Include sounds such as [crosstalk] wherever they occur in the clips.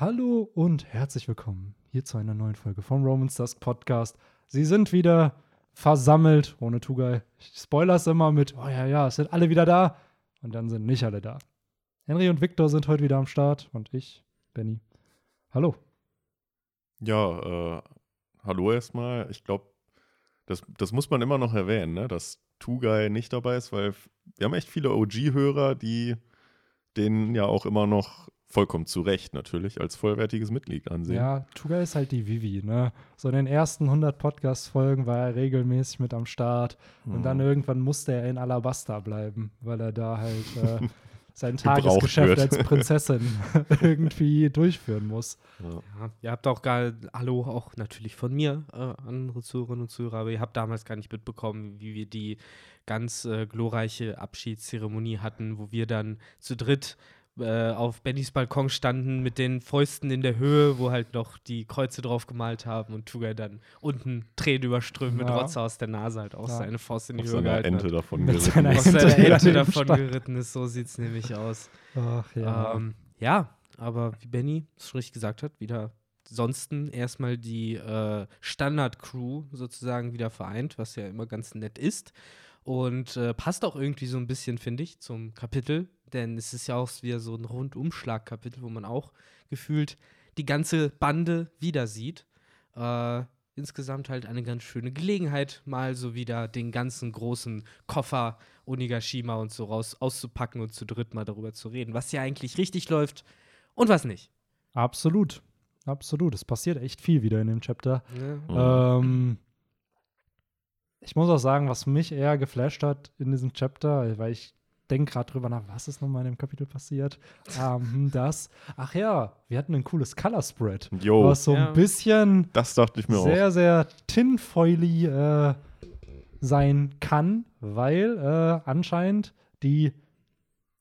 Hallo und herzlich willkommen hier zu einer neuen Folge vom Romans Dusk Podcast. Sie sind wieder versammelt, ohne Tugai. Ich spoiler's immer mit, oh ja, ja, es sind alle wieder da. Und dann sind nicht alle da. Henry und Victor sind heute wieder am Start und ich, Benny. Hallo. Ja, äh, hallo erstmal. Ich glaube, das, das muss man immer noch erwähnen, ne? dass Tugai nicht dabei ist, weil wir haben echt viele OG-Hörer, die den ja auch immer noch vollkommen zu Recht natürlich als vollwertiges Mitglied ansehen. Ja, Tugai ist halt die Vivi, ne? So in den ersten 100 Podcast-Folgen war er regelmäßig mit am Start und Mhm. dann irgendwann musste er in Alabasta bleiben, weil er da halt äh, [laughs] sein Tagesgeschäft als Prinzessin [laughs] [laughs] irgendwie durchführen muss. Ja. Ja, ihr habt auch gar, hallo auch natürlich von mir, äh, andere Zuhörerinnen und Zuhörer, aber ihr habt damals gar nicht mitbekommen, wie wir die ganz äh, glorreiche Abschiedszeremonie hatten, wo wir dann zu dritt äh, auf Bennys Balkon standen mit den Fäusten in der Höhe, wo halt noch die Kreuze drauf gemalt haben und Tugai dann unten Tränen überströmt mit Ja. Rotze aus der Nase halt auch Ja. seine Faust in die Auf Höhe gehalten Ente hat. davon Mit geritten seiner ist. Aus seiner Ente davon geritten ist, so sieht es nämlich aus. Ach ja. Ähm, ja, aber wie Benny es schon richtig gesagt hat, wieder ansonsten erstmal die äh, Standard-Crew sozusagen wieder vereint, was ja immer ganz nett ist. Und äh, passt auch irgendwie so ein bisschen, finde ich, zum Kapitel. Denn es ist ja auch wieder so ein Rundumschlag-Kapitel, wo man auch gefühlt die ganze Bande wieder sieht. Äh, insgesamt halt eine ganz schöne Gelegenheit, mal so wieder den ganzen großen Koffer Onigashima und so raus auszupacken und zu dritt mal darüber zu reden, was ja eigentlich richtig läuft und was nicht. Absolut. Absolut. Es passiert echt viel wieder in dem Chapter. Mhm. Ähm, ich muss auch sagen, was mich eher geflasht hat in diesem Chapter, weil ich denke gerade drüber nach, was ist nochmal in dem Kapitel passiert? ähm, das, ach ja, wir hatten ein cooles Color Spread, Jo, was so Ja. ein bisschen das dachte ich mir auch. sehr, sehr tinfoily äh, sein kann, weil äh, anscheinend die,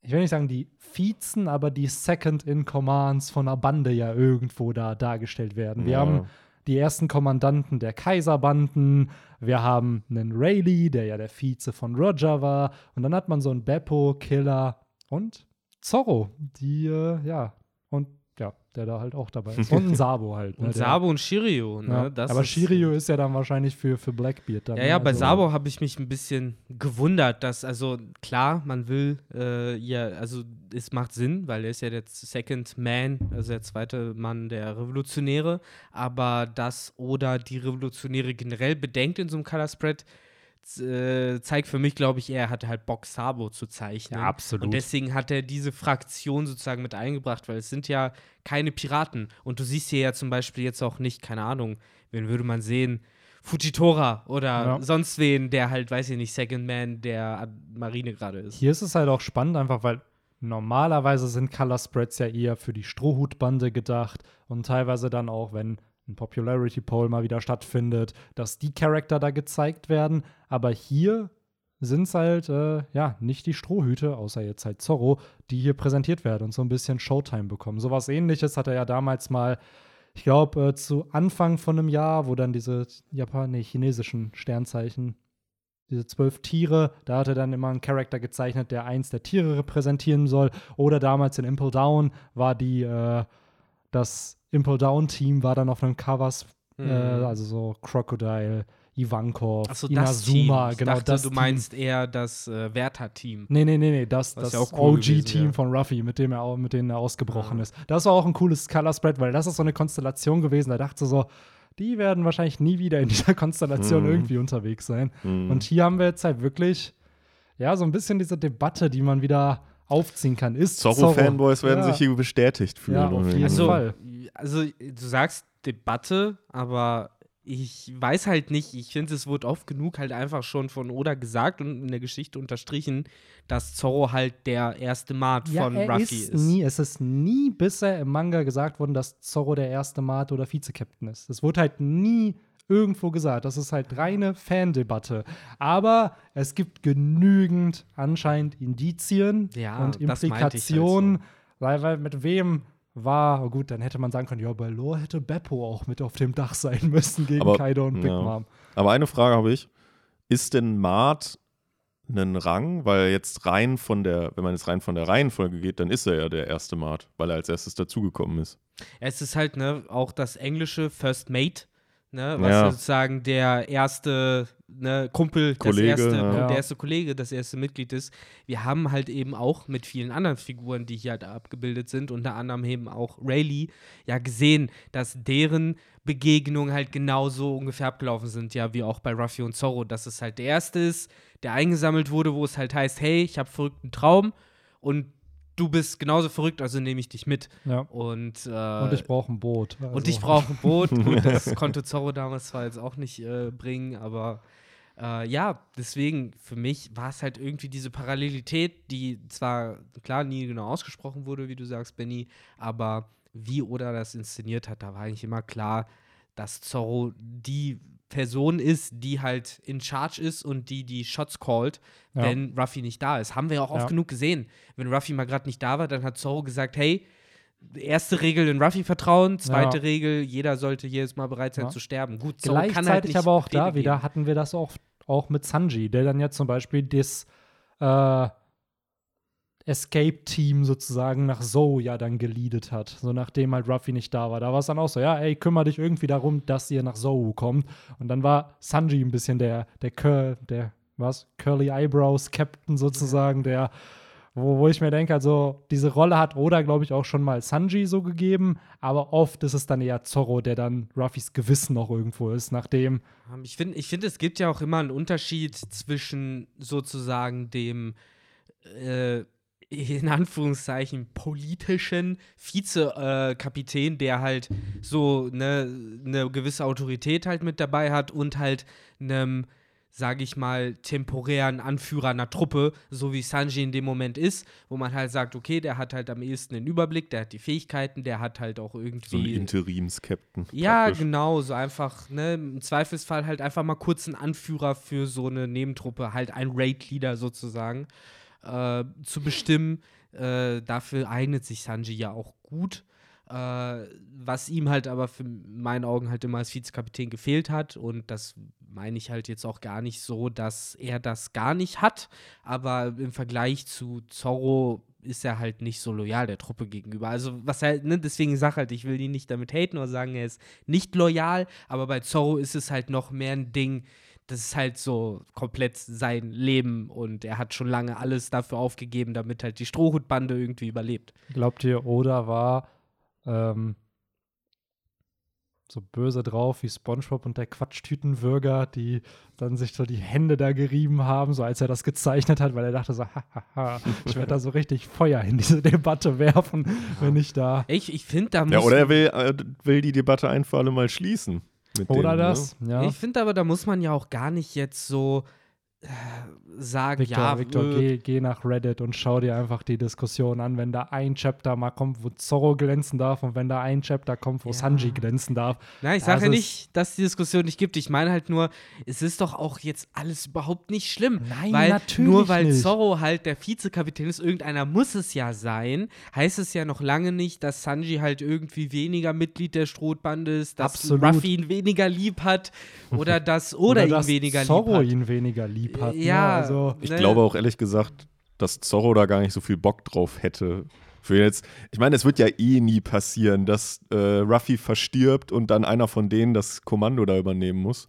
ich will nicht sagen die Vizen, aber die Second-in-Commands von einer Bande ja irgendwo da dargestellt werden. Wir Ja. haben die ersten Kommandanten der Kaiserbanden, wir haben einen Rayleigh, der ja der Vize von Roger war, und dann hat man so einen Beppo, Killer und Zorro, die, äh, ja, ja, der da halt auch dabei ist. [laughs] Und ein Sabo halt. ne, Und Sabo und Shirio, ne? ja, das aber ist- Shirio ist ja dann wahrscheinlich für, für Blackbeard dann. Ja, ne? ja, bei Also- Sabo habe ich mich ein bisschen gewundert, dass, also klar, man will, äh, ja, also es macht Sinn, weil er ist ja der Second Man, also der zweite Mann der Revolutionäre, aber das oder die Revolutionäre generell bedenkt in so einem Color Spread, äh, zeigt für mich, glaube ich, er hatte halt Bock, Sabo zu zeichnen. Ja, absolut. Und deswegen hat er diese Fraktion sozusagen mit eingebracht, weil es sind ja keine Piraten. Und du siehst hier ja zum Beispiel jetzt auch nicht, keine Ahnung, wen würde man sehen? Fujitora oder Ja. sonst wen, der halt, weiß ich nicht, Second Man der Marine gerade ist. Hier ist es halt auch spannend, einfach weil normalerweise sind Color Spreads ja eher für die Strohhutbande gedacht und teilweise dann auch, wenn ein Popularity Poll mal wieder stattfindet, dass die Charakter da gezeigt werden. Aber hier sind es halt, äh, ja, nicht die Strohhüte, außer jetzt halt Zorro, die hier präsentiert werden und so ein bisschen Showtime bekommen. Sowas ähnliches hat er ja damals mal, ich glaube, äh, zu Anfang von einem Jahr, wo dann diese Japan, nee, chinesischen Sternzeichen diese zwölf Tiere, da hat er dann immer einen Charakter gezeichnet, der eins der Tiere repräsentieren soll. Oder damals in Impel Down war die, äh, das Impel Down Team war dann auf einem Covers, äh, Mhm. also so Crocodile, Ivankov, Achso, das Team. Inazuma, Ich genau dachte, das du Team. meinst eher das äh, Werther-Team. Nee, nee, nee, nee, das, Was das ja auch cool OG-Team wäre. von Ruffy, mit dem er mit denen er ausgebrochen Ah. ist. Das war auch ein cooles Color Spread, weil das ist so eine Konstellation gewesen, da dachte so, die werden wahrscheinlich nie wieder in dieser [laughs] Konstellation Mhm. irgendwie unterwegs sein. Mhm. Und hier haben wir jetzt halt wirklich, ja, so ein bisschen diese Debatte, die man wieder aufziehen kann. Ist Zorro-Fanboys werden ja. sich hier bestätigt fühlen. Ja, auf jeden Also, Fall. Also, du sagst Debatte, aber ich weiß halt nicht, ich finde, es wurde oft genug halt einfach schon von Oda gesagt und in der Geschichte unterstrichen, dass Zorro halt der erste Mart Ja, von er Ruffy ist, nie, es ist nie bisher im Manga gesagt worden, dass Zorro der erste Mate oder Vize-Captain ist. Es wurde halt nie irgendwo gesagt. Das ist halt reine Fandebatte. Aber es gibt genügend anscheinend Indizien Ja, und halt Implikationen, weil, weil mit wem war, oh gut, dann hätte man sagen können, ja, bei Lore hätte Beppo auch mit auf dem Dach sein müssen gegen Aber- Kaido und Big ja. Mom. Aber eine Frage habe ich. Ist denn Mart einen Rang? Weil jetzt rein von der, wenn man jetzt rein von der Reihenfolge geht, dann ist er ja der erste Mart, weil er als erstes dazugekommen ist. Es ist halt, ne, auch das englische First Mate, ne, was Ja. sozusagen der erste ne, Kumpel, Kollege, das erste, ja. der erste Kollege, das erste Mitglied ist. Wir haben halt eben auch mit vielen anderen Figuren, die hier halt abgebildet sind, unter anderem eben auch Rayleigh, ja gesehen, dass deren Begegnungen halt genauso ungefähr abgelaufen sind, ja, wie auch bei Ruffy und Zorro, dass es halt der erste ist, der eingesammelt wurde, wo es halt heißt, hey, ich habe verrückten Traum und du bist genauso verrückt, also nehme ich dich mit. Ja. Und, äh, Und ich brauche ein Boot. und Also- ich brauche ein Boot. [laughs] Gut, das konnte Zorro damals zwar jetzt auch nicht äh, bringen, aber äh, ja, deswegen für mich war es halt irgendwie diese Parallelität, die zwar klar nie genau ausgesprochen wurde, wie du sagst, Benny, aber wie Oda das inszeniert hat, da war eigentlich immer klar, dass Zorro die Person ist, die halt in Charge ist und die die Shots callt, Ja. wenn Ruffy nicht da ist. Haben wir ja auch oft Ja. genug gesehen. Wenn Ruffy mal gerade nicht da war, dann hat Zorro gesagt, hey, erste Regel in Ruffy vertrauen, zweite Ja. Regel, jeder sollte jedes Mal bereit sein zu sterben. Gut, kann Gleichzeitig halt nicht aber auch da wieder geben. hatten wir das auch, auch mit Sanji, der dann ja zum Beispiel das äh, Escape-Team sozusagen nach Zoe ja dann geleadet hat, so nachdem halt Ruffy nicht da war. Da war es dann auch so, ja, ey, kümmere dich irgendwie darum, dass ihr nach Zoe kommt. Und dann war Sanji ein bisschen der, der Curl, der, was, Curly Eyebrows Captain sozusagen, der wo, wo ich mir denke, also diese Rolle hat Oda, glaube ich, auch schon mal Sanji so gegeben, aber oft ist es dann eher Zorro, der dann Ruffys Gewissen noch irgendwo ist, nachdem, Ähm, Ich finde, ich find, es gibt ja auch immer einen Unterschied zwischen sozusagen dem äh, in Anführungszeichen politischen Vizekapitän, der halt so eine ne gewisse Autorität halt mit dabei hat und halt einem, sage ich mal, temporären Anführer einer Truppe, so wie Sanji in dem Moment ist, wo man halt sagt, okay, der hat halt am ehesten den Überblick, der hat die Fähigkeiten, der hat halt auch irgendwie So ein Interims-Captain. ja, praktisch. genau, so einfach, ne, im Zweifelsfall halt einfach mal kurz ein Anführer für so eine Nebentruppe, halt ein Raid-Leader sozusagen, äh, zu bestimmen. Äh, dafür eignet sich Sanji ja auch gut. Äh, was ihm halt aber für in meinen Augen halt immer als Vizekapitän gefehlt hat. Und das meine ich halt jetzt auch gar nicht so, dass er das gar nicht hat. Aber im Vergleich zu Zorro ist er halt nicht so loyal der Truppe gegenüber. Also, was halt, ne, deswegen sag halt, ich will ihn nicht damit haten oder sagen, er ist nicht loyal, aber bei Zorro ist es halt noch mehr ein Ding, das ist halt so komplett sein Leben und er hat schon lange alles dafür aufgegeben, damit halt die Strohhutbande irgendwie überlebt. glaubt ihr, Oda war ähm, so böse drauf wie Spongebob und der Quatschtütenwürger, die dann sich so die Hände da gerieben haben, so als er das gezeichnet hat, weil er dachte so, hahaha, ich werde da so richtig Feuer in diese Debatte werfen, wenn ich da. Ich, ich finde, da muss. Ja, oder er will, äh, will die Debatte ein für alle Mal schließen. Mit Oder denen, ne? das, ja. Ich finde aber, da muss man ja auch gar nicht jetzt so sagen, Victor, ja, Victor äh, geh, geh nach Reddit und schau dir einfach die Diskussion an, wenn da ein Chapter mal kommt, wo Zorro glänzen darf und wenn da ein Chapter kommt, wo Ja. Sanji glänzen darf. Nein, ich sage ja nicht, dass die Diskussion nicht gibt. Ich meine halt nur, es ist doch auch jetzt alles überhaupt nicht schlimm. Nein, weil natürlich Nur weil nicht. Zorro halt der Vizekapitän ist, irgendeiner muss es ja sein, heißt es ja noch lange nicht, dass Sanji halt irgendwie weniger Mitglied der Strohbande ist, dass Absolut. Ruffy ihn weniger lieb hat [laughs] oder dass Oda, ihn dass weniger Zorro lieb hat. ihn weniger lieb hat. Ja, ne? also, Ich Ne? glaube auch ehrlich gesagt, dass Zorro da gar nicht so viel Bock drauf hätte. Für jetzt, ich meine, es wird ja eh nie passieren, dass äh, Ruffy verstirbt und dann einer von denen das Kommando da übernehmen muss.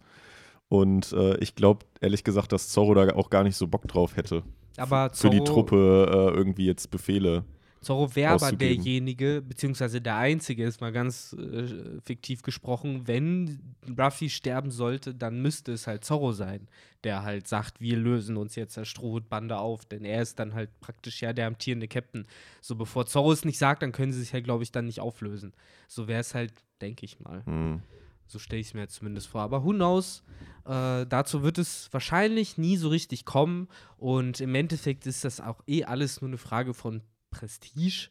Und äh, ich glaube ehrlich gesagt, dass Zorro da auch gar nicht so Bock drauf hätte. Aber Für die Zorro- Truppe äh, irgendwie jetzt Befehle. Zorro wäre aber derjenige, beziehungsweise der Einzige, ist mal ganz äh, fiktiv gesprochen, wenn Ruffy sterben sollte, dann müsste es halt Zorro sein, der halt sagt, wir lösen uns jetzt der Strohhutbande auf, denn er ist dann halt praktisch ja der amtierende Captain. So, bevor Zorro es nicht sagt, dann können sie sich halt, glaube ich, dann nicht auflösen. So wäre es halt, denke ich mal. Hm. So stelle ich es mir jetzt zumindest vor. Aber who knows? Äh, dazu wird es wahrscheinlich nie so richtig kommen. Und im Endeffekt ist das auch eh alles nur eine Frage von Prestige.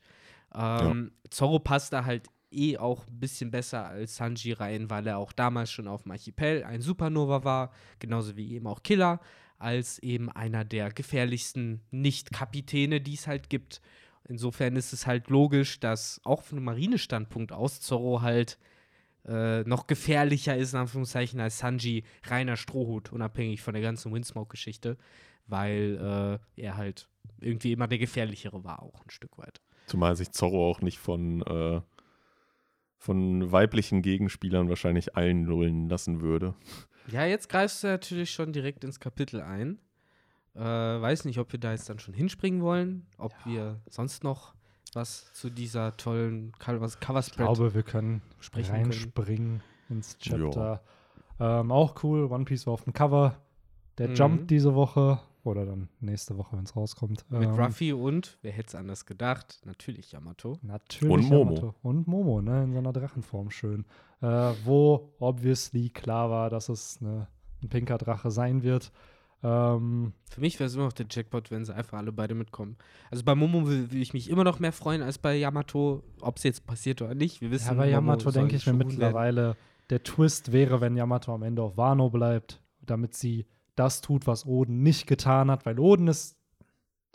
Ähm, Zorro passt da halt eh auch ein bisschen besser als Sanji rein, weil er auch damals schon auf dem Archipel ein Supernova war, genauso wie eben auch Killer, als eben einer der gefährlichsten Nicht-Kapitäne, die es halt gibt. Insofern ist es halt logisch, dass auch von einem Marinestandpunkt aus Zorro halt äh, noch gefährlicher ist, in Anführungszeichen, als Sanji reiner Strohhut, unabhängig von der ganzen Windsmoke-Geschichte, weil äh, er halt irgendwie immer der gefährlichere war, auch ein Stück weit. Zumal sich Zorro auch nicht von, äh, von weiblichen Gegenspielern wahrscheinlich allen nullen lassen würde. Ja, jetzt greifst du natürlich schon direkt ins Kapitel ein. Äh, weiß nicht, ob wir da jetzt dann schon hinspringen wollen, ob wir sonst noch was zu dieser tollen Cover Ich glaube, wir können sprechen können. reinspringen ins Chapter. Ähm, auch cool, One Piece war auf dem Cover. Der Mhm. jumpt diese Woche oder dann nächste Woche, wenn es rauskommt. mit Ähm, Ruffy und, wer hätte es anders gedacht, natürlich Yamato. Natürlich. Und Momo. Yamato. Und Momo, ne, in seiner Drachenform schön. Äh, wo obviously klar war, dass es eine, ein pinker Drache sein wird. Ähm, Für mich wäre es immer noch der Jackpot, wenn sie einfach alle beide mitkommen. Also bei Momo will, will ich mich immer noch mehr freuen als bei Yamato, ob es jetzt passiert oder nicht. Wir wissen, ja, bei Yamato denke ich mir mittlerweile, der Twist wäre, wenn Yamato am Ende auf Wano bleibt, damit sie das tut, was Oden nicht getan hat, weil Oden ist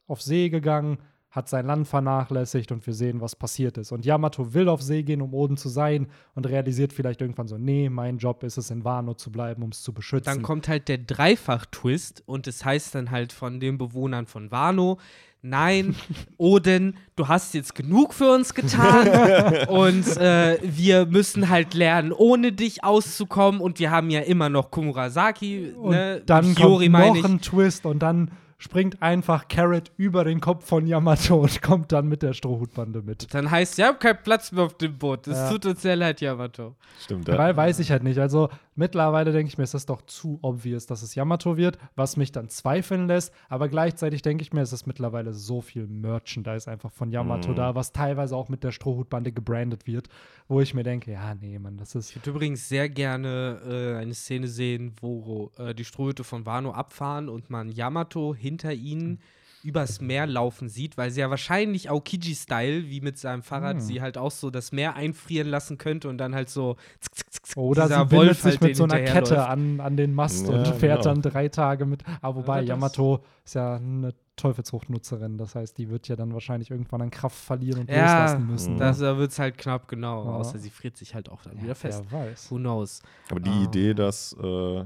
auf See gegangen, hat sein Land vernachlässigt und wir sehen, was passiert ist. Und Yamato will auf See gehen, um Oden zu sein und realisiert vielleicht irgendwann so, nee, mein Job ist es, in Wano zu bleiben, um es zu beschützen. Dann kommt halt der Dreifach-Twist und es heißt dann halt von den Bewohnern von Wano, nein, Odin, du hast jetzt genug für uns getan [laughs] und äh, wir müssen halt lernen, ohne dich auszukommen und wir haben ja immer noch Kumurasaki, und ne? dann Hiyori kommt noch ein Twist und dann springt einfach Carrot über den Kopf von Yamato und [laughs] kommt dann mit der Strohhutbande mit. Dann heißt, wir haben keinen Platz mehr auf dem Boot. Das Ja. tut uns sehr leid, Yamato. Stimmt, Weil ja. weiß ich halt nicht. Also mittlerweile denke ich mir, ist das doch zu obvious, dass es Yamato wird, was mich dann zweifeln lässt. Aber gleichzeitig denke ich mir, es ist mittlerweile so viel Merchandise einfach von Yamato Mhm. da, was teilweise auch mit der Strohhutbande gebrandet wird, wo ich mir denke, ja, nee, Mann, das ist. Ich würde übrigens sehr gerne äh, eine Szene sehen, wo äh, die Strohhüte von Wano abfahren und man Yamato hinter ihnen übers Meer laufen sieht, weil sie ja wahrscheinlich Aokiji-Style, wie mit seinem Fahrrad, Hm. sie halt auch so das Meer einfrieren lassen könnte und dann halt so zick, zick, zick, Oder sie bindet Wolf sich halt mit so einer. Kette an, an den Mast Ja, und fährt genau. dann drei Tage mit. Aber wobei, das- Yamato ist ja eine Teufelsfruchtnutzerin. Das heißt, die wird ja dann wahrscheinlich irgendwann an Kraft verlieren und Ja, loslassen müssen. Mhm. ne? Das, da wird es halt knapp, genau. Ja. Außer sie friert sich halt auch dann ja, wieder fest. Wer weiß. Who knows? Aber die Ah. Idee, dass äh,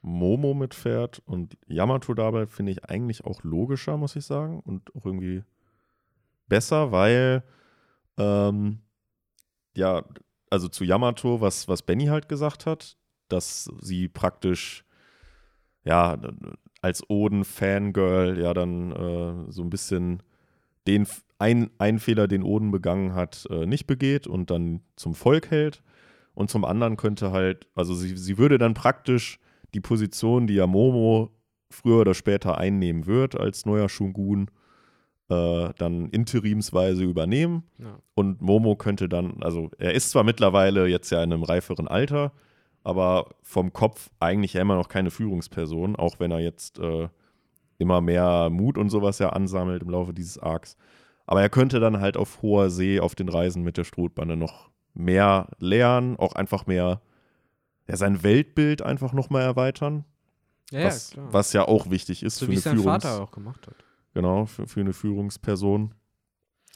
Momo mitfährt und Yamato dabei, finde ich eigentlich auch logischer, muss ich sagen. Und auch irgendwie besser, weil ähm, ja, also zu Yamato, was, was Benny halt gesagt hat, dass sie praktisch ja, als Oden-Fangirl ja dann äh, so ein bisschen den ein, einen Fehler, den Oden begangen hat, äh, nicht begeht und dann zum Volk hält. Und zum anderen könnte halt, also sie, sie würde dann praktisch die Position, die ja Momo früher oder später einnehmen wird als neuer Shogun, äh, dann interimsweise übernehmen. Ja. Und Momo könnte dann, also er ist zwar mittlerweile jetzt ja in einem reiferen Alter, aber vom Kopf eigentlich ja immer noch keine Führungsperson, auch wenn er jetzt äh, immer mehr Mut und sowas ja ansammelt im Laufe dieses Arcs. Aber er könnte dann halt auf hoher See auf den Reisen mit der Strohbande noch mehr lernen, auch einfach mehr ja, sein Weltbild einfach noch mal erweitern, Ja, was, ja, klar. was ja auch wichtig ist so für wie eine es sein Führungs Vater auch gemacht hat. Genau, für, für eine Führungsperson.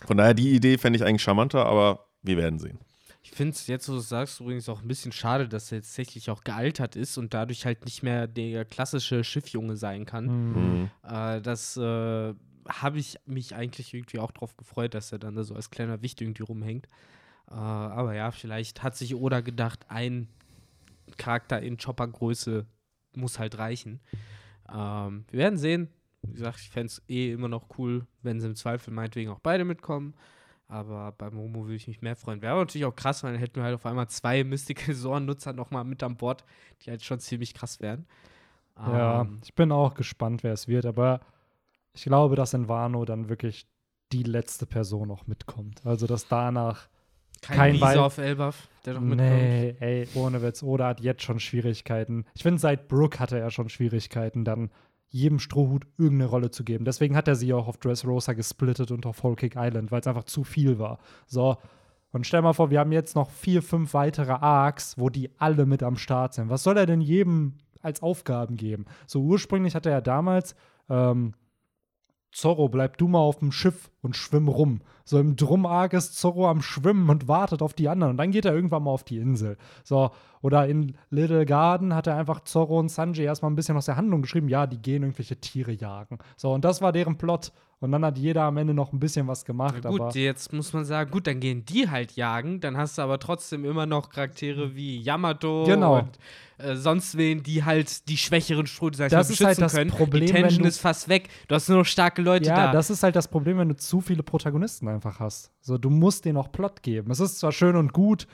Von daher, die Idee fände ich eigentlich charmanter, aber wir werden sehen. Ich finde es jetzt, wo du sagst, übrigens auch ein bisschen schade, dass er jetzt tatsächlich auch gealtert ist und dadurch halt nicht mehr der klassische Schiffjunge sein kann. Mhm. Mhm. Äh, das äh, habe ich mich eigentlich irgendwie auch drauf gefreut, dass er dann da so als kleiner Wicht irgendwie rumhängt. Äh, aber ja, vielleicht hat sich Oda gedacht, ein Charakter in Chopper-Größe muss halt reichen. Ähm, wir werden sehen. Wie gesagt, ich fände es eh immer noch cool, wenn sie im Zweifel meinetwegen auch beide mitkommen. Aber bei Momo würde ich mich mehr freuen. Wäre aber natürlich auch krass, weil dann hätten wir halt auf einmal zwei Mystical Zorn-Nutzer nochmal mit an Bord, die halt schon ziemlich krass wären. Ja, Ähm, ich bin auch gespannt, wer es wird, aber ich glaube, dass in Wano dann wirklich die letzte Person noch mitkommt. Also, dass danach. Kein, kein Riese Wei- auf Elbaf, der noch mitkommt. Nee, ey, ohne Witz. Oda hat jetzt schon Schwierigkeiten. Ich finde, seit Brooke hatte er schon Schwierigkeiten, dann jedem Strohhut irgendeine Rolle zu geben. Deswegen hat er sie auch auf Dressrosa gesplittet und auf Whole Cake Island, weil es einfach zu viel war. So. Und stell mal vor, wir haben jetzt noch vier, fünf weitere Arcs, wo die alle mit am Start sind. Was soll er denn jedem als Aufgaben geben? So ursprünglich hatte er damals ähm, Zorro, bleib du mal auf dem Schiff und schwimm rum. So im Drum-Arc ist Zorro am Schwimmen und wartet auf die anderen. Und dann geht er irgendwann mal auf die Insel. So, oder in Little Garden hat er einfach Zorro und Sanji erstmal ein bisschen aus der Handlung geschrieben. Ja, die gehen irgendwelche Tiere jagen. So, und das war deren Plot. Und dann hat jeder am Ende noch ein bisschen was gemacht. Na gut, aber jetzt muss man sagen, gut, dann gehen die halt jagen, dann hast du aber trotzdem immer noch Charaktere wie Yamato Genau. und äh, sonst wen, die halt die schwächeren ich Das mal, ist halt beschützen das können. Problem, die wenn Tension du- ist fast weg. Du hast nur noch starke Leute ja, da. das ist halt das Problem, wenn du zu viele Protagonisten einfach hast. So, du musst denen auch Plot geben. Es ist zwar schön und gut,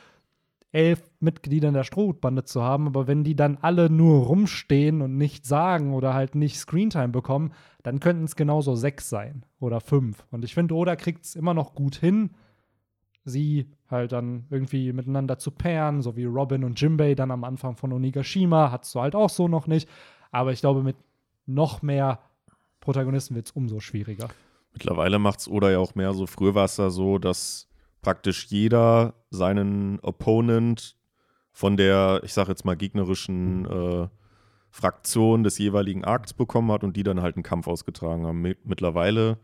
elf Mitglieder in der Strohhutbande zu haben, aber wenn die dann alle nur rumstehen und nichts sagen oder halt nicht Screentime bekommen, dann könnten es genauso sechs sein oder fünf. Und ich finde, Oda kriegt es immer noch gut hin, sie halt dann irgendwie miteinander zu pairen, so wie Robin und Jimbei dann am Anfang von Onigashima, hattest du halt auch so noch nicht. Aber ich glaube, mit noch mehr Protagonisten wird es umso schwieriger. Mittlerweile macht es Oda ja auch mehr so. Früher war es ja so, dass praktisch jeder seinen Opponent von der, ich sag jetzt mal, gegnerischen äh, Fraktion des jeweiligen Akts bekommen hat und die dann halt einen Kampf ausgetragen haben. Mi- Mittlerweile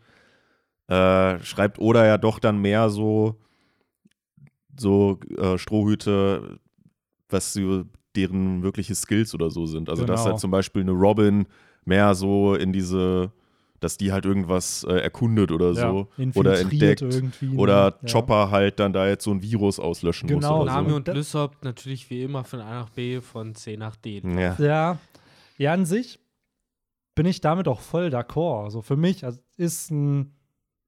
äh, schreibt Oda ja doch dann mehr so, so äh, Strohhüte, was deren wirkliche Skills oder so sind. Also dass Genau. halt zum Beispiel eine Robin mehr so in diese, dass die halt irgendwas äh, erkundet oder so oder infiltriert entdeckt irgendwie, ne? oder Ja. Chopper halt dann da jetzt so ein Virus auslöschen Genau, muss oder Nami so. und Lysop natürlich wie immer von A nach B, von C nach D. Ja. Ja. Ja, an sich bin ich damit auch voll d'accord. Also für mich also ist ein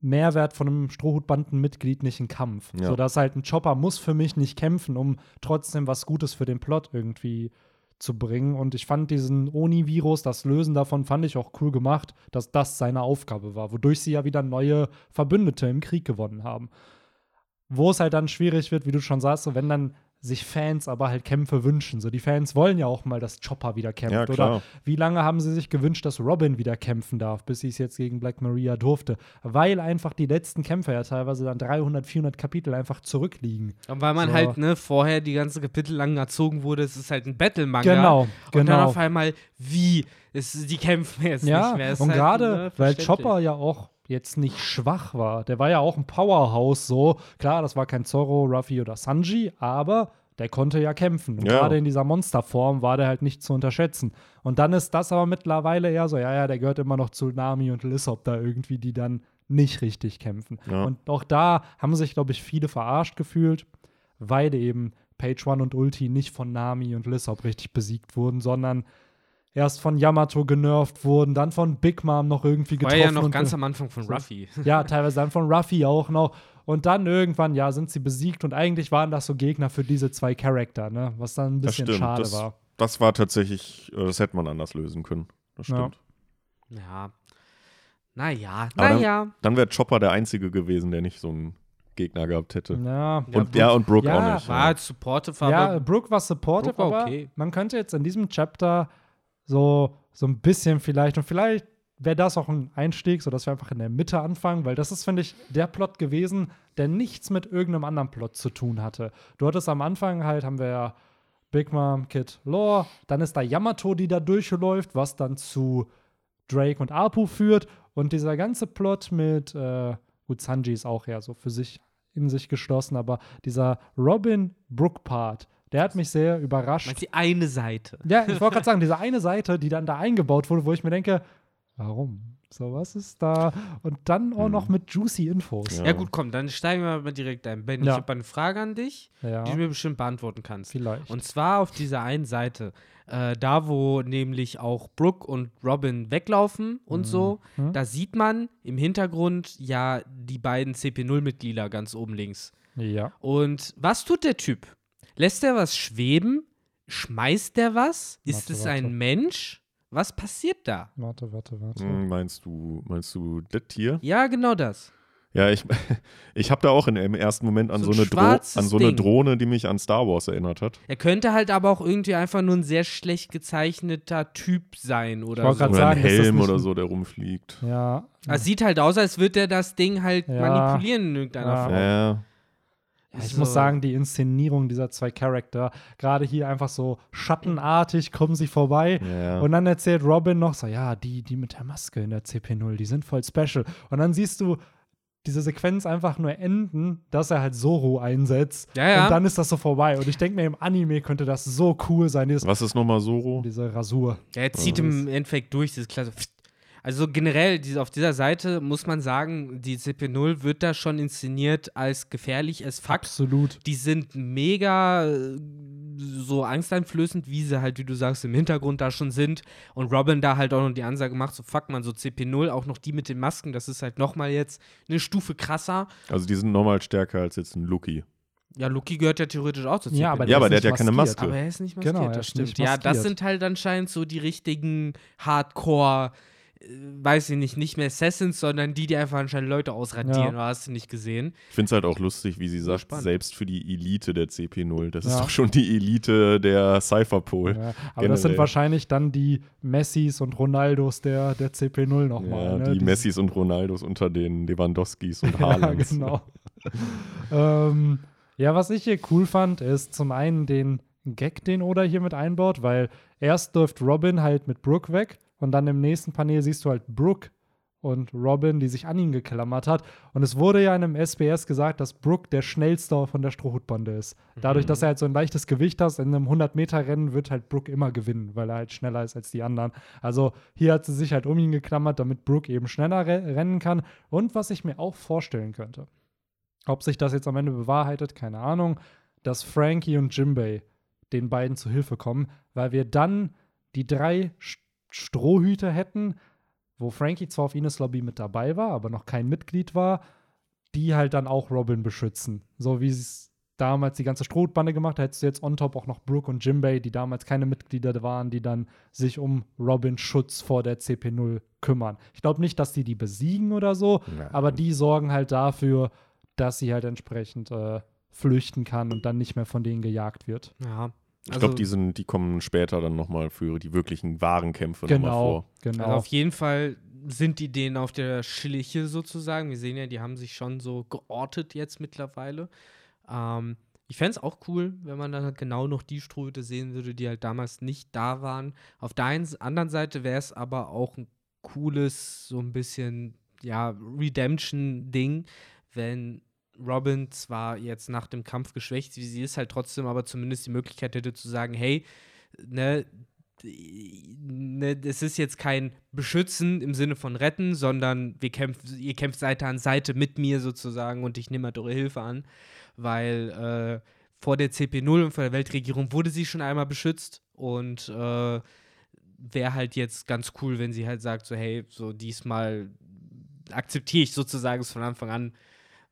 Mehrwert von einem Strohhutbandenmitglied nicht ein Kampf. Ja. So dass halt ein Chopper muss für mich nicht kämpfen, um trotzdem was Gutes für den Plot irgendwie zu bringen. Und ich fand diesen Oni-Virus, das Lösen davon, fand ich auch cool gemacht, dass das seine Aufgabe war, wodurch sie ja wieder neue Verbündete im Krieg gewonnen haben. Wo es halt dann schwierig wird, wie du schon sagst, wenn dann sich Fans aber halt Kämpfe wünschen. So, die Fans wollen ja auch mal, dass Chopper wieder kämpft. Ja, Oder wie lange haben sie sich gewünscht, dass Robin wieder kämpfen darf, bis sie es jetzt gegen Black Maria durfte? Weil einfach die letzten Kämpfe ja teilweise dann 300, 400 Kapitel einfach zurückliegen. Und weil man So. halt ne, vorher die ganze Kapitel lang erzogen wurde, es ist halt ein Battle-Manga. Genau, Und dann genau. auf einmal, wie? Es, die kämpfen jetzt Ja, nicht mehr. Es und halt, gerade, ne, weil. Chopper ja auch jetzt nicht schwach war. Der war ja auch ein Powerhouse so. Klar, das war kein Zorro, Ruffy oder Sanji, aber der konnte ja kämpfen. Und Ja. gerade in dieser Monsterform war der halt nicht zu unterschätzen. Und dann ist das aber mittlerweile eher so, ja, ja, der gehört immer noch zu Nami und Lissop da irgendwie, die dann nicht richtig kämpfen. Ja. Und auch da haben sich, glaube ich, viele verarscht gefühlt, weil eben Page One und Ulti nicht von Nami und Lissop richtig besiegt wurden, sondern erst von Yamato genervt wurden, dann von Big Mom noch irgendwie War getroffen. ja noch und ganz am Anfang von Ruffy. ja, teilweise dann von Ruffy auch noch. Und dann irgendwann, ja, sind sie besiegt und eigentlich waren das so Gegner für diese zwei Charakter, ne? Was dann ein bisschen stimmt. schade das, war. das war tatsächlich, äh, das hätte man anders lösen können. Das Ja. stimmt. Ja. Naja, Aber naja. Dann wäre Chopper der Einzige gewesen, der nicht so einen Gegner gehabt hätte. Ja. Ja, Und ja, und Brooke Ja, auch nicht. War halt supportive, Ja, aber Brooke war supportive, Brooke war aber okay. man könnte jetzt in diesem Chapter so, so ein bisschen vielleicht, und vielleicht wäre das auch ein Einstieg, sodass wir einfach in der Mitte anfangen, weil das ist, finde ich, der Plot gewesen, der nichts mit irgendeinem anderen Plot zu tun hatte. Du hattest am Anfang halt, haben wir ja Big Mom, Kid, Lore, dann ist da Yamato, die da durchläuft, was dann zu Drake und Apu führt. Und dieser ganze Plot mit, äh, gut, Sanji ist auch eher so für sich in sich geschlossen, aber dieser Robin Brook Part, der hat mich sehr überrascht. meinst die eine Seite? Ja, ich wollte gerade [laughs] sagen, diese eine Seite, die dann da eingebaut wurde, wo ich mir denke, warum? So, was ist da? Und dann auch Hm. noch mit juicy Infos. Ja. Ja, gut, komm, dann steigen wir mal direkt ein. Ben, Ja. ich habe eine Frage an dich, Ja, die du mir bestimmt beantworten kannst. vielleicht. Und zwar auf dieser einen Seite, äh, da wo nämlich auch Brooke und Robin weglaufen und so, Mhm. da sieht man im Hintergrund ja die beiden CP0-Mitglieder ganz oben links. ja. Und was tut der Typ? Lässt er was schweben? Schmeißt der was? Ist Warte, es warte. ein Mensch? Was passiert da? Warte, warte, warte. Hm, meinst du, meinst du das hier? Ja, genau das. Ja, ich, [laughs] ich habe da auch in, im ersten Moment an So so, ein eine an so eine. Drohne, die mich an Star Wars erinnert hat. Er könnte halt aber auch irgendwie einfach nur ein sehr schlecht gezeichneter Typ sein oder wollte so. Oder sagen, ein ist das Helm nicht oder so, der rumfliegt. Ja. Es sieht halt aus, als würde er das Ding halt Ja. manipulieren in irgendeiner Ja. Form. Ja, Ja, ich So. muss sagen, die Inszenierung dieser zwei Charakter, gerade hier einfach so schattenartig kommen sie vorbei. ja. Und dann erzählt Robin noch so, ja, die, die mit der Maske in der CP0, die sind voll special. Und dann siehst du diese Sequenz einfach nur enden, dass er halt Zoro einsetzt. Ja. Und dann ist das so vorbei. Und ich denke mir, im Anime könnte das so cool sein, dieses, Was ist nochmal Zoro? diese Rasur. Er zieht im Endeffekt durch, dieses klasse. Also generell, diese, auf dieser Seite muss man sagen, die CP0 wird da schon inszeniert als gefährlich as fuck. Absolut. Die sind mega äh, so angsteinflößend, wie sie halt, wie du sagst, im Hintergrund da schon sind. Und Robin da halt auch noch die Ansage macht, so fuck man, so CP0, auch noch die mit den Masken, das ist halt nochmal jetzt eine Stufe krasser. Also die sind nochmal stärker als jetzt ein Lucky. Ja, Lucky gehört ja theoretisch auch zur CP0. Ja, aber Ja, aber der hat ja keine maskiert. Maske. Aber er ist nicht maskiert, Genau, das stimmt. nicht Ja, das maskiert. sind halt anscheinend so die richtigen Hardcore, weiß ich nicht, nicht mehr Assassins, sondern die, die einfach anscheinend Leute ausradieren, Ja. oder hast du nicht gesehen? Ich finde es halt auch lustig, wie sie sagt, spannend. selbst für die Elite der CP0. Das ist Ja. doch schon die Elite der Cypherpol. Ja, aber das sind Generell. wahrscheinlich dann die Messis und Ronaldos der, der CP0 nochmal. Ja, ne? die Messis und Ronaldos unter den Lewandowskis und [laughs] Ja, Haalands. genau. ähm, ja, was ich hier cool fand, ist zum einen den Gag, den Oda hier mit einbaut, weil erst läuft Robin halt mit Brooke weg und dann im nächsten Panel siehst du halt Brooke und Robin, die sich an ihn geklammert hat. Und es wurde ja in einem SBS gesagt, dass Brooke der schnellste von der Strohhutbande ist. Dadurch, dass er halt so ein leichtes Gewicht hat, in einem 100-Meter-Rennen wird halt Brooke immer gewinnen, weil er halt schneller ist als die anderen. Also hier hat sie sich halt um ihn geklammert, damit Brooke eben schneller re rennen kann. Und was ich mir auch vorstellen könnte, ob sich das jetzt am Ende bewahrheitet, keine Ahnung, dass Frankie und Jimbei den beiden zu Hilfe kommen, weil wir dann die drei Sch Strohhüte hätten, wo Frankie zwar auf Ines Lobby mit dabei war, aber noch kein Mitglied war, die halt dann auch Robin beschützen. So wie es damals die ganze Strohhutbande gemacht hat, hättest du jetzt on top auch noch Brooke und Jimbei, die damals keine Mitglieder waren, die dann sich um Robins Schutz vor der CP0 kümmern. Ich glaube nicht, dass die die besiegen oder so, Ja. aber die sorgen halt dafür, dass sie halt entsprechend äh, flüchten kann und dann nicht mehr von denen gejagt wird. Ja. Ich Also, glaube, die, sind- die kommen später dann nochmal für die wirklichen wahren Kämpfe nochmal Genau, vor. genau. also auf jeden Fall sind die denen auf der Schliche sozusagen. Wir sehen ja, die haben sich schon so geortet jetzt mittlerweile. Ähm, ich fände es auch cool, wenn man dann halt genau noch die Strohhüte sehen würde, die halt damals nicht da waren. Auf der einen, anderen Seite wäre es aber auch ein cooles, so ein bisschen, ja, Redemption-Ding, wenn Robin zwar jetzt nach dem Kampf geschwächt, wie sie ist, halt trotzdem aber zumindest die Möglichkeit hätte zu sagen, hey, ne, ne, es ist jetzt kein Beschützen im Sinne von retten, sondern wir kämpfen, ihr kämpft Seite an Seite mit mir sozusagen und ich nehme halt eure Hilfe an, weil äh, vor der CP0 und vor der Weltregierung wurde sie schon einmal beschützt und äh, wäre halt jetzt ganz cool, wenn sie halt sagt, so hey, so diesmal akzeptiere ich sozusagen es von Anfang an.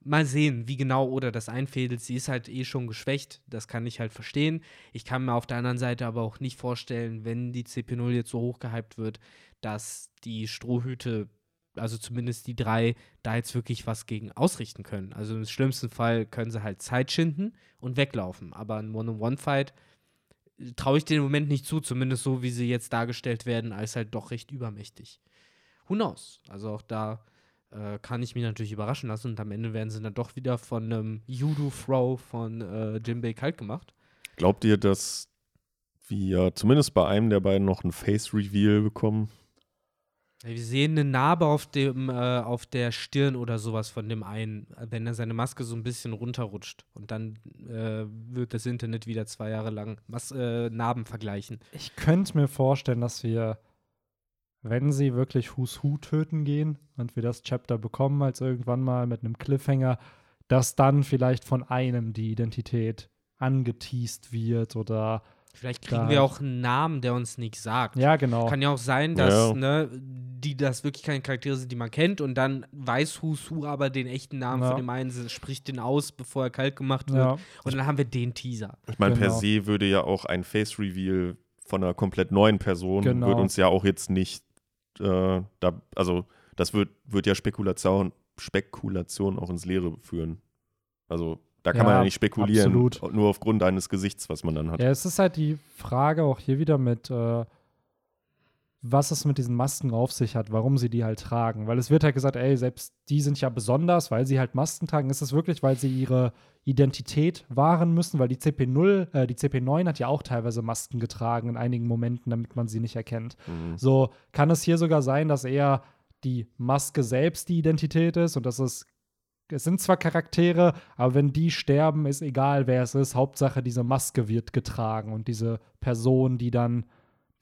Mal sehen, wie genau oder das einfädelt. Sie ist halt eh schon geschwächt, das kann ich halt verstehen. Ich kann mir auf der anderen Seite aber auch nicht vorstellen, wenn die CP0 jetzt so hochgehypt wird, dass die Strohhüte, also zumindest die drei, da jetzt wirklich was gegen ausrichten können. Also im schlimmsten Fall können sie halt Zeit schinden und weglaufen. Aber ein One-on-One-Fight äh, traue ich im Moment nicht zu, zumindest so, wie sie jetzt dargestellt werden, als halt doch recht übermächtig. Who knows? Also auch da äh, kann ich mich natürlich überraschen lassen und am Ende werden sie dann doch wieder von einem Judo-Throw von äh, Jimbei kalt gemacht. Glaubt ihr, dass wir zumindest bei einem der beiden noch ein Face-Reveal bekommen? Ja, Wir sehen eine Narbe auf, dem, äh, auf der Stirn oder sowas von dem einen, wenn er seine Maske so ein bisschen runterrutscht. Und dann äh, wird das Internet wieder zwei Jahre lang Mas äh, Narben vergleichen. Ich könnte mir vorstellen, dass wir, wenn sie wirklich Who's Who töten gehen und wir das Chapter bekommen, als irgendwann mal mit einem Cliffhanger, dass dann vielleicht von einem die Identität angeteased wird oder Vielleicht kriegen wir auch einen Namen, der uns nichts sagt. ja, genau. Kann ja auch sein, dass Ja. ne, die das wirklich keine Charaktere sind, die man kennt und dann weiß Who's Who aber den echten Namen Ja. von dem einen, spricht den aus, bevor er kalt gemacht wird. Ja, Und dann haben wir den Teaser. Ich meine, per Genau. se würde ja auch ein Face-Reveal von einer komplett neuen Person, Genau. würde uns ja auch jetzt nicht, äh, da, also das wird, wird ja Spekulation, Spekulation auch ins Leere führen. Also da kann Ja, man ja nicht spekulieren, absolut. nur aufgrund eines Gesichts, was man dann hat. ja, es ist halt die Frage auch hier wieder mit, äh, was es mit diesen Masken auf sich hat, warum sie die halt tragen. Weil es wird halt gesagt, ey, selbst die sind ja besonders, weil sie halt Masken tragen. Ist es wirklich, weil sie ihre Identität wahren müssen? Weil die CP0, äh, die CP9 hat ja auch teilweise Masken getragen in einigen Momenten, damit man sie nicht erkennt. Mhm. So kann es hier sogar sein, dass eher die Maske selbst die Identität ist und dass es es sind zwar Charaktere, aber wenn die sterben, ist egal, wer es ist. Hauptsache, diese Maske wird getragen und diese Person, die dann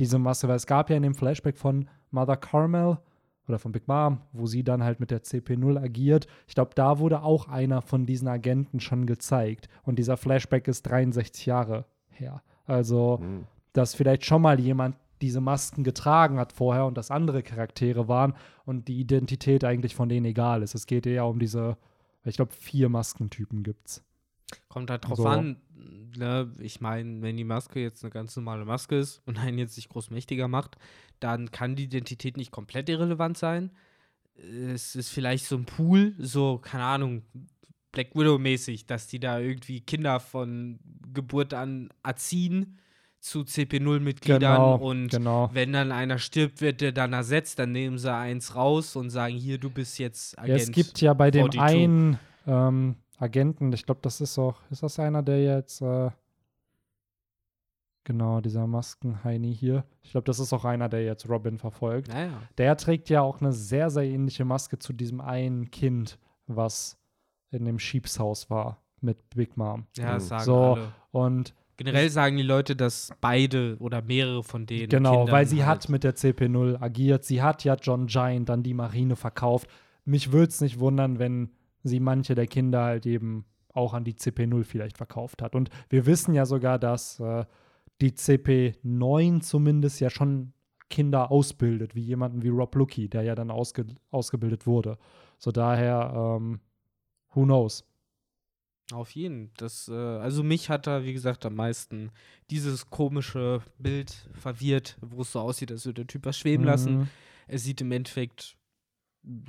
diese Maske, weil es gab ja in dem Flashback von Mother Carmel oder von Big Mom, wo sie dann halt mit der CP0 agiert. Ich glaube, da wurde auch einer von diesen Agenten schon gezeigt. Und dieser Flashback ist 63 Jahre her. Also, Hm. dass vielleicht schon mal jemand diese Masken getragen hat vorher und das andere Charaktere waren und die Identität eigentlich von denen egal ist. Es geht eher um diese, ich glaube, vier Maskentypen gibt's. Kommt halt drauf So. an. Ne? Ich meine, wenn die Maske jetzt eine ganz normale Maske ist und einen jetzt nicht groß mächtiger macht, dann kann die Identität nicht komplett irrelevant sein. Es ist vielleicht so ein Pool, so, keine Ahnung, Black Widow-mäßig, dass die da irgendwie Kinder von Geburt an erziehen zu CP0-Mitgliedern Genau, und genau. wenn dann einer stirbt, wird der dann ersetzt, dann nehmen sie eins raus und sagen, hier, du bist jetzt Agent. Ja, es gibt ja bei dem 42. einen ähm, Agenten, ich glaube, das ist auch, ist das einer, der jetzt, äh, genau, dieser Maskenheini hier. Ich glaube, das ist auch einer, der jetzt Robin verfolgt. Naja. Der trägt ja auch eine sehr, sehr ähnliche Maske zu diesem einen Kind, was in dem Schiebshaus war mit Big Mom. Ja, das Mhm. sagen So, alle. Und Generell sagen die Leute, dass beide oder mehrere von denen. Genau, Kindern weil sie halt hat mit der CP0 agiert. Sie hat ja John Giant an die Marine verkauft. Mich würde es nicht wundern, wenn sie manche der Kinder halt eben auch an die CP0 vielleicht verkauft hat. Und wir wissen ja sogar, dass äh, die CP9 zumindest ja schon Kinder ausbildet, wie jemanden wie Rob Lucky, der ja dann ausge ausgebildet wurde. So daher, ähm, who knows? Auf jeden. Das, äh, also mich hat da, wie gesagt, am meisten dieses komische Bild verwirrt, wo es so aussieht, als würde der Typ was schweben lassen. Mhm. Es sieht im Endeffekt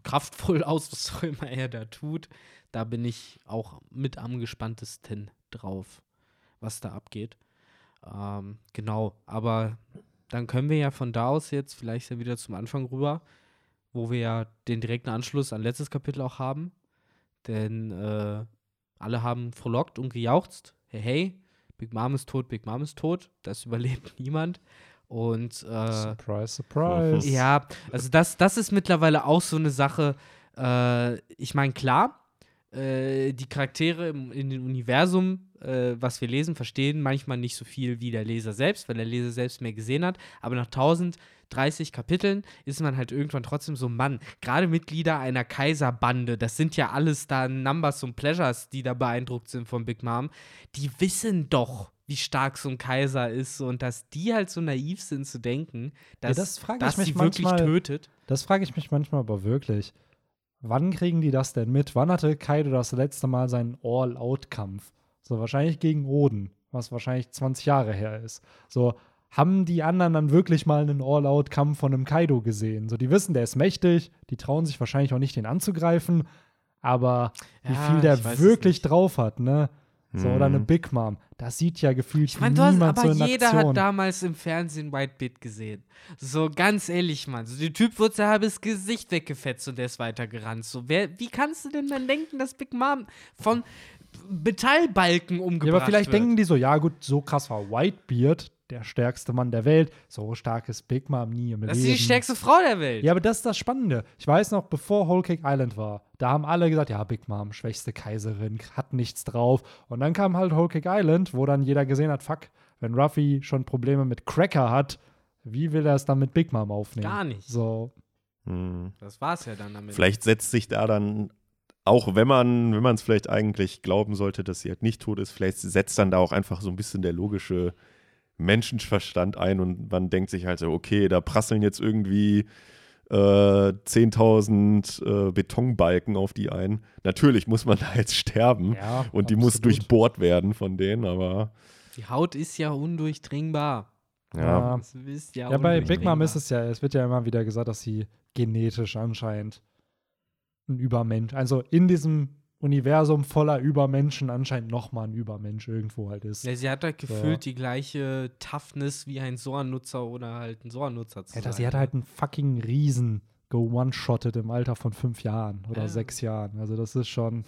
kraftvoll [laughs] aus, was auch immer er da tut. Da bin ich auch mit am gespanntesten drauf, was da abgeht. Ähm, genau, aber dann können wir ja von da aus jetzt vielleicht ja wieder zum Anfang rüber, wo wir ja den direkten Anschluss an letztes Kapitel auch haben. Denn äh, alle haben frohlockt und gejauchzt. Hey, hey, Big Mom ist tot, Big Mom ist tot. Das überlebt [laughs] niemand. Und äh, Surprise, surprise. ja, also das, das ist mittlerweile auch so eine Sache. Äh, ich meine, klar, äh, die Charaktere im, in dem Universum, äh, was wir lesen, verstehen manchmal nicht so viel wie der Leser selbst, weil der Leser selbst mehr gesehen hat. Aber nach 1030 Kapiteln ist man halt irgendwann trotzdem so, Mann, gerade Mitglieder einer Kaiserbande, das sind ja alles da Numbers und Pleasures, die da beeindruckt sind von Big Mom, die wissen doch, wie stark so ein Kaiser ist und dass die halt so naiv sind zu denken, dass, das frag ich dass mich sie wirklich manchmal. tötet. Das frage ich mich manchmal aber wirklich. Wann kriegen die das denn mit? Wann hatte Kaido das letzte Mal seinen All-Out-Kampf? So wahrscheinlich gegen Oden, was wahrscheinlich 20 Jahre her ist. So haben die anderen dann wirklich mal einen All-Out-Kampf von einem Kaido gesehen? So die wissen, der ist mächtig, die trauen sich wahrscheinlich auch nicht, den anzugreifen, aber wie Ja, viel der wirklich drauf hat, ne? So, oder eine Mhm. Big Mom. Das sieht ja gefühlt Ich meine, du hast, niemand aber so in jeder Aktion. hat damals im Fernsehen Whitebeard gesehen. So ganz ehrlich, Mann. So, der Typ wird sein halbes Gesicht weggefetzt und der ist weitergerannt. So, wer, wie kannst du denn dann denken, dass Big Mom von Metallbalken umgebracht Ja, aber vielleicht wird? denken die so, ja gut, so krass war Whitebeard, der stärkste Mann der Welt. So stark ist Big Mom nie im das Leben. ist die stärkste Frau der Welt. Ja, aber das ist das Spannende. Ich weiß noch, bevor Whole Cake Island war, da haben alle gesagt, ja, Big Mom, schwächste Kaiserin, hat nichts drauf. Und dann kam halt Whole Cake Island, wo dann jeder gesehen hat, fuck, wenn Ruffy schon Probleme mit Cracker hat, wie will er es dann mit Big Mom aufnehmen? Gar nicht. So, Hm. Das war's ja dann damit. Vielleicht setzt sich da dann, auch wenn man, wenn man es vielleicht eigentlich glauben sollte, dass sie halt nicht tot ist, vielleicht setzt dann da auch einfach so ein bisschen der logische Menschenverstand ein und man denkt sich halt so, okay, da prasseln jetzt irgendwie äh, 10.000 äh, Betonbalken auf die ein. Natürlich muss man [laughs] da jetzt sterben ja. und die muss durchbohrt werden von denen, aber Die Haut ist ja undurchdringbar. ja. Ja. Das ist ja Ja, bei Big Mom ist es ja, es wird ja immer wieder gesagt, dass sie genetisch anscheinend ein Übermensch, also in diesem Universum voller Übermenschen anscheinend nochmal ein Übermensch irgendwo halt ist. Ja, sie hat halt So. gefühlt die gleiche Toughness wie ein Soa-Nutzer oder halt ein Soa-Nutzer zu Alter, sein. sie hat ne? halt einen fucking Riesen ge-one-shottet im Alter von fünf Jahren oder Ja. sechs Jahren. Also das ist schon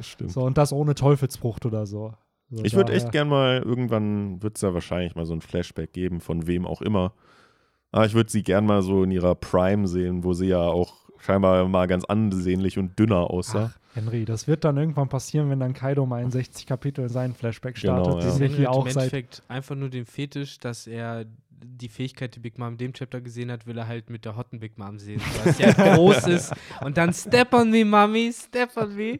Stimmt. so und das ohne Teufelsfrucht oder so. so Ich würde echt gern mal, irgendwann wird es ja wahrscheinlich mal so ein Flashback geben, von wem auch immer. Aber ich würde sie gern mal so in ihrer Prime sehen, wo sie ja auch scheinbar mal ganz ansehnlich und dünner aussah. Ach, Henry, das wird dann irgendwann passieren, wenn dann Kaido mal in 60 Kapitel seinen Flashback Genau, startet. ja. die wir Henry hier hat auch im seit Endeffekt einfach nur den Fetisch, dass er die Fähigkeit, die Big Mom in dem Chapter gesehen hat, will er halt mit der hotten Big Mom sehen, weil sie halt groß ist. Und dann Step on me, Mami, step on me.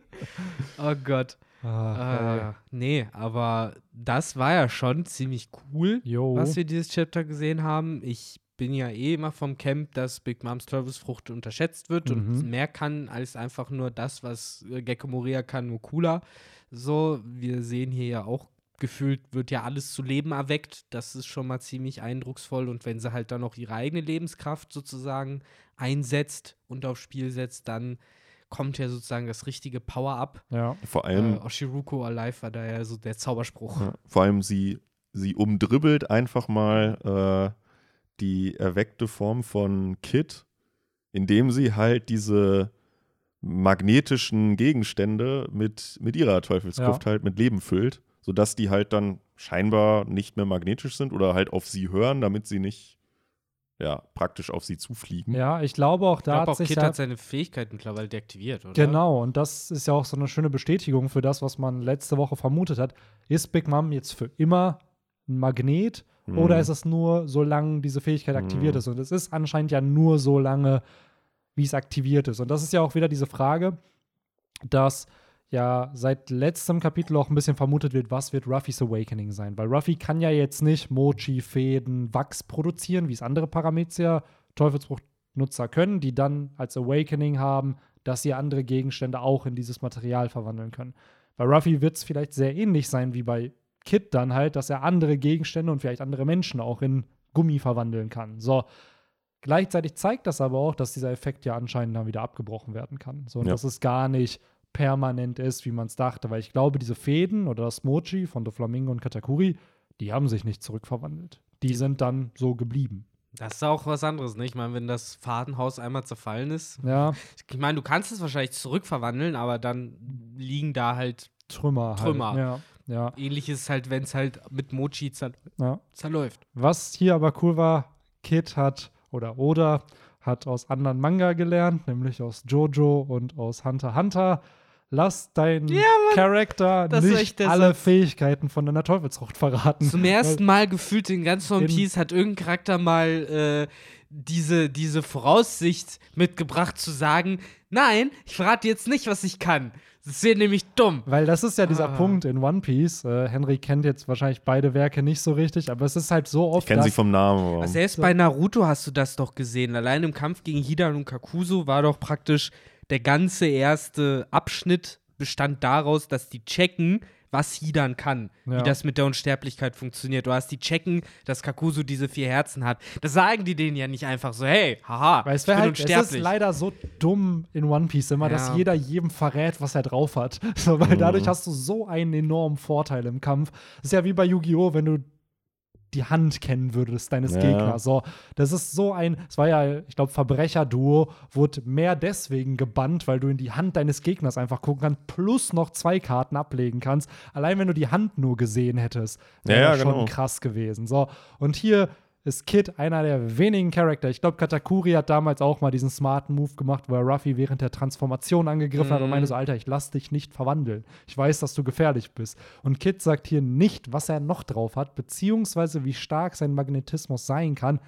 Oh Gott. Ah, Äh, nee, aber das war ja schon ziemlich cool, Jo. was wir dieses Chapter gesehen haben. Ich bin ja eh immer vom Camp, dass Big Moms Teufelsfrucht unterschätzt wird und Mhm. mehr kann als einfach nur das, was äh, Gecko Moria kann, nur cooler. So, wir sehen hier ja auch gefühlt wird ja alles zu Leben erweckt. Das ist schon mal ziemlich eindrucksvoll. Und wenn sie halt dann noch ihre eigene Lebenskraft sozusagen einsetzt und aufs Spiel setzt, dann kommt ja sozusagen das richtige Power-Up. Ja. Vor Äh, allem, Oshiruko Alive war da ja so der Zauberspruch. ja, vor allem sie, sie umdribbelt einfach mal äh, die erweckte Form von Kit, indem sie halt diese magnetischen Gegenstände mit, mit ihrer Teufelskraft halt mit Leben füllt, sodass die halt dann scheinbar nicht mehr magnetisch sind oder halt auf sie hören, damit sie nicht ja, praktisch auf sie zufliegen. ja, ich glaube auch Ich da glaube hat auch, sich Kit hat seine Fähigkeit mittlerweile deaktiviert, oder? Genau, und das ist ja auch so eine schöne Bestätigung für das, was man letzte Woche vermutet hat. Ist Big Mom jetzt für immer ein Magnet Mhm. oder ist es nur, solange diese Fähigkeit aktiviert Mhm. ist? Und es ist anscheinend ja nur so lange, wie es aktiviert ist. Und das ist ja auch wieder diese Frage, dass ja seit letztem Kapitel auch ein bisschen vermutet wird, was wird Ruffys Awakening sein? Weil Ruffy kann ja jetzt nicht Mochi, Fäden, Wachs produzieren, wie es andere Parameter Teufelsbruchnutzer können, die dann als Awakening haben, dass sie andere Gegenstände auch in dieses Material verwandeln können. Bei Ruffy wird es vielleicht sehr ähnlich sein wie bei Kid dann halt, dass er andere Gegenstände und vielleicht andere Menschen auch in Gummi verwandeln kann. So. Gleichzeitig zeigt das aber auch, dass dieser Effekt ja anscheinend dann wieder abgebrochen werden kann. So, und Ja. dass es gar nicht permanent ist, wie man es dachte. Weil ich glaube, diese Fäden oder das Mochi von Doflamingo und Katakuri, die haben sich nicht zurückverwandelt. Die sind dann so geblieben. Das ist auch was anderes, ne? Ich meine, wenn das Fadenhaus einmal zerfallen ist. Ja, Ich meine, du kannst es wahrscheinlich zurückverwandeln, aber dann liegen da halt Trümmer. Trümmer. Halt. Ja, ja, ähnliches halt, wenn es halt mit Mochi zer ja. zerläuft. Was hier aber cool war, Kid hat oder Oda hat aus anderen Manga gelernt, nämlich aus Jojo und aus Hunter Hunter. Lass deinen Ja. Charakter nicht alle Satz. Fähigkeiten von deiner Teufelsfrucht verraten. Zum ersten Mal gefühlt in ganz One Piece hat irgendein Charakter mal äh, diese, diese Voraussicht mitgebracht zu sagen, nein, ich verrate jetzt nicht, was ich kann. Das wäre nämlich dumm. Weil das ist ja dieser Ah. Punkt in One Piece. Äh, Henry kennt jetzt wahrscheinlich beide Werke nicht so richtig, aber es ist halt so Ich oft, kenne sie vom Namen. Aber Also selbst bei Naruto hast du das doch gesehen. Allein im Kampf gegen Hidan und Kakuzu war doch praktisch der ganze erste Abschnitt bestand daraus, dass die checken, was Hidan kann, Ja. wie das mit der Unsterblichkeit funktioniert. Du hast die checken, dass Kakuzu diese vier Herzen hat. Das sagen die denen ja nicht einfach so, hey, haha, Weil es, ich bin halt, es ist unsterblich. leider so dumm in One Piece immer, dass Ja. jeder jedem verrät, was er drauf hat. [laughs] So, weil Mhm. dadurch hast du so einen enormen Vorteil im Kampf. Das ist ja wie bei Yu-Gi-Oh!, wenn du die Hand kennen würdest deines Ja. Gegners. So, das ist so ein, es war ja, ich glaube, Verbrecher-Duo wurde mehr deswegen gebannt, weil du in die Hand deines Gegners einfach gucken kannst, plus noch zwei Karten ablegen kannst. Allein wenn du die Hand nur gesehen hättest, wäre Ja, ja, das schon genau. krass gewesen. So, und hier ist Kid einer der wenigen Charakter. Ich glaube, Katakuri hat damals auch mal diesen smarten Move gemacht, wo er Ruffy während der Transformation angegriffen hat und Mhm. meinte so, Alter, ich lass dich nicht verwandeln. Ich weiß, dass du gefährlich bist. Und Kid sagt hier nicht, was er noch drauf hat, beziehungsweise wie stark sein Magnetismus sein kann.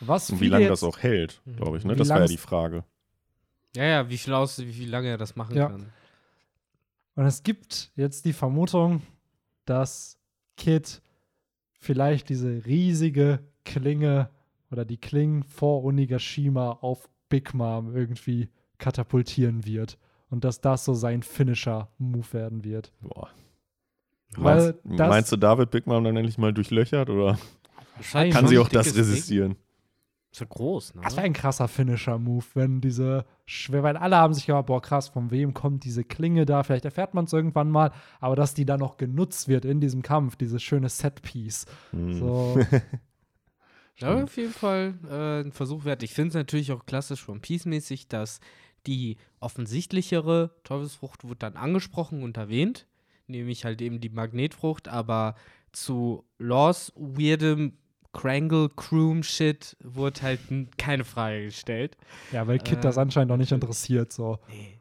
Was und wie lange das auch hält, glaube ich. Ne? Wie Das war ja die Frage. ja, ja, wie viel aus, wie viel lange er das machen Ja. kann. Und es gibt jetzt die Vermutung, dass Kid vielleicht diese riesige Klinge oder die Klingen vor Onigashima auf Big Mom irgendwie katapultieren wird. Und dass das so sein Finisher-Move werden wird. Boah. Weil Meinst, das- meinst du, David Big Mom dann endlich mal durchlöchert oder Wahrscheinlich. kann sie auch das Ding. resistieren? Ist ja groß, ne? Das wäre ein krasser Finisher-Move, wenn diese schwer, weil alle haben sich gedacht, boah, krass, von wem kommt diese Klinge da? Vielleicht erfährt man es irgendwann mal, aber dass die dann noch genutzt wird in diesem Kampf, dieses schöne Set-Piece. Hm. So, [laughs] Ja, auf jeden Fall äh, ein Versuch wert. Ich finde es natürlich auch klassisch One Piece-mäßig, dass die offensichtlichere Teufelsfrucht wird dann angesprochen und erwähnt, nämlich halt eben die Magnetfrucht, aber zu Laws weirdem Krangle Croom Shit wurde halt keine Frage gestellt. Ja, weil Kid Äh, das anscheinend auch nicht interessiert. So. Nee.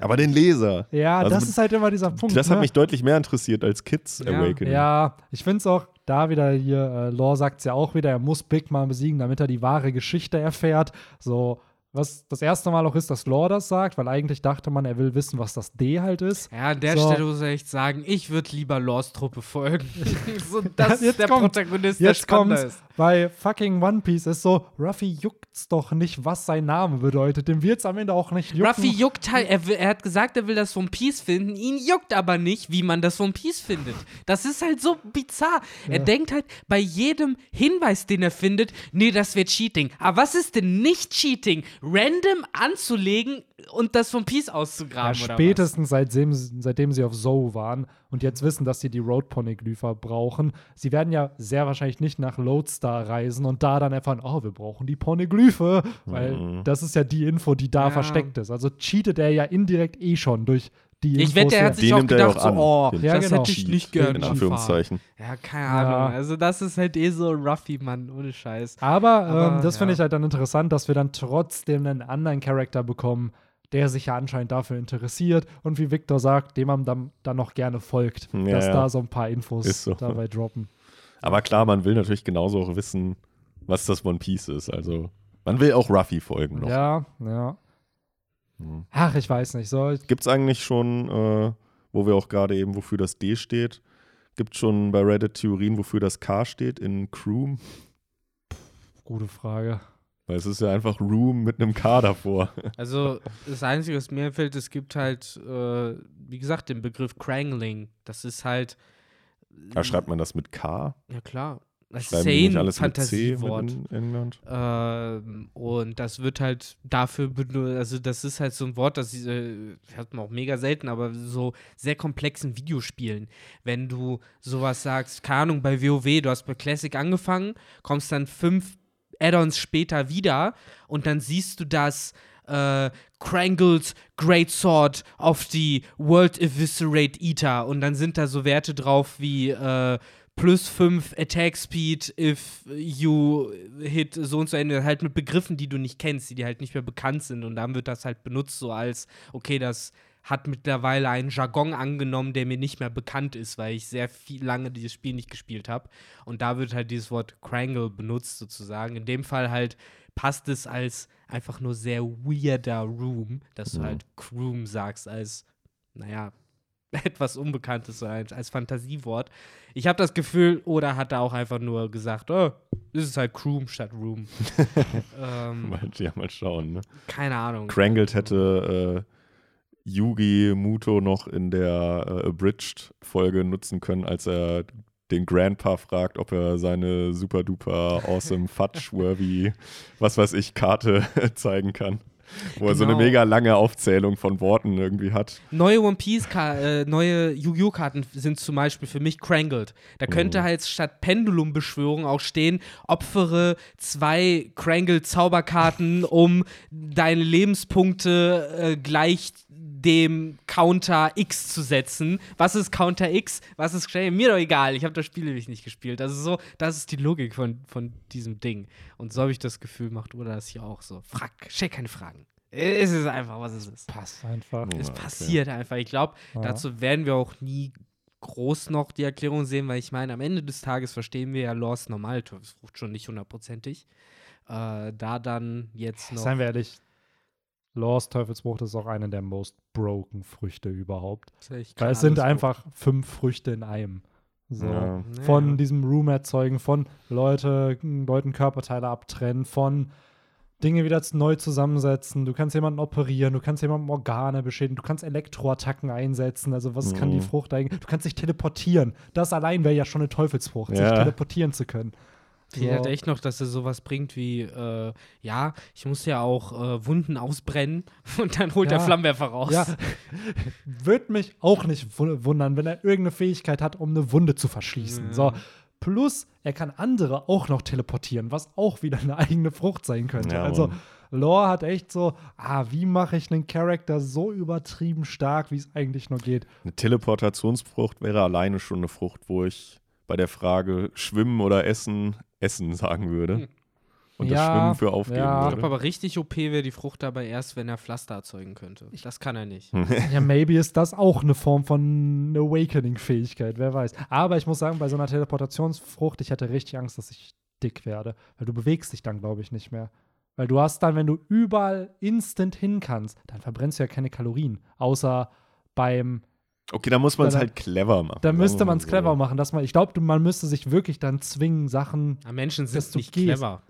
Aber den Leser. Ja, Also das mit- ist halt immer dieser Punkt. Das hat ne? mich deutlich mehr interessiert als Kids Ja. Awakening. Ja, ich finde es auch da wieder hier, äh, Lore sagt es ja auch wieder, er muss Big Mom besiegen, damit er die wahre Geschichte erfährt. So, was das erste Mal auch ist, dass Lore das sagt, weil eigentlich dachte man, er will wissen, was das D halt ist. Ja, an der So. Stelle muss ich echt sagen, ich würde lieber Laws Truppe folgen. [laughs] so, dass Jetzt der kommt- Protagonist der Jetzt ist. Bei fucking One Piece ist so, Ruffy juckt's doch nicht, was sein Name bedeutet. Dem wird's am Ende auch nicht jucken. Ruffy juckt halt, er, will- er hat gesagt, er will das One Piece finden, ihn juckt aber nicht, wie man das One Piece findet. Das ist halt so bizarr. Er Ja. denkt halt bei jedem Hinweis, den er findet, nee, das wird Cheating. Aber was ist denn nicht Cheating? Random anzulegen und das Piece ja, auszugraben oder spätestens seitdem, seitdem sie auf Zoe waren und jetzt wissen, dass sie die Road Poneglypher brauchen. Sie werden ja sehr wahrscheinlich nicht nach Lodestar reisen und da dann erfahren, oh, wir brauchen die Poneglyphe, weil Mhm. das ist ja die Info, die da Ja. versteckt ist. Also cheatet er ja indirekt eh schon durch die. Ich wette, er hat sich auch er ja gedacht, auch so, oh, Ja, das genau. hätte ich nicht In. Anführungszeichen. Ja, keine Ja. Ahnung. Also das ist halt eh so Ruffy, Mann, ohne Scheiß. Aber, Aber, ähm, das finde ja. ich halt dann interessant, dass wir dann trotzdem einen anderen Charakter bekommen, der sich ja anscheinend dafür interessiert und wie Victor sagt, dem man dann, dann noch gerne folgt, Ja, dass ja. da so ein paar Infos so. dabei droppen. Aber klar, man will natürlich genauso auch wissen, was das One Piece ist. Also, man will auch Ruffy folgen noch. Ja, ja. Mhm. Ach, ich weiß nicht. So, Gibt es eigentlich schon, äh, wo wir auch gerade eben, wofür das D steht, gibt schon bei Reddit Theorien, wofür das K steht in Croom? gute Frage. Weil es ist ja einfach Room mit einem K davor. [laughs] Also das Einzige, was mir fällt, es gibt halt, äh, wie gesagt, den Begriff Krangling. Das ist halt. Da schreibt man das mit K? Ja klar. Das ist ja eh ein Fantasiewort. in England? Ähm, und das wird halt dafür benutzt, also das ist halt so ein Wort, das äh, hat man auch mega selten, aber so sehr komplexen Videospielen. Wenn du sowas sagst, keine Ahnung, bei WoW, du hast bei Classic angefangen, kommst dann fünf Add-ons später wieder und dann siehst du das äh, Krangles Great Sword of the World Eviscerate Eater und dann sind da so Werte drauf wie äh, plus 5 Attack Speed if you hit so und so Ende, halt mit Begriffen, die du nicht kennst, die dir halt nicht mehr bekannt sind und dann wird das halt benutzt so als, okay, das hat mittlerweile einen Jargon angenommen, der mir nicht mehr bekannt ist, weil ich sehr viel lange dieses Spiel nicht gespielt habe. Und da wird halt dieses Wort Krangle benutzt sozusagen. In dem Fall halt passt es als einfach nur sehr weirder Room, dass du Mhm. halt Croom sagst als, naja, [laughs] etwas Unbekanntes, so als, als Fantasiewort. Ich habe das Gefühl, oder hat er auch einfach nur gesagt, oh, das ist halt Croom statt Room. [laughs] ähm, ja, mal schauen. Ne? keine Ahnung. Krangelt hätte äh, Yugi Muto noch in der äh, Abridged-Folge nutzen können, als er den Grandpa fragt, ob er seine super duper awesome [laughs] Fudge-worthy, was weiß ich, Karte zeigen kann. Wo er so eine Genau. mega lange Aufzählung von Worten irgendwie hat. Neue One Piece, äh, neue Yu-Gi-Oh! Karten sind zum Beispiel für mich Crangled. Da könnte Mhm. halt statt Pendulum-Beschwörung auch stehen, opfere zwei Crangled-Zauberkarten, um deine Lebenspunkte äh, gleich dem Counter X zu setzen. Was ist Counter X? Was ist Crangle? Mir doch egal, ich habe das Spiel nämlich nicht gespielt. Also so, das ist die Logik von, von diesem Ding. Und so habe ich das Gefühl, macht Oda das hier auch so. Frag, stell keine Fragen. Es ist einfach, was es ist. Passt einfach. Es Ja, okay. passiert einfach. Ich glaube, Ja. dazu werden wir auch nie groß noch die Erklärung sehen, weil ich meine, am Ende des Tages verstehen wir ja Lors normale Teufelsfrucht schon nicht hundertprozentig. Äh, da dann jetzt noch. Seien wir ehrlich, Lors Teufelsbruch ist auch eine der most broken Früchte überhaupt. Weil es sind einfach fünf Früchte in einem. So. Ja. Von diesem Room erzeugen, von Leute, Leuten Körperteile abtrennen, von Dinge wieder neu zusammensetzen. Du kannst jemanden operieren, du kannst jemandem Organe beschädigen, du kannst Elektroattacken einsetzen. Also, was kann die Mhm. Frucht eigentlich? Du kannst dich teleportieren. Das allein wäre ja schon eine Teufelsfrucht, sich Ja. teleportieren zu können. Fehlt halt So. echt noch, dass er sowas bringt wie, äh, ja, ich muss ja auch äh, Wunden ausbrennen [laughs] und dann holt Ja. der Flammenwerfer raus. Ja, [laughs] würde mich auch nicht wu- wundern, wenn er irgendeine Fähigkeit hat, um eine Wunde zu verschließen. Ja. So. Plus, er kann andere auch noch teleportieren, was auch wieder eine eigene Frucht sein könnte. Ja, also. Lore hat echt so, ah, wie mache ich einen Charakter so übertrieben stark, wie es eigentlich nur geht. Eine Teleportationsfrucht wäre alleine schon eine Frucht, wo ich bei der Frage Schwimmen oder Essen Essen sagen würde. Hm. Und Ja, das Schwimmen für aufgeben ja. Ich würde. glaube aber richtig OP wäre die Frucht dabei erst, wenn er Pflaster erzeugen könnte. Das kann er nicht. [laughs] Ja, maybe ist das auch eine Form von Awakening-Fähigkeit, wer weiß. Aber ich muss sagen, bei so einer Teleportationsfrucht, ich hätte richtig Angst, dass ich dick werde. Weil du bewegst dich dann, glaube ich, nicht mehr. Weil du hast dann, wenn du überall instant hin kannst, dann verbrennst du ja keine Kalorien. Außer beim, Okay, da muss man es halt clever machen. da müsste man es so. clever machen, dass man, ich glaube, man müsste sich wirklich dann zwingen, Sachen, Aber Menschen sind Dass du nicht gehst. clever.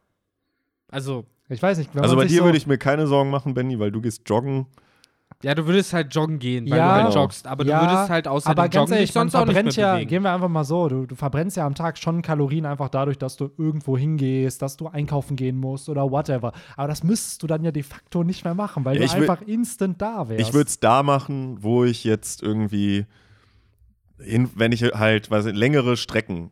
Also, ich weiß nicht, wenn Also man bei sich dir so, würde ich mir keine Sorgen machen, Benny, weil du gehst joggen. Ja, du würdest halt joggen gehen, weil Ja. du halt joggst. Aber Ja, du würdest halt außer aber dem ganz Joggen ehrlich, man sonst auch nicht ja, bewegen. gehen wir einfach mal so, du, du verbrennst ja am Tag schon Kalorien einfach dadurch, dass du irgendwo hingehst, dass du einkaufen gehen musst oder whatever. Aber das müsstest du dann ja de facto nicht mehr machen, weil Ja, du einfach instant da wärst. Ich würde es da machen, wo ich jetzt irgendwie, hin, wenn ich halt, weiß ich, längere Strecken,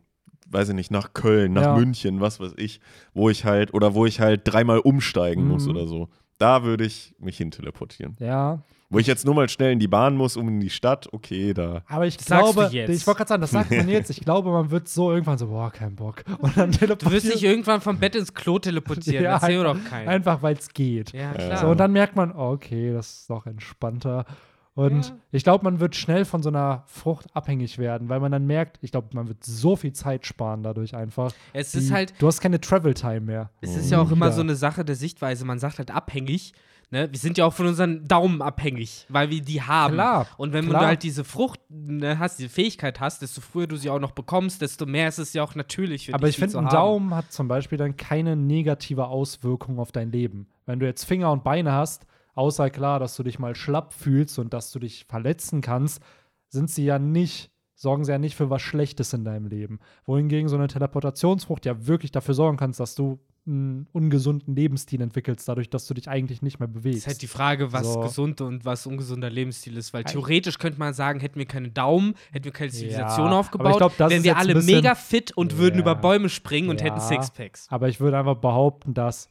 weiß ich nicht, nach Köln, nach Ja. München, was weiß ich, wo ich halt, oder wo ich halt dreimal umsteigen muss Mhm. oder so. Da würde ich mich hin teleportieren. Ja, Wo ich jetzt nur mal schnell in die Bahn muss, um in die Stadt, okay, da. aber ich Das glaube, ich wollte gerade sagen, das sagt man jetzt. Ich glaube, man wird so irgendwann so, boah, kein Bock. Und dann Du wirst dich irgendwann vom Bett ins Klo teleportieren. [laughs] Ja, Erzähl einfach- doch keinen. einfach, weil es geht. Ja, klar. So, und dann merkt man, oh, okay, das ist doch entspannter. Und Ja. ich glaube, man wird schnell von so einer Frucht abhängig werden, weil man dann merkt, ich glaube, man wird so viel Zeit sparen dadurch einfach. es Die- ist halt, Du hast keine Travel-Time mehr. es ist ja auch immer so eine Sache der Sichtweise. Man sagt halt abhängig. Ne? Wir sind ja auch von unseren Daumen abhängig, weil wir die haben. Klar, Und wenn klar. du halt diese Frucht ne, hast, diese Fähigkeit hast, desto früher du sie auch noch bekommst, desto mehr ist es ja auch natürlich für Aber dich, ich finde, ein. Daumen hat zum Beispiel dann keine negative Auswirkung auf dein Leben. Wenn du jetzt Finger und Beine hast, außer klar, dass du dich mal schlapp fühlst und dass du dich verletzen kannst, sind sie ja nicht, sorgen sie ja nicht für was Schlechtes in deinem Leben. Wohingegen so eine Teleportationsfrucht ja wirklich dafür sorgen kannst, dass du einen ungesunden Lebensstil entwickelst, dadurch, dass du dich eigentlich nicht mehr bewegst. ist halt die Frage, was So. gesund und was ungesunder Lebensstil ist, weil Ei. theoretisch könnte man sagen, hätten wir keine Daumen, hätten wir keine Zivilisation ich aufgebaut, glaub, das wären wir alle mega fit und würden Ja. über Bäume springen und Ja. hätten Sixpacks. Aber ich würde einfach behaupten, dass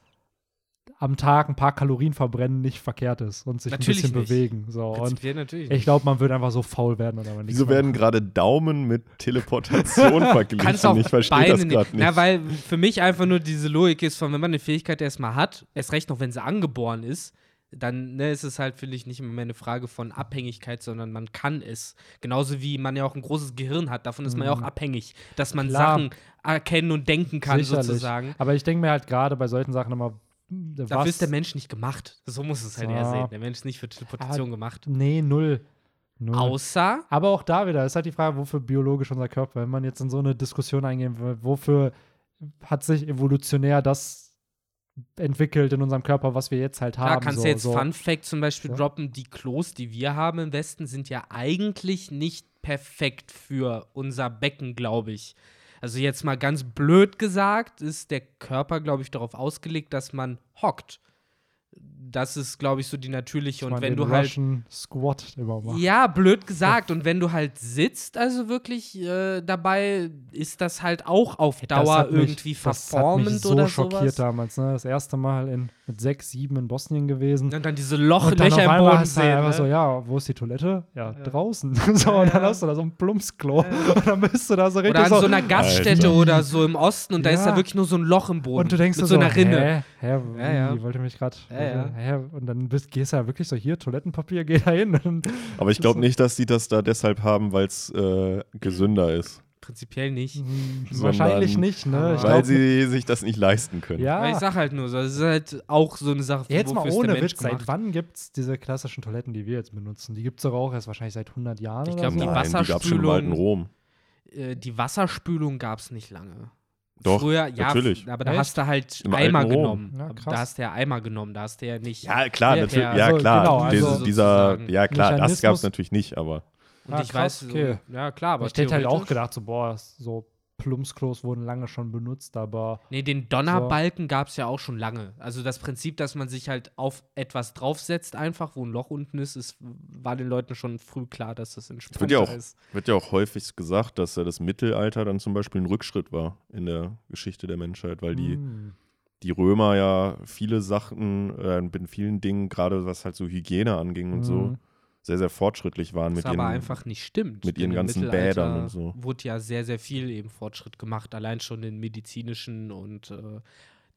am Tag ein paar Kalorien verbrennen nicht verkehrt ist und sich Natürlich ein bisschen nicht. bewegen. So. Und ich glaube, man wird einfach so faul werden oder man Wieso werden gerade Daumen mit Teleportation [laughs] verglichen? kannst auch ich verstehe Beine das gerade nicht. Na, weil für mich einfach nur diese Logik ist, von wenn man eine Fähigkeit erstmal hat, erst recht noch, wenn sie angeboren ist, dann ne, ist es halt, finde ich, nicht immer mehr eine Frage von Abhängigkeit, sondern man kann es. Genauso wie man ja auch ein großes Gehirn hat, davon ist man ja auch Mhm. abhängig, dass man Klar. Sachen erkennen und denken kann, Sicherlich. sozusagen. Aber ich denke mir halt gerade bei solchen Sachen immer, Dafür was? ist der Mensch nicht gemacht. So muss es halt Ja. eher sehen. Der Mensch ist nicht für Teleportation gemacht. Nee, null. null. Außer, Aber auch da wieder ist halt die Frage, wofür biologisch unser Körper, wenn man jetzt in so eine Diskussion eingehen will, wofür hat sich evolutionär das entwickelt in unserem Körper, was wir jetzt halt klar, haben. kannst so, du jetzt so. Fun Fact zum Beispiel So. droppen, die Klos, die wir haben im Westen, sind ja eigentlich nicht perfekt für unser Becken, glaube ich. Also jetzt mal ganz blöd gesagt, ist der Körper, glaube ich, darauf ausgelegt, dass man hockt. Das ist, glaube ich, so die natürliche. Ich Und wenn den du halt Russian Squat immer. Ja, blöd gesagt. Und wenn du halt sitzt, also wirklich äh, dabei, ist das halt auch auf Das Dauer mich- irgendwie das hat mich verformend so oder schockiert sowas. damals. Ne? Das erste Mal in, mit sechs, sieben in Bosnien gewesen. Und dann diese Loch, Und dann Löcher auf im Boden halt sehen. einfach ne? so, ja, wo ist die Toilette? Ja, Ja. draußen. [laughs] so, Ja, und dann ja. hast du da so ein Plumpsklo. [laughs] Und dann bist du da so richtig Oder an so. so einer Gaststätte Alter. oder so im Osten und da ist da wirklich nur so ein Loch im Boden. und du denkst mit dir so einer Rinne. Hä? Hä? Ja, ja. Wollte mich gerade. Ja, ja. Hä? Und dann bist, gehst du ja wirklich so, hier, Toilettenpapier, geh da hin. Aber ich Das glaube so- nicht, dass die das da deshalb haben, weil es äh, gesünder ist. Prinzipiell nicht. wahrscheinlich Sondern nicht, ne? Ich weil glaub, sie sich das nicht leisten können. ja. Aber ich sag halt nur so, es ist halt auch so eine Sache, jetzt mal ohne Witz, seit wann gibt es diese klassischen Toiletten, die wir jetzt benutzen? Die gibt es doch auch erst wahrscheinlich seit 100 Jahren Ich oder glaub, so. die Nein, die gab es schon im Wasserspülung- alten Rom. Äh, die Wasserspülung gab es nicht lange. Doch, Früher, ja, natürlich. aber da Echt? hast du halt Im Eimer genommen. Ja, da hast du ja Eimer genommen, da hast du ja nicht. Ja, klar, Ja, natürlich. ja, Ja, also, klar. genau, also dieser, ja, klar, das gab es Mechanismus- natürlich nicht, aber Und Ah, ich krass, weiß, okay. so, ja klar, aber ich hätte halt auch gedacht, so, boah, so Plumpsklos wurden lange schon benutzt, aber Nee, den Donnerbalken gab es ja auch schon lange. Also das Prinzip, dass man sich halt auf etwas draufsetzt, einfach, wo ein Loch unten ist, ist war den Leuten schon früh klar, dass das es wird ja, auch, ist. wird ja auch häufig gesagt, dass ja das Mittelalter dann zum Beispiel ein Rückschritt war in der Geschichte der Menschheit, weil die, Hm. die Römer ja viele Sachen, äh, mit vielen Dingen, gerade was halt so Hygiene anging und so, Mhm. Sehr, sehr fortschrittlich waren Was mit aber ihren, einfach nicht stimmt. mit ihren ganzen Bädern und so. Wurde ja sehr, sehr viel eben Fortschritt gemacht, allein schon in medizinischen und äh,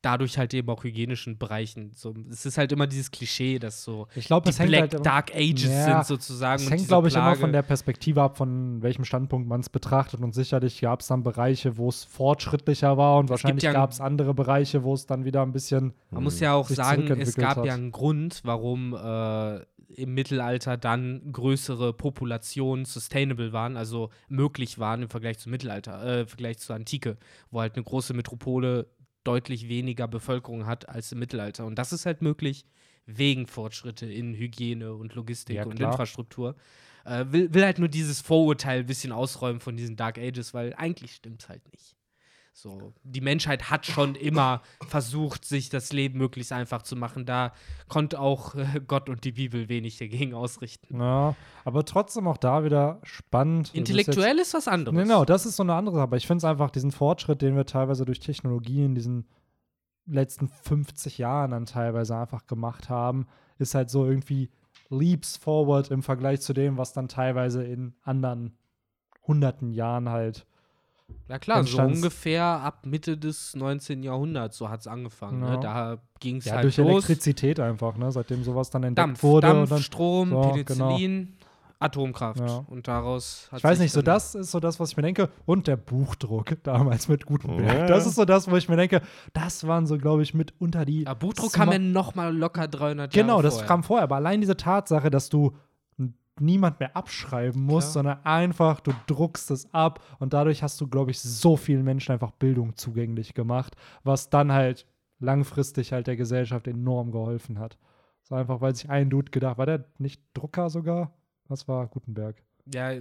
dadurch halt eben auch hygienischen Bereichen. So, es ist halt immer dieses Klischee, dass so Ich glaube, die es hängt Black halt immer- Dark Ages Ja, sind sozusagen. Es und hängt, glaube ich, immer von der Perspektive ab, von welchem Standpunkt man es betrachtet. Und sicherlich gab es dann Bereiche, wo es fortschrittlicher war und wahrscheinlich ja- gab es andere Bereiche, wo es dann wieder ein bisschen. Man muss ja auch sagen, es gab hat. ja einen Grund, warum äh, im Mittelalter dann größere Populationen sustainable waren, also möglich waren im Vergleich zum Mittelalter, äh, im Vergleich zur Antike, wo halt eine große Metropole deutlich weniger Bevölkerung hat als im Mittelalter. Und das ist halt möglich wegen Fortschritte in Hygiene und Logistik Ja, und. Infrastruktur. Äh, will, will halt nur dieses Vorurteil ein bisschen ausräumen von diesen Dark Ages, weil eigentlich stimmt es halt nicht. So, die Menschheit hat schon immer versucht, sich das Leben möglichst einfach zu machen. Da konnte auch äh, Gott und die Bibel wenig dagegen ausrichten. Ja, aber trotzdem auch da wieder spannend. Das ist jetzt- Intellektuell ist was anderes. Genau, das ist so eine andere Sache. Aber ich finde es einfach, diesen Fortschritt, den wir teilweise durch Technologie in diesen letzten 50 Jahren dann teilweise einfach gemacht haben, ist halt so irgendwie leaps forward im Vergleich zu dem, was dann teilweise in anderen hunderten Jahren halt. Ja klar, so ungefähr ab Mitte des 19. Jahrhunderts, so hat es angefangen. Ja. Ne? Da ging es Ja, halt durch los. Elektrizität einfach, ne? Seitdem sowas dann entdeckt Dampf, wurde. Dampf und dann, Strom, so, Penicillin, Atomkraft. Ja. Und daraus hat ich weiß nicht, so das ist so das, was ich mir denke. Und der Buchdruck [laughs] damals mit Gutenberg. Ja. Das ist so das, wo ich mir denke, das waren so, glaube ich, mit unter die. Ja, Buchdruck Sma- kam ja noch mal locker 300 Genau, Jahre das vorher. kam vorher. Aber allein diese Tatsache, dass du niemand mehr abschreiben musst, Klar. sondern einfach, du druckst es ab und dadurch hast du, glaube ich, so vielen Menschen einfach Bildung zugänglich gemacht, was dann halt langfristig halt der Gesellschaft enorm geholfen hat. So einfach, weil sich ein Dude gedacht, war der nicht Drucker sogar? Was war Gutenberg? Ja,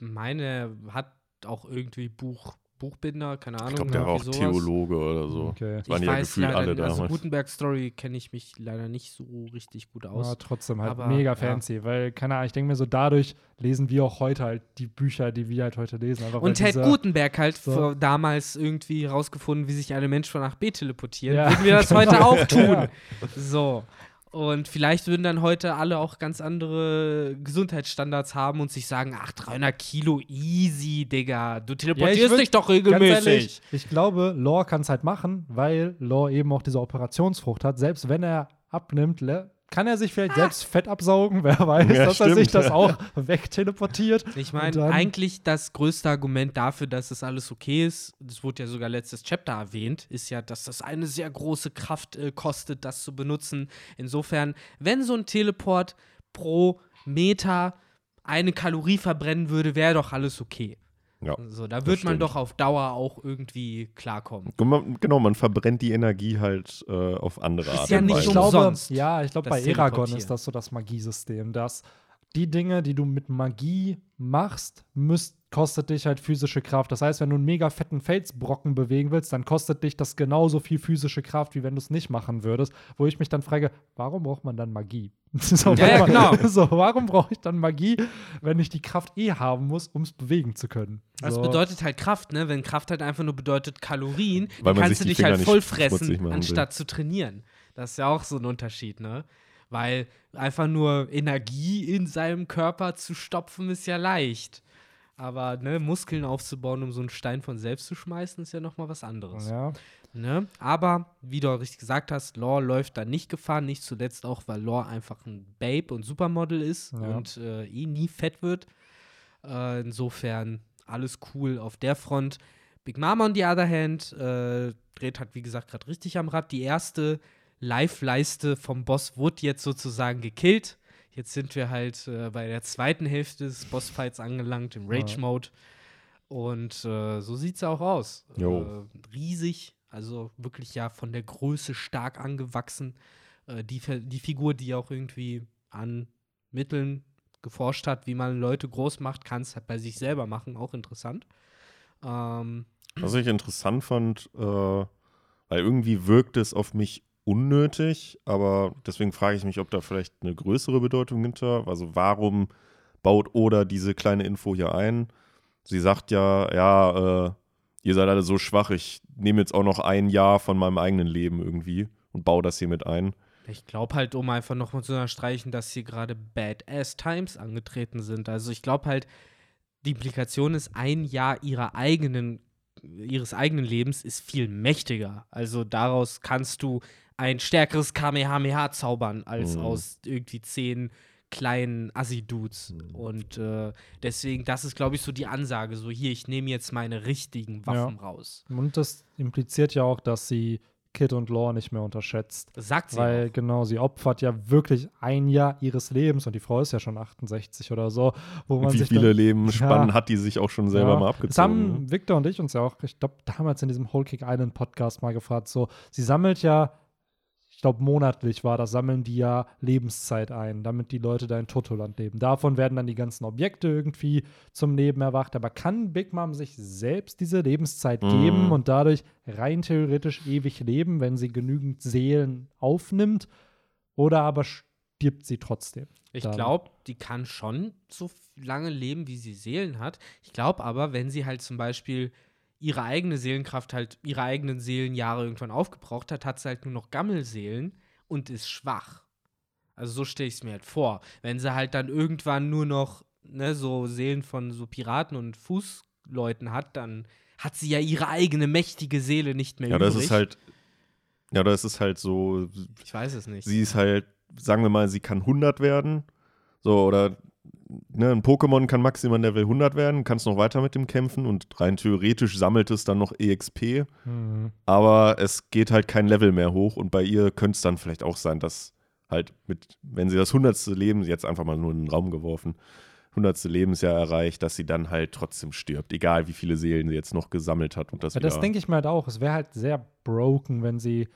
meine hat auch irgendwie Buch, Buchbinder, keine Ahnung. Ich glaube, der war auch sowas. Theologe oder so. Okay. Das waren ich ja weiß gefühlt leider, alle nicht, also damals. Gutenberg-Story kenne ich mich leider nicht so richtig gut aus. Ja, trotzdem halt Aber, mega ja. fancy, weil, keine Ahnung, ich denke mir so, dadurch lesen wir auch heute halt die Bücher, die wir halt heute lesen. Einfach, Und hätte Gutenberg halt so. vor- damals irgendwie herausgefunden, wie sich ein Mensch von A nach B teleportiert, Ja, würden wir das genau. [laughs] heute auch tun. Ja. So. Und vielleicht würden dann heute alle auch ganz andere Gesundheitsstandards haben und sich sagen, ach, 300 Kilo, easy, Digga. Du teleportierst würd- dich doch regelmäßig. ehrlich, ich glaube, Lore kann es halt machen, weil Lore eben auch diese Operationsfrucht hat. Selbst wenn er abnimmt, le- kann er sich vielleicht selbst Fett absaugen, [laughs] wer weiß, Ja, dass er sich stimmt. das auch [laughs] wegteleportiert. Ich meine, eigentlich das größte Argument dafür, dass das alles okay ist, das wurde ja sogar letztes Chapter erwähnt, ist ja, dass das eine sehr große Kraft äh, kostet, das zu benutzen. Insofern, wenn so ein Teleport pro Meter eine Kalorie verbrennen würde, wäre doch alles okay. Ja, So, da wird man doch auf Dauer auch irgendwie klarkommen. Genau, man verbrennt die Energie halt äh, auf andere Ist Art ja und nicht Weise. ich glaube, umsonst, ja, ich glaube, bei Eragon ist das so das Magiesystem, dass die Dinge, die du mit Magie machst, müsst, kostet dich halt physische Kraft. Das heißt, wenn du einen mega fetten Felsbrocken bewegen willst, dann kostet dich das genauso viel physische Kraft, wie wenn du es nicht machen würdest. Wo ich mich dann frage, warum braucht man dann Magie? [laughs] so, Ja, ja, warum- genau. [laughs] So, warum brauche ich dann Magie, wenn ich die Kraft eh haben muss, um es bewegen zu können? Das so. bedeutet halt Kraft, ne? Wenn Kraft halt einfach nur bedeutet Kalorien, dann man kannst du dich halt Finger voll nicht fressen, schmutzig machen will. anstatt zu trainieren. Das ist ja auch so ein Unterschied, ne? Weil einfach nur Energie in seinem Körper zu stopfen, ist ja leicht. Aber ne, Muskeln aufzubauen, um so einen Stein von selbst zu schmeißen, ist ja nochmal was anderes. Ja. Ne? Aber, wie du auch richtig gesagt hast, Lore läuft da nicht Gefahr, nicht zuletzt auch, weil Lore einfach ein Babe und Supermodel ist Ja. und äh, eh nie fett wird. Äh, insofern alles cool auf der Front. Big Mama on the other hand äh, dreht halt, wie gesagt, gerade richtig am Rad. Die erste Live-Leiste vom Boss wurde jetzt sozusagen gekillt. Jetzt sind wir halt äh, bei der zweiten Hälfte des Bossfights angelangt, im Rage-Mode. Und äh, so sieht es auch aus. Jo. Äh, riesig, also wirklich ja von der Größe stark angewachsen. Äh, die, die Figur, die auch irgendwie an Mitteln geforscht hat, wie man Leute groß macht, kann es halt bei sich selber machen, auch interessant. Ähm, Was ich interessant fand, äh, weil irgendwie wirkt es auf mich unnötig, aber deswegen frage ich mich, ob da vielleicht eine größere Bedeutung hinter. Also warum baut Oda diese kleine Info hier ein? Sie sagt ja, ja, äh, ihr seid alle so schwach, ich nehme jetzt auch noch ein Jahr von meinem eigenen Leben irgendwie und baue das hier mit ein. Ich glaube halt, um einfach nochmal zu unterstreichen, dass hier gerade Badass Times angetreten sind. Also ich glaube halt, die Implikation ist, ein Jahr ihrer eigenen, ihres eigenen Lebens ist viel mächtiger. Also daraus kannst du ein stärkeres Kamehameha zaubern, als Mhm. aus irgendwie zehn kleinen Assi-Dudes. Mhm. Und äh, deswegen, das ist, glaube ich, so die Ansage. So, hier, ich nehme jetzt meine richtigen Waffen raus. Und das impliziert ja auch, dass sie Kid und Law nicht mehr unterschätzt. Das sagt sie Weil auch. genau, sie opfert ja wirklich ein Jahr ihres Lebens und die Frau ist ja schon 68 oder so, wo man Wie sich viele dann, Lebensspannen Ja. hat die sich auch schon selber Ja, mal Das abgezogen. haben ne? Victor und ich uns ja auch, ich glaube, damals in diesem Whole Kick Island Podcast mal gefragt, so, sie sammelt ja, glaube, monatlich war das, sammeln die ja Lebenszeit ein, damit die Leute da in Totoland leben. Davon werden dann die ganzen Objekte irgendwie zum Leben erwacht. Aber kann Big Mom sich selbst diese Lebenszeit Mhm. geben und dadurch rein theoretisch ewig leben, wenn sie genügend Seelen aufnimmt? Oder aber stirbt sie trotzdem? Ich glaube, die kann schon so lange leben, wie sie Seelen hat. Ich glaube aber, wenn sie halt zum Beispiel ihre eigene Seelenkraft halt, ihre eigenen Seelenjahre irgendwann aufgebraucht hat, hat sie halt nur noch Gammelseelen und ist schwach. Also so stelle ich es mir halt vor. Wenn sie halt dann irgendwann nur noch ne, so Seelen von so Piraten und Fußleuten hat, dann hat sie ja ihre eigene mächtige Seele nicht mehr Ja, übrig. das ist halt, ja, das ist halt so, ich weiß es nicht. sie ist halt, sagen wir mal, sie kann 100 werden. So, oder ne, ein Pokémon kann maximal Level 100 werden, kannst noch weiter mit dem kämpfen und rein theoretisch sammelt es dann noch EXP, Mhm. aber es geht halt kein Level mehr hoch und bei ihr könnte es dann vielleicht auch sein, dass halt mit, wenn sie das hundertste Leben, jetzt einfach mal nur in den Raum geworfen, hundertste Lebensjahr erreicht, dass sie dann halt trotzdem stirbt, egal wie viele Seelen sie jetzt noch gesammelt hat und das Ja, wieder. das denke ich mir halt auch. Es wäre halt sehr broken, wenn sie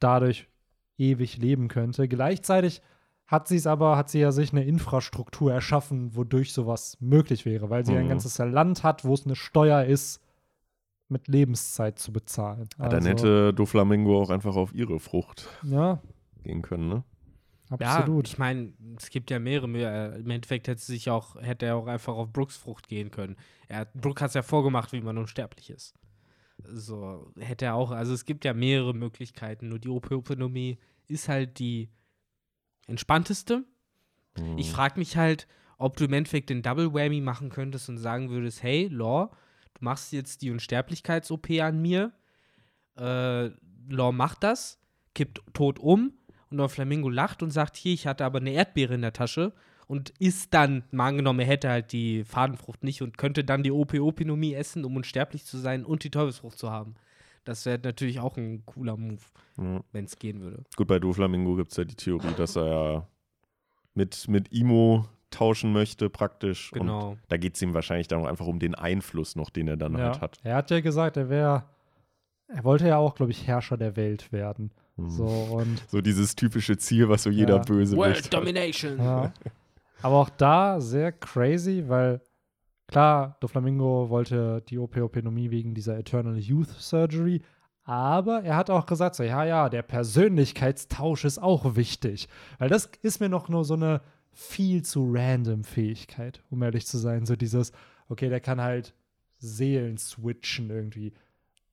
dadurch ewig leben könnte. Gleichzeitig hat sie es aber, hat sie ja sich eine Infrastruktur erschaffen, wodurch sowas möglich wäre, weil sie ein Mhm. ganzes Land hat, wo es eine Steuer ist, mit Lebenszeit zu bezahlen. ja, dann Also, hätte Doflamingo auch einfach auf ihre Frucht Ja, gehen können, ne? absolut. Ja, ich meine, es gibt ja mehrere. Mö- Im Endeffekt hätte, sich auch, hätte er auch einfach auf Brooks Frucht gehen können. Er hat, Brooke hat es ja vorgemacht, wie man unsterblich ist. So hätte er auch. Also es gibt ja mehrere Möglichkeiten. Nur die Opiophonomie ist halt die entspannteste. Mhm. Ich frage mich halt, ob du im Endeffekt den Double Whammy machen könntest und sagen würdest, hey, Law, du machst jetzt die Unsterblichkeits-OP an mir. Äh, Law macht das, kippt tot um und Don Flamingo lacht und sagt, hier, ich hatte aber eine Erdbeere in der Tasche und isst dann, mal angenommen, er hätte halt die Fadenfrucht nicht und könnte dann die Opinomie essen, um unsterblich zu sein und die Teufelsfrucht zu haben. Das wäre natürlich auch ein cooler Move, Ja. wenn es gehen würde. Gut, bei Doflamingo gibt es ja die Theorie, dass er ja mit, mit Imo tauschen möchte, praktisch. Und Genau. da geht es ihm wahrscheinlich dann auch einfach um den Einfluss noch, den er dann ja. halt hat. Er hat ja gesagt, er wäre, er wollte ja auch, glaube ich, Herrscher der Welt werden. Mhm. So und [laughs] So dieses typische Ziel, was so jeder Ja. böse World Domination. Ja. Aber auch da sehr crazy, weil klar, Doflamingo wollte die Opeopenomie wegen dieser Eternal Youth Surgery, aber er hat auch gesagt, so, ja, ja, der Persönlichkeitstausch ist auch wichtig. Weil das ist mir noch nur so eine viel zu random Fähigkeit, um ehrlich zu sein. So dieses, okay, der kann halt Seelen switchen irgendwie.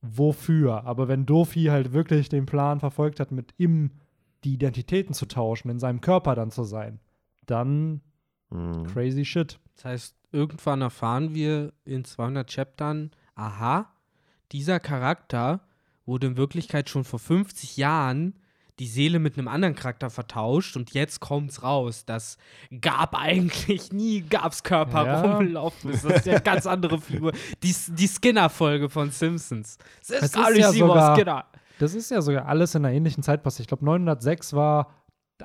Wofür? Aber wenn Dofi halt wirklich den Plan verfolgt hat, mit ihm die Identitäten zu tauschen, in seinem Körper dann zu sein, dann Mhm. crazy shit. Das heißt, irgendwann erfahren wir in 200 Chaptern, aha, dieser Charakter wurde in Wirklichkeit schon vor 50 Jahren die Seele mit einem anderen Charakter vertauscht und jetzt kommt's raus. Das gab eigentlich nie, gab's Körper Ja. rumlaufen. Das ist ja eine ganz andere Figur. Die, die Skinner-Folge von Simpsons. Das ist ist gar nicht ja sogar- Skinner. Das ist ja sogar alles in einer ähnlichen Zeit passiert. Ich glaube, 906 war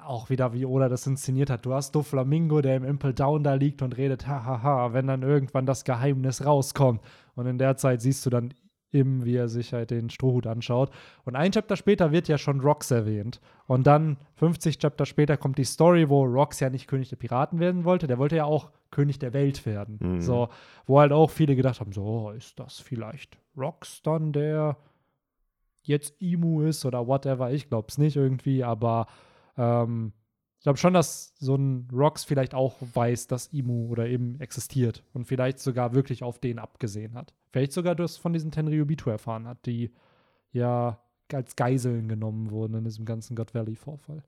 auch wieder, wie Oda das inszeniert hat. Du hast Doflamingo, der im Impel Down da liegt und redet, hahaha, wenn dann irgendwann das Geheimnis rauskommt. Und in der Zeit siehst du dann im, wie er sich halt den Strohhut anschaut. Und ein Chapter später wird ja schon Rox erwähnt. Und dann 50 Chapter später kommt die Story, wo Rox ja nicht König der Piraten werden wollte. Der wollte ja auch König der Welt werden. Mhm. So, wo halt auch viele gedacht haben: so, oh, ist das vielleicht Rox dann der jetzt Imu ist oder whatever. Ich glaube es nicht irgendwie, aber ähm, ich glaube schon, dass so ein Rox vielleicht auch weiß, dass Imu oder eben existiert und vielleicht sogar wirklich auf den abgesehen hat. Vielleicht sogar das von diesen Tenryubito erfahren hat, die ja als Geiseln genommen wurden in diesem ganzen God Valley-Vorfall.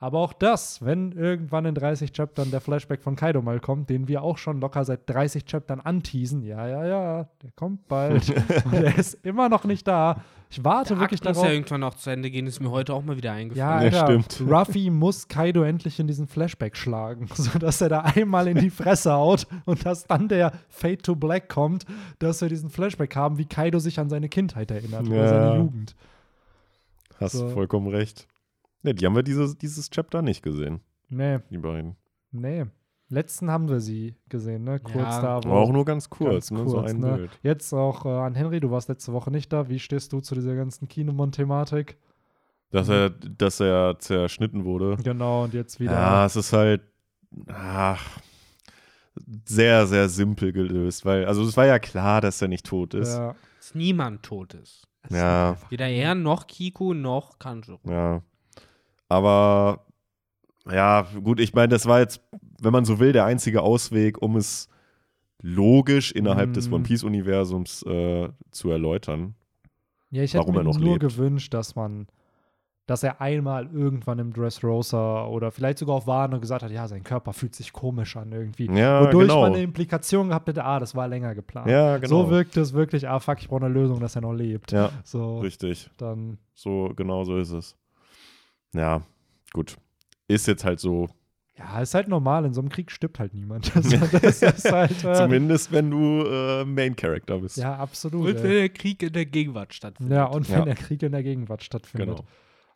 Aber auch das, wenn irgendwann in 30 Chaptern der Flashback von Kaido mal kommt, den wir auch schon locker seit 30 Chaptern anteasen, ja, ja, ja, der kommt bald. [laughs] und der ist immer noch nicht da. Ich warte Der wirklich Akt muss darauf. ja irgendwann auch zu Ende gehen, ist mir heute auch mal wieder Ja, eingefallen. Ja, Alter, stimmt. Ruffy muss Kaido endlich in diesen Flashback schlagen, [laughs] sodass er da einmal in die Fresse haut und dass dann der Fade to Black kommt, dass wir diesen Flashback haben, wie Kaido sich an seine Kindheit erinnert, oder Ja. seine Jugend. Hast So. vollkommen recht. Ne, die haben wir dieses, dieses Chapter nicht gesehen, Nee, die beiden. nee. Letzten haben wir sie gesehen, ne? Kurz Ja. da, Aber auch nur ganz kurz, Ganz ne? so kurz, ein ne? Bild. Jetzt auch äh, an Henry, du warst letzte Woche nicht da. Wie stehst du zu dieser ganzen Kinemon-Thematik? Dass er, dass er zerschnitten wurde. Genau, und jetzt wieder. Ja, es ist halt ach, sehr, sehr simpel gelöst, weil, also es war ja klar, dass er nicht tot ist. ja. Dass niemand tot ist. Ja, Weder er noch Kiku noch Kanjuro. ja. Aber ja, gut, ich meine, das war jetzt, wenn man so will, der einzige Ausweg, um es logisch innerhalb des Mm. One Piece-Universums äh, zu erläutern. Ja, ich hätte mir nur lebt. gewünscht, dass man, dass er einmal irgendwann im Dressrosa oder vielleicht sogar auf Wano gesagt hat, ja, sein Körper fühlt sich komisch an irgendwie. Ja, Wodurch genau. man eine Implikation gehabt hätte, ah, das war länger geplant. Ja, genau. So wirkt es wirklich, ah, fuck, ich brauche eine Lösung, dass er noch lebt. Ja, So, richtig. dann, So, genau so ist es. Ja, gut. Ist jetzt halt so. ja, ist halt normal, in so einem Krieg stirbt halt niemand. [laughs] Also, das ist halt, äh, Zumindest wenn du äh, Main Character bist. ja, absolut. Und ey. wenn der Krieg in der Gegenwart stattfindet. Ja, und wenn Ja. der Krieg in der Gegenwart stattfindet.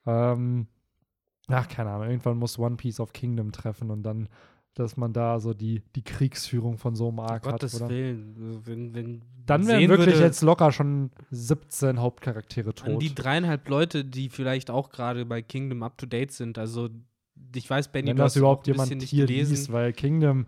Genau. Ähm, ach, keine Ahnung. Irgendwann muss One Piece auf Kingdom treffen und dann, dass man da so die, die Kriegsführung von so einem Um Arc hat. Gottes Oder? Willen. Wenn, wenn Dann wären wirklich würde, jetzt locker schon 17 Hauptcharaktere an tot. die dreieinhalb Leute, die vielleicht auch gerade bei Kingdom up to date sind. Also, ich weiß, Benny, wenn du das hast überhaupt jemand bisschen nicht hier gelesen. liest, weil Kingdom,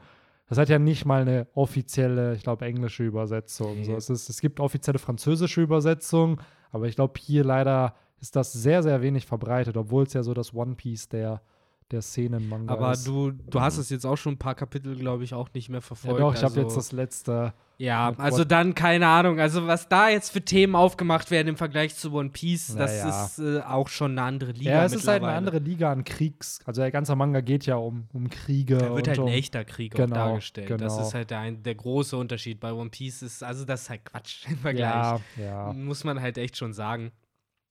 das hat ja nicht mal eine offizielle, ich glaube, englische Übersetzung. Nee. So, es, ist, es gibt offizielle französische Übersetzungen, aber ich glaube, hier leider ist das sehr, sehr wenig verbreitet, obwohl es ja so das One Piece der, der Szenen-Manga Aber ist. du, du hast es jetzt auch schon ein paar Kapitel, glaube ich, auch nicht mehr ja, verfolgt. doch, ich habe also, jetzt das letzte. Ja, also What- dann keine Ahnung. Also was da jetzt für Themen aufgemacht werden im Vergleich zu One Piece, das Naja. ist äh, auch schon eine andere Liga. Ja, es ist halt eine andere Liga an Kriegs. Also der ganze Manga geht ja um, um Kriege. Da wird und halt um, ein echter Krieg auch Genau, dargestellt. Das genau. ist halt der, ein, der große Unterschied. Bei One Piece ist, also das ist halt Quatsch im Vergleich. Ja, ja. Muss man halt echt schon sagen.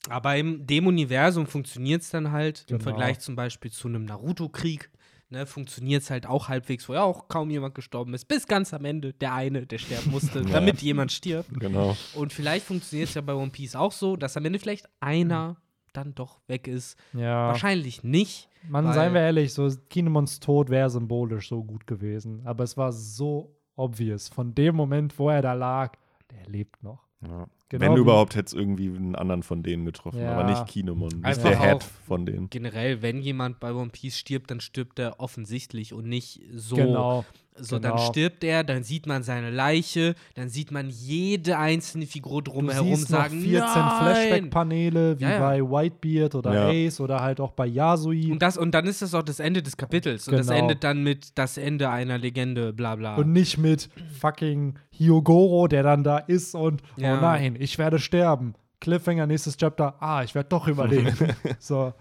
Aber in dem Universum funktioniert es dann halt, im Genau. Vergleich zum Beispiel zu einem Naruto-Krieg, ne, funktioniert es halt auch halbwegs, wo ja auch kaum jemand gestorben ist, bis ganz am Ende der eine, der sterben musste, [laughs] Ja. damit jemand stirbt. Genau. Und vielleicht funktioniert es ja bei One Piece auch so, dass am Ende vielleicht einer dann doch weg ist. ja. Wahrscheinlich nicht. Man, seien wir ehrlich, so Kinemons Tod wäre symbolisch so gut gewesen. Aber es war so obvious. Von dem Moment, wo er da lag, der lebt noch. Ja. Genau Wenn überhaupt, hätte es irgendwie einen anderen von denen getroffen, Ja. aber nicht Kinemon. Nicht Einfach der Head von denen. Generell, wenn jemand bei One Piece stirbt, dann stirbt er offensichtlich und nicht so. Genau. So, dann genau. stirbt er, dann sieht man seine Leiche, dann sieht man jede einzelne Figur Du drumherum siehst noch sagen, 14 Nein! Flashback-Paneele, wie Ja, ja. bei Whitebeard oder Ja. Ace oder halt auch bei Yasui. Und, das, und dann ist das auch das Ende des Kapitels. Und das Genau. endet dann mit das Ende einer Legende, bla bla. Und nicht mit fucking Hyogoro, der dann da ist und Ja. oh nein, ich werde sterben. Cliffhanger, nächstes Chapter, ah, ich werde doch überleben. [laughs] so.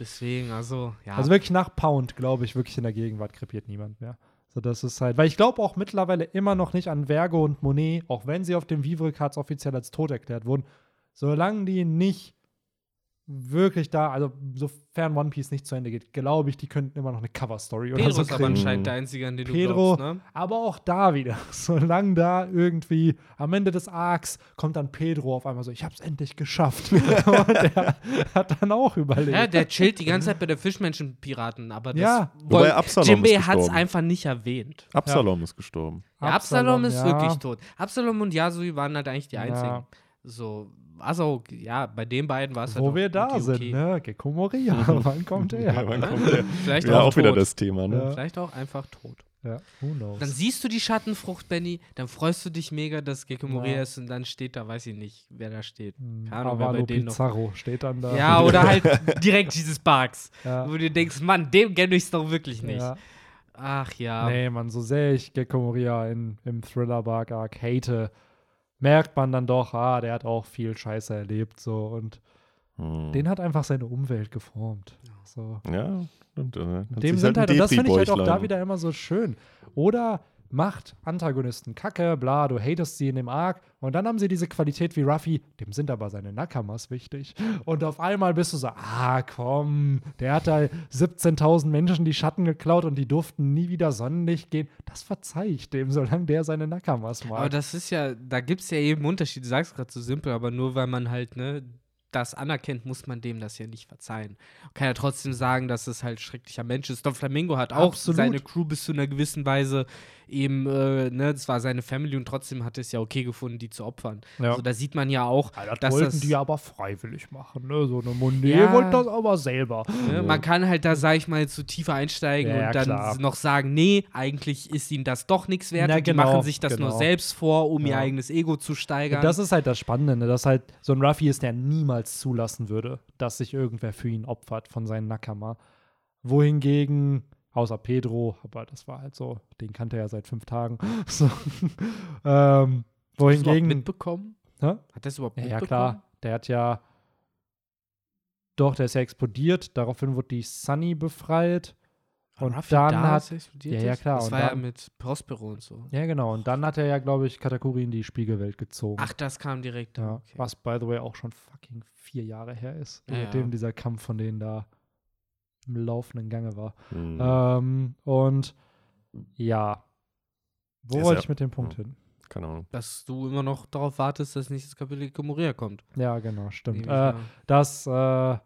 Deswegen, also, ja. Also wirklich nach Pound, glaube ich, wirklich in der Gegenwart krepiert niemand mehr. So, das ist halt, weil ich glaube auch mittlerweile immer noch nicht an Vergo und Monet, auch wenn sie auf dem Vivre-Cards offiziell als tot erklärt wurden, solange die nicht wirklich da, also sofern One Piece nicht zu Ende geht, glaube ich, die könnten immer noch eine Cover-Story oder Pedro so ist aber anscheinend der Einzige, an den du Pedro, glaubst, ne? aber auch da wieder, [laughs] solange da irgendwie am Ende des Arcs kommt dann Pedro auf einmal so, ich hab's endlich geschafft. [laughs] und der hat dann auch überlebt. Ja, der chillt die ganze Zeit bei der Fischmenschen-Piraten, aber das Ja. Wobei Absalom Jimbe ist hat es gestorben. einfach nicht erwähnt. Absalom ist gestorben. Ja, Absalom, ist ja. wirklich tot. Absalom und Yasui waren halt eigentlich die Ja. einzigen. So, also, ja, bei den beiden war es halt Wo auch wir da okay, sind, okay. ne? Gecko Moria, [laughs] wann kommt er? Ja, wann kommt der? [laughs] Vielleicht Ja, auch, auch wieder das Thema, ne? Ja. Vielleicht auch einfach tot. Ja, who knows? Dann siehst du die Schattenfrucht, Benny, dann freust du dich mega, dass Gecko Ja. Moria ist und dann steht da, weiß ich nicht, wer da steht. Hm, Keine Ahnung, wer bei denen noch. Pizarro steht dann da. Ja, oder [laughs] halt direkt dieses Bugs, ja. wo du denkst, Mann, dem kenne ich es doch wirklich nicht. Ja. Ach ja. Nee, man, so sehr ich Gecko Moria in, im Thriller-Bark-Arc hate, merkt man dann doch, ah, der hat auch viel Scheiße erlebt, so und Hm. Den hat einfach seine Umwelt geformt. So. ja, stimmt. äh, hat Dem sind halt, ein und das finde ich halt auch da wieder immer so schön. Oder macht Antagonisten kacke, bla, du hatest sie in dem Arc und dann haben sie diese Qualität wie Ruffy, dem sind aber seine Nakamas wichtig. Und auf einmal bist du so, ah komm, der hat da 17.000 Menschen die Schatten geklaut und die durften nie wieder Sonnenlicht gehen. Das verzeih ich dem, solange der seine Nakamas mag. Aber das ist ja, da gibt es ja eben Unterschiede. Du sagst gerade so simpel, aber nur weil man halt, ne, das anerkennt, muss man dem das ja nicht verzeihen. Man kann ja trotzdem sagen, dass es halt schrecklicher Mensch ist. Don Flamingo hat auch Absolut. seine Crew bis zu einer gewissen Weise eben, äh, ne, das war seine Family und trotzdem hat es ja okay gefunden, die zu opfern. Ja. Also da sieht man ja auch, Ja, das dass wollten das, die aber freiwillig machen, ne? So eine Monet Ja. wollte das aber selber. ne, man kann halt da, sag ich mal, jetzt so tiefer einsteigen Ja, ja, und dann klar. noch sagen, nee, eigentlich ist ihnen das doch nichts wert Na, und die genau, machen sich das nur genau. selbst vor, um ihr Ja. eigenes Ego zu steigern. Das ist halt das Spannende, ne? dass halt so ein Ruffy ist, der niemals zulassen würde, dass sich irgendwer für ihn opfert von seinen Nakama. Wohingegen, außer Pedro, aber das war halt so, den kannte er ja seit fünf Tagen. [laughs] So. ähm, wohingegen, mitbekommen? Hä? Hat das überhaupt ja, ja mitbekommen? klar, der hat ja, doch, der ist ja explodiert, daraufhin wurde die Sunny befreit. Und Ruffy dann da, hat, er Ja, ja, klar, Das und war ja dann- mit Prospero und so. ja genau, und dann hat er ja, glaube ich, Katakuri in die Spiegelwelt gezogen. Ach, das kam direkt. Ja, okay. was by the way auch schon fucking vier Jahre her ist, Ja, ja. dieser Kampf von denen da im laufenden Gange war. Hm. Ähm, und ja, wo wollte ja- ich mit dem Punkt ja. hin? Keine Ahnung. Dass du immer noch darauf wartest, dass nächstes Kapitel Komoria kommt. Ja, genau, stimmt. Äh, dass äh,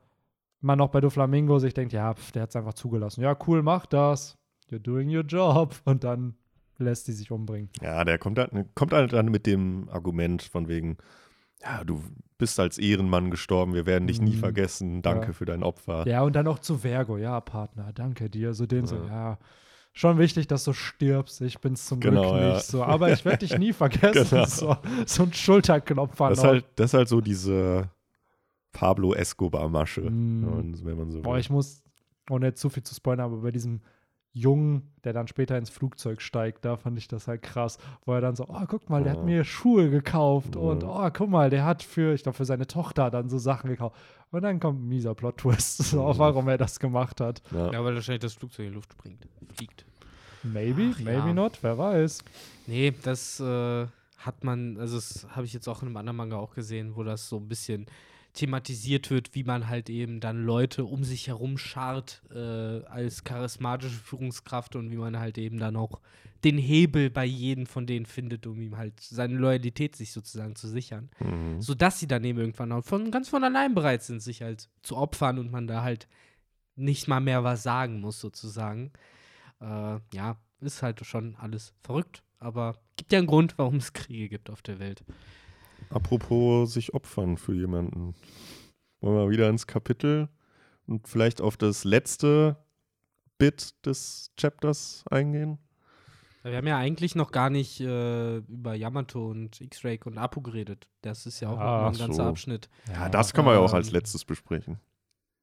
man auch bei Doflamingo sich denkt, ja, pf, der hat es einfach zugelassen. Ja, cool, mach das. You're doing your job. Und dann lässt die sich umbringen. Ja, der kommt halt, kommt halt dann mit dem Argument von wegen, ja, du bist als Ehrenmann gestorben, wir werden dich nie Mhm. vergessen, danke Ja. für dein Opfer. Ja, und dann auch zu Vergo. Ja, Partner, danke dir. So den so, Ja. ja, schon wichtig, dass du stirbst. Ich bin's zum Genau, Glück ja. nicht. So, aber ich werde dich nie [laughs] vergessen. Genau. so, so ein Schulterklopfer Das noch. halt, das ist halt so diese Pablo Escobar-Masche, Mm. und wenn man so Boah, will. ich muss, ohne jetzt zu viel zu spoilern, aber bei diesem Jungen, der dann später ins Flugzeug steigt, da fand ich das halt krass, wo er dann so, oh, guck mal, der hat Ja. mir Schuhe gekauft Ja. und oh, guck mal, der hat für, ich glaube, für seine Tochter dann so Sachen gekauft. Und dann kommt ein mieser Plot-Twist, [laughs] so, Ja. warum er das gemacht hat. ja. Ja, weil wahrscheinlich das Flugzeug in die Luft springt. Fliegt. Maybe, Ach, maybe ja. not, wer weiß. Nee, das äh, hat man, also das habe ich jetzt auch in einem anderen Manga auch gesehen, wo das so ein bisschen thematisiert wird, wie man halt eben dann Leute um sich herum schart äh, als charismatische Führungskraft und wie man halt eben dann auch den Hebel bei jedem von denen findet, um ihm halt seine Loyalität sich sozusagen zu sichern. Mhm. Sodass sie dann eben irgendwann auch von, ganz von allein bereit sind, sich halt zu opfern und man da halt nicht mal mehr was sagen muss, sozusagen. Äh, ja, ist halt schon alles verrückt, aber gibt ja einen Grund, warum es Kriege gibt auf der Welt. Apropos sich opfern für jemanden. Wollen wir wieder ins Kapitel und vielleicht auf das letzte Bit des Chapters eingehen? Wir haben ja eigentlich noch gar nicht äh, über Yamato und X-Ray und Apu geredet. Das ist ja auch noch mal ein Ach ganzer so. Abschnitt. Ja, das kann man ja auch ähm, als letztes besprechen.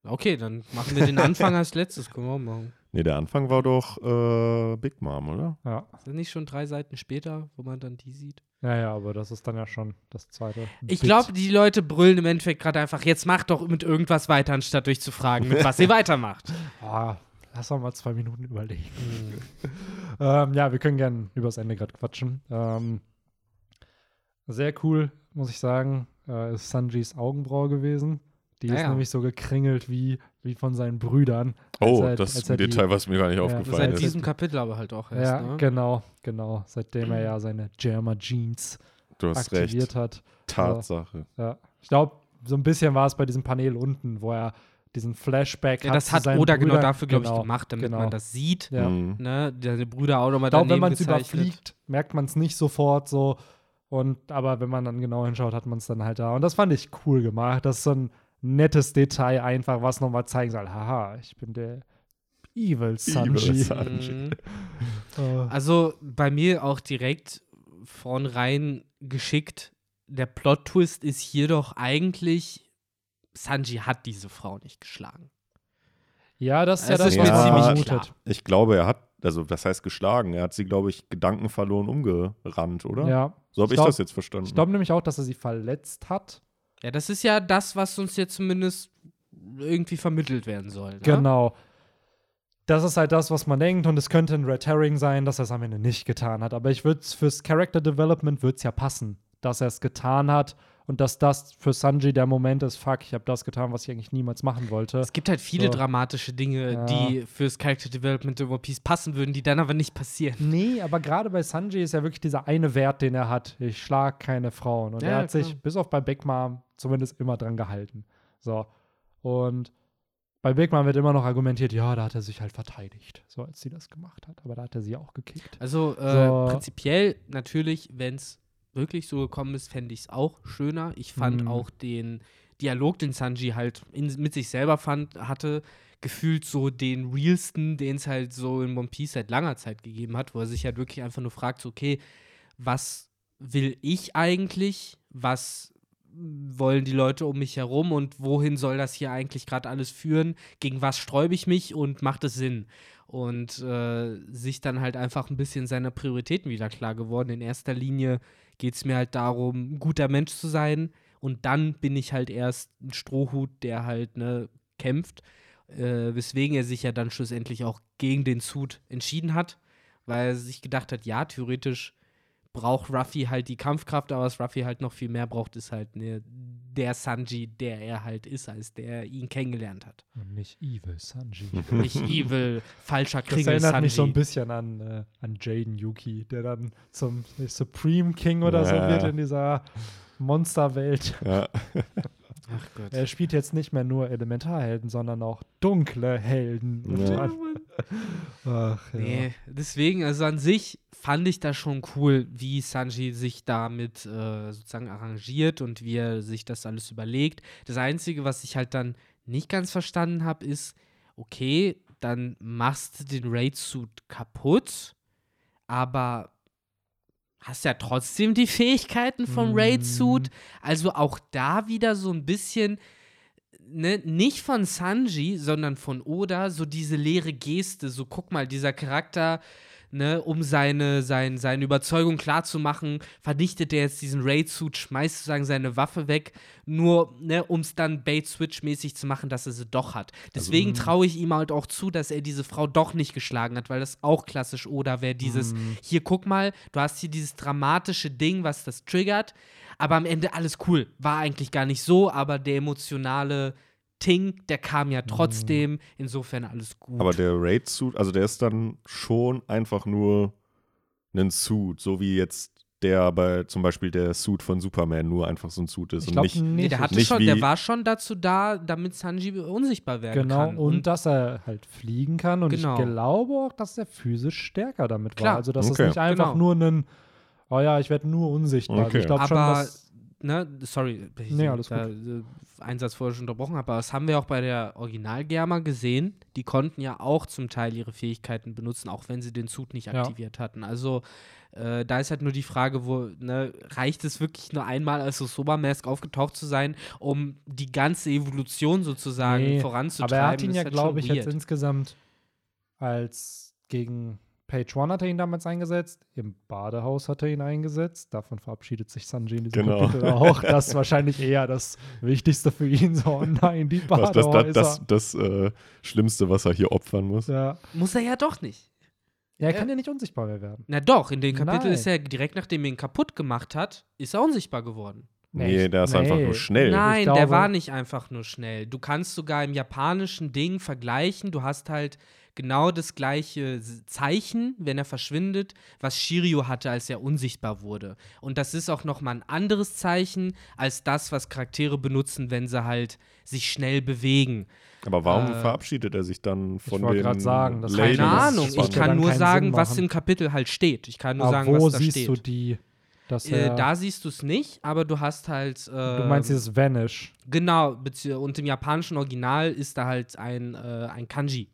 Okay, dann machen wir den Anfang als letztes. Können wir auch machen. Nee, der Anfang war doch äh, Big Mom, oder? Ja. Sind nicht schon drei Seiten später, wo man dann die sieht? Ja, ja, aber das ist dann ja schon das zweite. Ich glaube, die Leute brüllen im Endeffekt gerade einfach, jetzt macht doch mit irgendwas weiter, anstatt euch zu fragen, mit was ihr [laughs] weitermacht. Ah, lass doch mal zwei Minuten überlegen. [laughs] ähm, ja, wir können gerne übers Ende gerade quatschen. Ähm, sehr cool, muss ich sagen, äh, ist Sanjis Augenbraue gewesen. Die Ah ist ja. nämlich so gekringelt wie, wie von seinen Brüdern. Oh, er- das ist ein die- Detail, was mir gar nicht Ja, aufgefallen Seit ist. diesem Kapitel aber halt auch erst, ja, ne? genau, genau. Seitdem er ja seine Germa Jeans Du hast aktiviert recht. hat. Tatsache. Ja. Ich glaube, so ein bisschen war es bei diesem Panel unten, wo er diesen Flashback Ja, hat. das hat Oda genau dafür, glaube ich, Genau, gemacht, damit genau. man das sieht. Ja. Mhm. Ne? Deine Brüder auch nochmal Ich glaube, wenn daneben man es überfliegt, merkt man es nicht sofort so. Und aber wenn man dann genau hinschaut, hat man es dann halt da. Und das fand ich cool gemacht. Das ist so ein nettes Detail einfach, was nochmal zeigen soll. Haha, ich bin der Evil Sanji. Sanji. Mhm. Äh, [laughs] Also bei mir auch direkt vornherein geschickt. Der Plot-Twist ist hier doch eigentlich, Sanji hat diese Frau nicht geschlagen. ja, das ist ja Es das, ist was mir ziemlich klar. Ich glaube, er hat, also das heißt geschlagen, er hat sie, glaube ich, Gedanken verloren umgerannt, oder? Ja. So habe Ich ich, das jetzt verstanden. Ich glaube nämlich auch, dass er sie verletzt hat. Ja, das ist ja das, was uns jetzt zumindest irgendwie vermittelt werden soll. Ne? Genau. Das ist halt das, was man denkt, und es könnte ein Red Herring sein, dass er es am Ende nicht getan hat. Aber ich würde es fürs Character Development würde es ja passen, dass er es getan hat und dass das für Sanji der Moment ist, fuck, ich habe das getan, was ich eigentlich niemals machen wollte. Es gibt halt viele So. dramatische Dinge, Ja. die fürs Character Development in One Piece passen würden, die dann aber nicht passieren. Nee, aber gerade bei Sanji ist ja wirklich dieser eine Wert, den er hat. Ich schlag keine Frauen. Und Ja, er hat sich klar. bis auf bei Big Mom zumindest immer dran gehalten. So. Und bei Big Mom wird immer noch argumentiert, ja, da hat er sich halt verteidigt, so als sie das gemacht hat. Aber da hat er sie auch gekickt. Also äh, So. prinzipiell natürlich, wenn es wirklich so gekommen ist, fände ich es auch schöner. Ich fand Mhm. auch den Dialog, den Sanji halt in, mit sich selber fand, hatte, gefühlt so den realsten, den es halt so in One Piece seit langer Zeit gegeben hat, wo er sich halt wirklich einfach nur fragt, so, okay, was will ich eigentlich? Was wollen die Leute um mich herum und wohin soll das hier eigentlich gerade alles führen? Gegen was sträube ich mich und macht es Sinn? Und äh, sich dann halt einfach ein bisschen seiner Prioritäten wieder klar geworden. In erster Linie geht es mir halt darum, ein guter Mensch zu sein. Und dann bin ich halt erst ein Strohhut, der halt ne, kämpft. Äh, weswegen er sich ja dann schlussendlich auch gegen den Suit entschieden hat, weil er sich gedacht hat, ja, theoretisch braucht Ruffy halt die Kampfkraft, aber was Ruffy halt noch viel mehr braucht, ist halt ne, der Sanji, der er halt ist, als der ihn kennengelernt hat. Und nicht Evil Sanji. [laughs] Nicht evil, falscher Das Kringel erinnert Sanji. mich so ein bisschen an, äh, an Jaden Yuki, der dann zum Supreme King oder so Ja. wird in dieser Monsterwelt. [laughs] Ja. Ach Gott. Er spielt jetzt nicht mehr nur Elementarhelden, sondern auch dunkle Helden. Ja. [laughs] ach, ja. Nee, deswegen, also an sich fand ich das schon cool, wie Sanji sich damit äh, sozusagen arrangiert und wie er sich das alles überlegt. Das Einzige, was ich halt dann nicht ganz verstanden habe, ist, okay, dann machst du den Raid-Suit kaputt, aber hast ja trotzdem die Fähigkeiten vom Mhm. Raid-Suit. Also auch da wieder so ein bisschen ne, nicht von Sanji, sondern von Oda, so diese leere Geste, so guck mal, dieser Charakter, ne, um seine, sein, seine Überzeugung klarzumachen, vernichtet er jetzt diesen Raid-Suit, schmeißt sozusagen seine Waffe weg, nur, ne, um es dann Bait-Switch-mäßig zu machen, dass er sie doch hat. Deswegen Mhm. traue ich ihm halt auch zu, dass er diese Frau doch nicht geschlagen hat, weil das auch klassisch Oda wäre, dieses, Mhm. hier guck mal, du hast hier dieses dramatische Ding, was das triggert, aber am Ende alles cool. War eigentlich gar nicht so, aber der emotionale Ting, der kam ja trotzdem. Insofern alles gut. Aber der Raid-Suit, also der ist dann schon einfach nur ein Suit, so wie jetzt der bei zum Beispiel der Suit von Superman nur einfach so ein Suit ist Ich und glaube nicht. nee, der, hatte nicht schon, der war schon dazu da, damit Sanji unsichtbar werden genau, kann. und, dass er halt fliegen kann. Und Genau. ich glaube auch, dass er physisch stärker damit Klar. war. Also, dass Okay. es nicht einfach Genau. nur ein, oh ja, ich werde nur unsichtbar. Also Okay. ich glaube schon, Aber- dass. ne, sorry, Nee, alles da, Einsatz vorher schon unterbrochen habe, aber das haben wir auch bei der Original-Germa gesehen. Die konnten ja auch zum Teil ihre Fähigkeiten benutzen, auch wenn sie den Zug nicht Ja. aktiviert hatten. Also äh, da ist halt nur die Frage, wo, ne, reicht es wirklich nur einmal als Soba Mask aufgetaucht zu sein, um die ganze Evolution sozusagen Nee, voranzutreiben? Aber er hat ihn ja, halt glaube ich, jetzt weird. insgesamt als gegen Page One hat er ihn damals eingesetzt, im Badehaus hat er ihn eingesetzt. Davon verabschiedet sich Sanji in diesem Genau. Kapitel auch. Das ist wahrscheinlich eher das Wichtigste für ihn. So, oh nein, die Was, das Badehäuser. das, das, das äh, Schlimmste, was er hier opfern muss. ja. Muss er ja doch nicht. ja, er kann ja nicht unsichtbar mehr werden. Na doch, in dem Kapitel Nein. ist er direkt nachdem er ihn kaputt gemacht hat, ist er unsichtbar geworden. Nee, ich- der ist einfach nur schnell. Nein, Ich der glaube- war nicht einfach nur schnell. Du kannst sogar im japanischen Ding vergleichen. Du hast halt genau das gleiche Zeichen, wenn er verschwindet, was Shiryu hatte, als er unsichtbar wurde. Und das ist auch noch mal ein anderes Zeichen als das, was Charaktere benutzen, wenn sie halt sich schnell bewegen. Aber warum Äh, verabschiedet er sich dann von wollte den sagen, das Ladies? Keine Ahnung. Ich kann nur sagen, was im Kapitel halt steht. Ich kann nur Aber sagen, wo was da siehst steht. du die? Dass äh, da siehst du es nicht, aber du hast halt. Äh, du meinst dieses Vanish. Genau, und im japanischen Original ist da halt ein, äh, ein Kanji.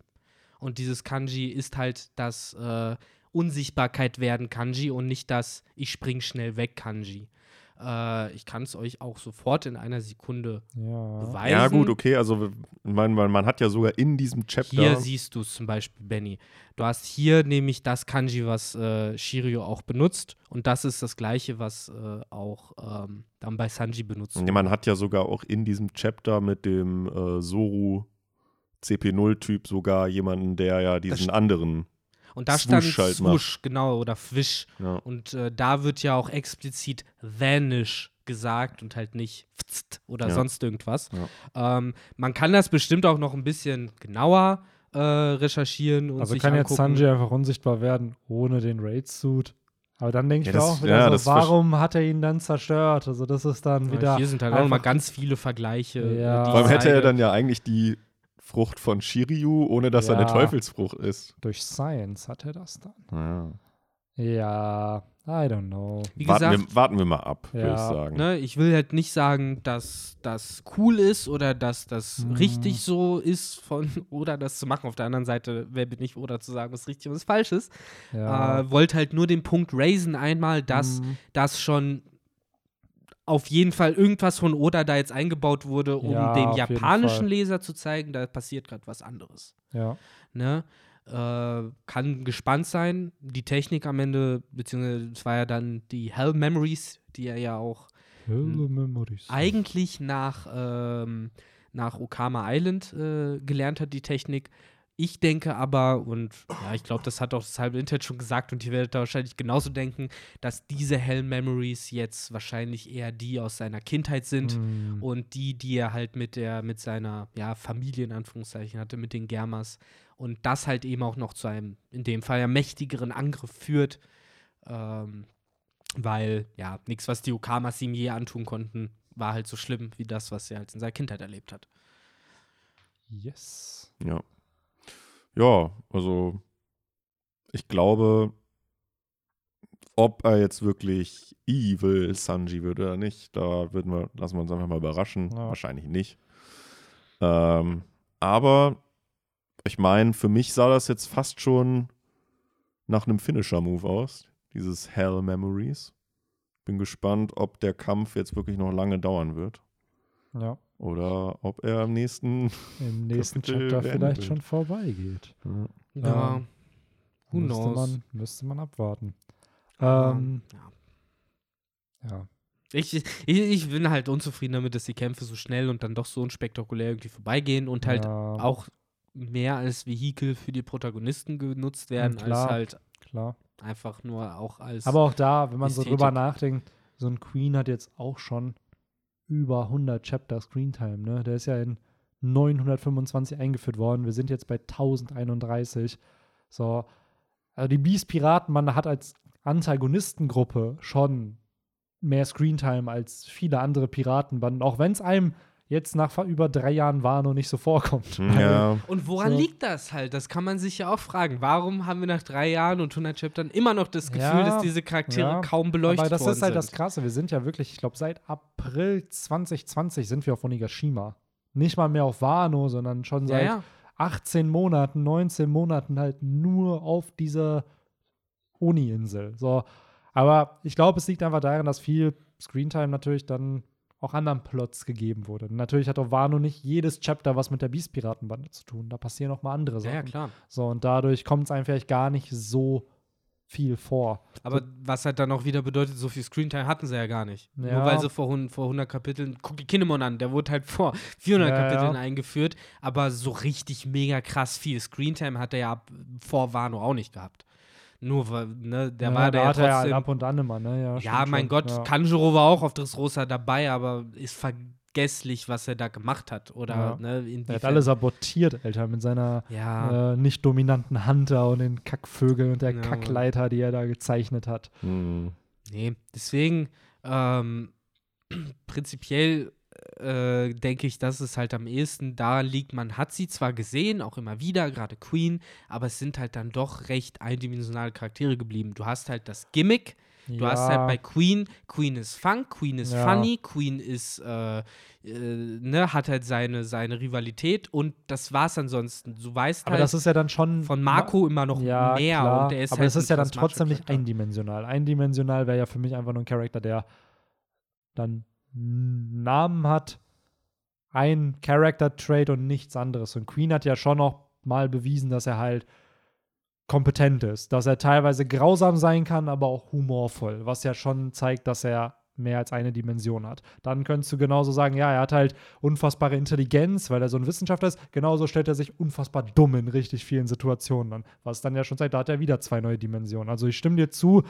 Und dieses Kanji ist halt das äh, Unsichtbarkeit werden Kanji und nicht das Ich spring schnell weg Kanji. Äh, ich kann es euch auch sofort in einer Sekunde Ja. beweisen. Ja, gut, okay. Also, man, man, man hat ja sogar in diesem Chapter. Hier siehst du es zum Beispiel, Benny. Du hast hier nämlich das Kanji, was äh, Shiryu auch benutzt. Und das ist das gleiche, was äh, auch ähm, dann bei Sanji benutzt Ja, man hat ja sogar auch in diesem Chapter mit dem äh, Soru CP0-Typ sogar jemanden, der ja diesen anderen. Und da stand Swoosh halt Swoosh, genau, oder Fish. Ja. Und äh, da wird ja auch explizit Vanish gesagt und halt nicht Pzt oder Ja. sonst irgendwas. Ähm, man kann das bestimmt auch noch ein bisschen genauer äh, recherchieren und Also sich kann jetzt angucken. Sanji einfach unsichtbar werden ohne den Raid-Suit. Aber dann denke ich Ja, mir das- auch wieder ja, so, warum hat er ihn dann zerstört? Also das ist dann Ja, wieder Hier sind halt auch mal ganz viele Vergleiche. äh, Ja. Vor allem hätte er dann ja eigentlich die Frucht von Shiryu, ohne dass er eine Ja. Teufelsfrucht ist. durch Science hat er das dann. Ja. Ja, I don't know. Wie Warten, gesagt, wir, warten wir mal ab, würde Ja. ich sagen. Ne, ich will halt nicht sagen, dass das cool ist oder dass das Mhm. richtig so ist von [laughs] oder das zu machen. Auf der anderen Seite, wer bin ich oder zu sagen, was richtig und was falsch ist. Ja. Äh, wollte halt nur den Punkt raisen einmal, dass Mhm. das schon auf jeden Fall irgendwas von Oda da jetzt eingebaut wurde, um Ja, dem japanischen. Leser zu zeigen, da passiert gerade was anderes. ja. Ne? Äh, kann gespannt sein. Die Technik am Ende, beziehungsweise es war ja dann die Hell Memories, die er ja auch eigentlich nach, ähm, nach Okama Island äh, gelernt hat, die Technik. Ich denke aber, und ja, ich glaube, das hat auch das halbe Internet schon gesagt, und ihr werdet da wahrscheinlich genauso denken, dass diese Hell Memories jetzt wahrscheinlich eher die aus seiner Kindheit sind Mhm. und die, die er halt mit der, mit seiner ja, Familie in Anführungszeichen hatte, mit den Germas. Und das halt eben auch noch zu einem, in dem Fall ja mächtigeren Angriff führt. Ähm, weil, ja, nichts, was die Okamas ihm je antun konnten, war halt so schlimm wie das, was er halt in seiner Kindheit erlebt hat. Yes. Ja. Ja, also ich glaube, ob er jetzt wirklich evil Sanji wird oder nicht, da würden wir, lassen wir uns einfach mal überraschen. Ja. Wahrscheinlich nicht. Ähm, aber ich meine, für mich sah das jetzt fast schon nach einem Finisher-Move aus, dieses Hell Memories. Bin gespannt, ob der Kampf jetzt wirklich noch lange dauern wird. Ja. Oder ob er am nächsten. Im [laughs] nächsten Kapitel Chapter vielleicht wird. schon vorbeigeht. Ja, Ähm, who müsste knows? man, müsste man abwarten. Ähm, ja. ja. Ich, ich, ich bin halt unzufrieden damit, dass die Kämpfe so schnell und dann doch so unspektakulär irgendwie vorbeigehen und halt ja, auch mehr als Vehikel für die Protagonisten genutzt werden, als klar. halt klar. einfach nur auch als. Aber auch da, wenn man so Ästhetik. drüber nachdenkt, so ein Queen hat jetzt auch schon über 100 Chapter Screentime, ne? Der ist ja in 925 eingeführt worden. Wir sind jetzt bei 1031. So, also die Beast Piraten, hat als Antagonistengruppe schon mehr Screentime als viele andere Piratenbanden, auch wenn es einem jetzt nach über drei Jahren war noch nicht so vorkommt. Ja. und woran so. liegt das halt? Das kann man sich ja auch fragen. Warum haben wir nach drei Jahren und 100 Chaptern immer noch das Gefühl, Ja, dass diese Charaktere ja, kaum beleuchtet Aber das ist halt sind? das Krasse. Wir sind ja wirklich, ich glaube, seit April 2020 sind wir auf Onigashima. Nicht mal mehr auf Wano, sondern schon ja, seit ja. 18 Monaten, 19 Monaten halt nur auf dieser Uni-Insel. So. Aber ich glaube, es liegt einfach daran, dass viel Screentime natürlich dann auch anderen Plots gegeben wurde. Natürlich hat auch Wano nicht jedes Chapter was mit der Beast-Piratenbande zu tun. Da passieren auch mal andere Ja, Sachen. ja, klar. So, und dadurch kommt es einem vielleicht gar nicht so viel vor. Aber was halt dann auch wieder bedeutet, so viel Screentime hatten sie ja gar nicht. Nur Ja. weil sie vor, vor 100 Kapiteln, guck die Kinemon an, der wurde halt vor 400 Ja, Kapiteln ja. eingeführt, aber so richtig mega krass viel Screentime hat er ja vor Wano auch nicht gehabt. Nur, weil, ne, der ja, war da der ja er ja trotzdem. ab und an immer, ne? Ja, Ja, mein schon. Gott, ja. Kanjuro war auch auf Dressrosa dabei, aber ist vergesslich, was er da gemacht hat. Oder, Ja. ne, Er hat inwiefern- alles sabotiert, Alter, mit seiner Ja, äh, nicht dominanten Hunter und den Kackvögeln und der Ja, Kackleiter, die er da gezeichnet hat. Hm. nee. Deswegen, ähm, [clears throat] prinzipiell äh, denke ich, dass es halt am ehesten daran liegt, man hat sie zwar gesehen, auch immer wieder, gerade Queen, aber es sind halt dann doch recht eindimensionale Charaktere geblieben. Du hast halt das Gimmick, Du hast halt bei Queen, Queen ist Funk, Queen ist Ja. funny, Queen ist, äh, äh, ne, hat halt seine, seine Rivalität und das war's ansonsten. Du weißt aber halt das ist ja dann schon von Marco immer noch ja, mehr klar. und der ist aber halt das ist ja dann trotzdem nicht eindimensional. Eindimensional wäre ja für mich einfach nur ein Charakter, der dann Namen hat, ein Character-Trait und nichts anderes. Und Queen hat ja schon noch mal bewiesen, dass er halt kompetent ist, dass er teilweise grausam sein kann, aber auch humorvoll, was ja schon zeigt, dass er mehr als eine Dimension hat. Dann könntest du genauso sagen, ja, er hat halt unfassbare Intelligenz, weil er so ein Wissenschaftler ist. Genauso stellt er sich unfassbar dumm in richtig vielen Situationen an. Was dann ja schon zeigt, da hat er wieder zwei neue Dimensionen. Also ich stimme dir zu,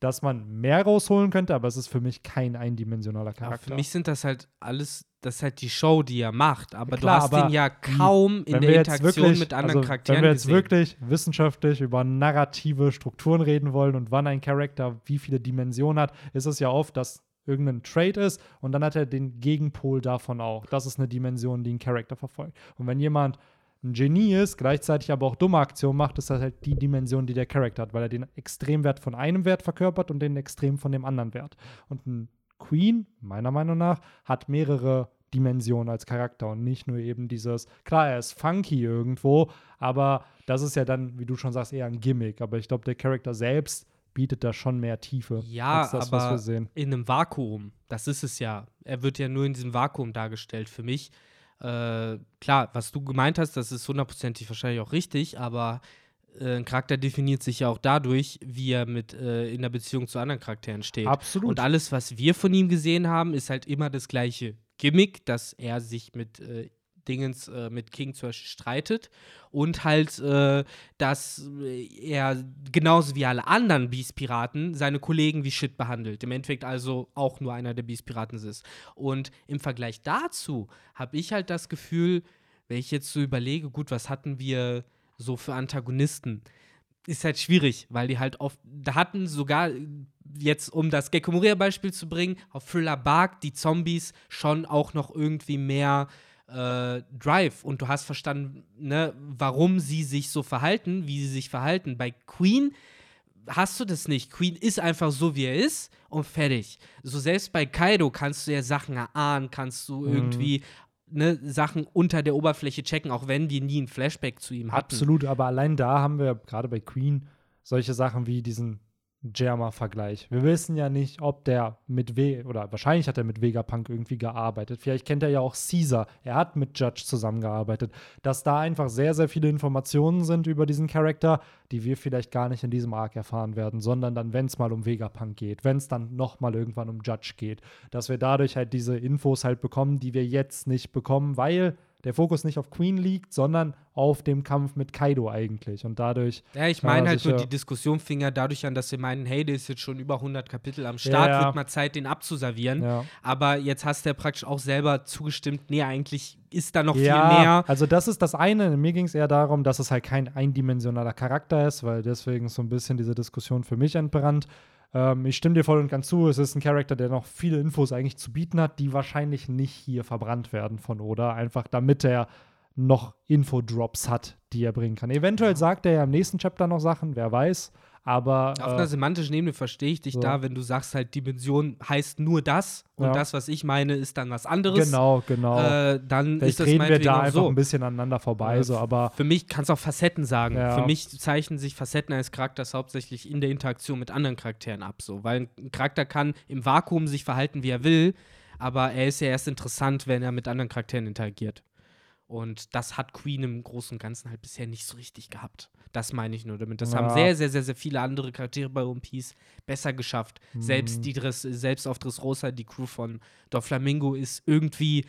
dass man mehr rausholen könnte, aber es ist für mich kein eindimensionaler Charakter. Ja, für mich sind das halt alles, das ist halt die Show, die er macht, aber Klar, du hast ihn ja kaum in der Interaktion wirklich, mit anderen also, Charakteren Wenn wir jetzt gesehen. wirklich wissenschaftlich über narrative Strukturen reden wollen und wann ein Charakter wie viele Dimensionen hat, ist es ja oft, dass irgendein Trait ist und dann hat er den Gegenpol davon auch. Das ist eine Dimension, die ein Charakter verfolgt. Und wenn jemand ein Genie ist, gleichzeitig aber auch dumme Aktionen macht, ist das halt die Dimension, die der Charakter hat, weil er den Extremwert von einem Wert verkörpert und den Extrem von dem anderen Wert. Und ein Queen, meiner Meinung nach, hat mehrere Dimensionen als Charakter und nicht nur eben dieses, klar, er ist funky irgendwo, aber das ist ja dann, wie du schon sagst, eher ein Gimmick. Aber ich glaube, der Charakter selbst bietet da schon mehr Tiefe Ja, als das, was aber wir sehen. in einem Vakuum. Das ist es ja. Er wird ja nur in diesem Vakuum dargestellt. Für mich, äh, klar, was du gemeint hast, das ist hundertprozentig wahrscheinlich auch richtig, aber äh, ein Charakter definiert sich ja auch dadurch, wie er mit äh, in der Beziehung zu anderen Charakteren steht. Absolut. Und alles, was wir von ihm gesehen haben, ist halt immer das gleiche Gimmick, dass er sich mit äh, Dingens äh, mit King zum Beispiel streitet und halt, äh, dass er genauso wie alle anderen Beast-Piraten seine Kollegen wie Shit behandelt. Im Endeffekt also auch nur einer der Beast-Piraten ist. Und im Vergleich dazu habe ich halt das Gefühl, wenn ich jetzt so überlege, gut, was hatten wir so für Antagonisten? Ist halt schwierig, weil die halt oft, da hatten sogar jetzt, um das Gecko Moria Beispiel zu bringen, auf Thriller Bark die Zombies schon auch noch irgendwie mehr äh, Drive und du hast verstanden, ne, warum sie sich so verhalten, wie sie sich verhalten. Bei Queen hast du das nicht. Queen ist einfach so, wie er ist und fertig. So selbst bei Kaido kannst du ja Sachen erahnen, kannst du Mhm. irgendwie ne, Sachen unter der Oberfläche checken, auch wenn wir nie ein Flashback zu ihm hatten. Absolut, aber allein da haben wir gerade bei Queen solche Sachen wie diesen Jerma-Vergleich. Wir wissen ja nicht, ob der mit We oder wahrscheinlich hat er mit Vegapunk irgendwie gearbeitet. Vielleicht kennt er ja auch Caesar. Er hat mit Judge zusammengearbeitet. Dass da einfach sehr, sehr viele Informationen sind über diesen Charakter, die wir vielleicht gar nicht in diesem Arc erfahren werden, sondern dann, wenn es mal um Vegapunk geht, wenn es dann nochmal irgendwann um Judge geht, dass wir dadurch halt diese Infos halt bekommen, die wir jetzt nicht bekommen, weil der Fokus nicht auf Queen liegt, sondern auf dem Kampf mit Kaido eigentlich. Und dadurch Ja, ich meine halt nur, die Diskussion fing ja dadurch an, dass sie meinen, hey, der ist jetzt schon über 100 Kapitel am Start, Ja, ja. wird mal Zeit, den abzuservieren. Ja. Aber jetzt hast du ja praktisch auch selber zugestimmt, nee, eigentlich ist da noch ja, viel mehr. also das ist das eine. Mir ging es eher darum, dass es halt kein eindimensionaler Charakter ist, weil deswegen ist so ein bisschen diese Diskussion für mich entbrannt. Ähm, ich stimme dir voll und ganz zu, es ist ein Charakter, der noch viele Infos eigentlich zu bieten hat, die wahrscheinlich nicht hier verbrannt werden von Oda, einfach damit er noch Infodrops hat, die er bringen kann. Eventuell sagt er ja im nächsten Chapter noch Sachen, wer weiß, aber Auf einer äh, semantischen Ebene verstehe ich dich so. da, wenn du sagst halt, Dimension heißt nur das und Ja. das, was ich meine, ist dann was anderes. genau, genau. Äh, dann ist Vielleicht das reden wir da einfach so. ein bisschen aneinander vorbei, so, aber Für mich kannst du auch Facetten sagen. Ja. Für mich zeichnen sich Facetten eines Charakters hauptsächlich in der Interaktion mit anderen Charakteren ab. So. Weil ein Charakter kann im Vakuum sich verhalten, wie er will, aber er ist ja erst interessant, wenn er mit anderen Charakteren interagiert. Und das hat Queen im Großen und Ganzen halt bisher nicht so richtig gehabt. Das meine ich nur damit. Das haben Ja. sehr, sehr, sehr, sehr viele andere Charaktere bei One Piece besser geschafft. Mhm. Selbst die Dress, selbst auf Dressrosa, die Crew von Doflamingo ist irgendwie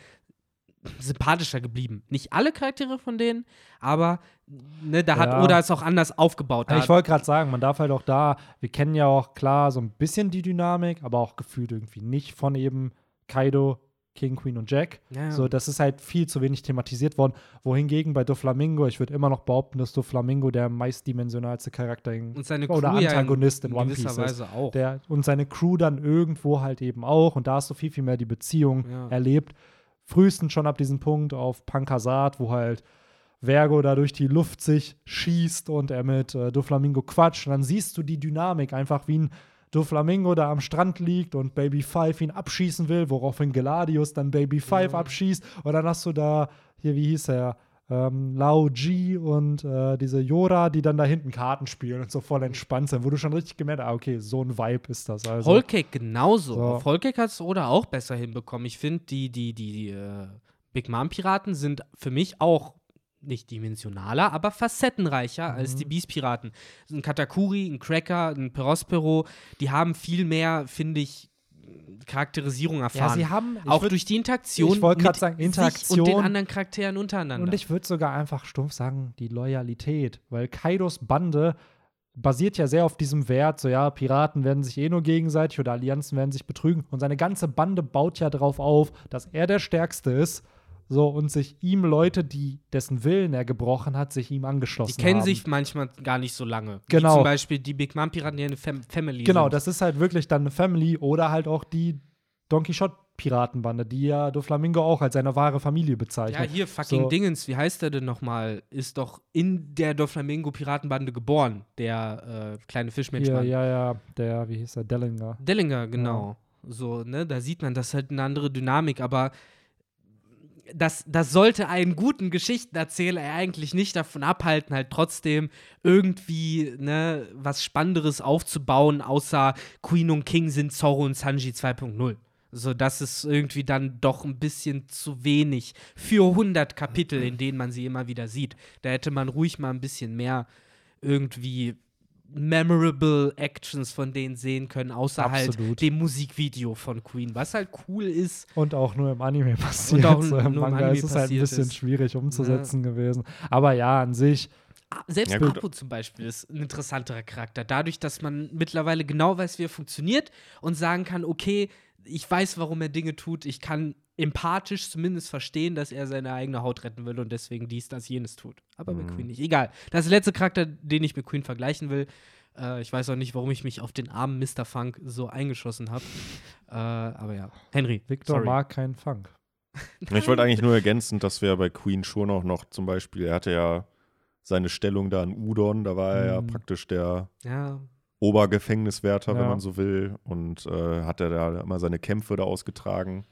sympathischer geblieben. Nicht alle Charaktere von denen, aber ne, da hat Ja. Oda es auch anders aufgebaut. Ja, ich wollte gerade sagen, man darf halt auch da, wir kennen ja auch klar so ein bisschen die Dynamik, aber auch gefühlt irgendwie nicht von eben Kaido, King, Queen und Jack. Ja. So, das ist halt viel zu wenig thematisiert worden. Wohingegen bei Doflamingo, ich würde immer noch behaupten, dass Doflamingo der meistdimensionalste Charakter in, und seine oder Crew ja Antagonist in, in One Piece ist. Weise auch. Der, und seine Crew dann irgendwo halt eben auch. Und da hast du viel, viel mehr die Beziehung Ja. erlebt. Frühestens schon ab diesem Punkt auf Pankasat, wo halt Vergo da durch die Luft sich schießt und er mit äh, Doflamingo quatscht. Und dann siehst du die Dynamik einfach, wie ein Doflamingo da am Strand liegt und Baby Five ihn abschießen will, woraufhin Geladius dann Baby Five Ja. abschießt. Und dann hast du da, hier, wie hieß er? ähm, Lao Ji und äh, diese Yora, die dann da hinten Karten spielen und so voll entspannt sind, wo du schon richtig gemerkt hast, ah, okay, so ein Vibe ist das. Also. Whole Cake genauso. So. Auf Whole Cake hat es Oda auch besser hinbekommen. Ich finde, die, die, die, die äh, Big Mom Piraten sind für mich auch nicht dimensionaler, aber facettenreicher als Mhm. die Beast Piraten. Ein Katakuri, ein Cracker, ein Perospero, die haben viel mehr, finde ich, Charakterisierung erfahren. ja, sie haben auch würd- durch die Interaktion ich wollt grad mit sagen, sich und Interaktion. den anderen Charakteren untereinander. Und ich würde sogar einfach stumpf sagen, die Loyalität. Weil Kaidos Bande basiert ja sehr auf diesem Wert, so ja, Piraten werden sich eh nur gegenseitig oder Allianzen werden sich betrügen. Und seine ganze Bande baut ja darauf auf, dass er der Stärkste ist. So, und sich ihm Leute, die dessen Willen er gebrochen hat, sich ihm die angeschlossen kennen haben. sich manchmal gar nicht so lange. Genau. Wie zum Beispiel die Big Mom Piraten, die eine Fam Family Genau, sind. das ist halt wirklich dann eine Family oder halt auch die Don Quixote Piratenbande, die ja Doflamingo auch als seine wahre Familie Ja, bezeichnet. hier, fucking So. Dingens, wie heißt der denn nochmal? Ist doch in der Doflamingo-Piratenbande geboren, der äh, kleine Fischmenschmann. ja, ja, der, wie hieß der, Dellinger. Dellinger, genau. So, ne, da sieht man, das ist halt eine andere Dynamik, aber das, das sollte einen guten Geschichtenerzähler eigentlich nicht davon abhalten, halt trotzdem irgendwie ne, was Spannenderes aufzubauen, außer Queen und King sind Zorro und Sanji 2.0. So, das ist irgendwie dann doch ein bisschen zu wenig für 100 Kapitel, in denen man sie immer wieder sieht. Da hätte man ruhig mal ein bisschen mehr irgendwie memorable Actions von denen sehen können, außer Absolut. halt dem Musikvideo von Queen, was halt cool ist. Und auch nur im Anime passiert. auch [laughs] so nur im im Manga Anime ist es halt ein bisschen ist. schwierig umzusetzen gewesen. Aber ja, an sich, Ah, Selbst Ja. Apu zum Beispiel ist ein interessanterer Charakter. Dadurch, dass man mittlerweile genau weiß, wie er funktioniert und sagen kann, okay, ich weiß, warum er Dinge tut. Ich kann empathisch zumindest verstehen, dass er seine eigene Haut retten will und deswegen dies, das, jenes tut. Aber bei Mhm. Queen nicht. Egal. Das ist der letzte Charakter, den ich mit Queen vergleichen will. Äh, ich weiß auch nicht, warum ich mich auf den armen Mr. Funk so eingeschossen habe. äh, aber ja. Henry. Victor sorry. mag keinen Funk. [laughs] Ich wollte eigentlich nur ergänzen, dass wir bei Queen schon auch noch zum Beispiel, er hatte ja seine Stellung da in Udon, da war er ja Mhm. praktisch der Ja, Obergefängniswärter, wenn Ja. man so will, und äh, hat er da immer seine Kämpfe da ausgetragen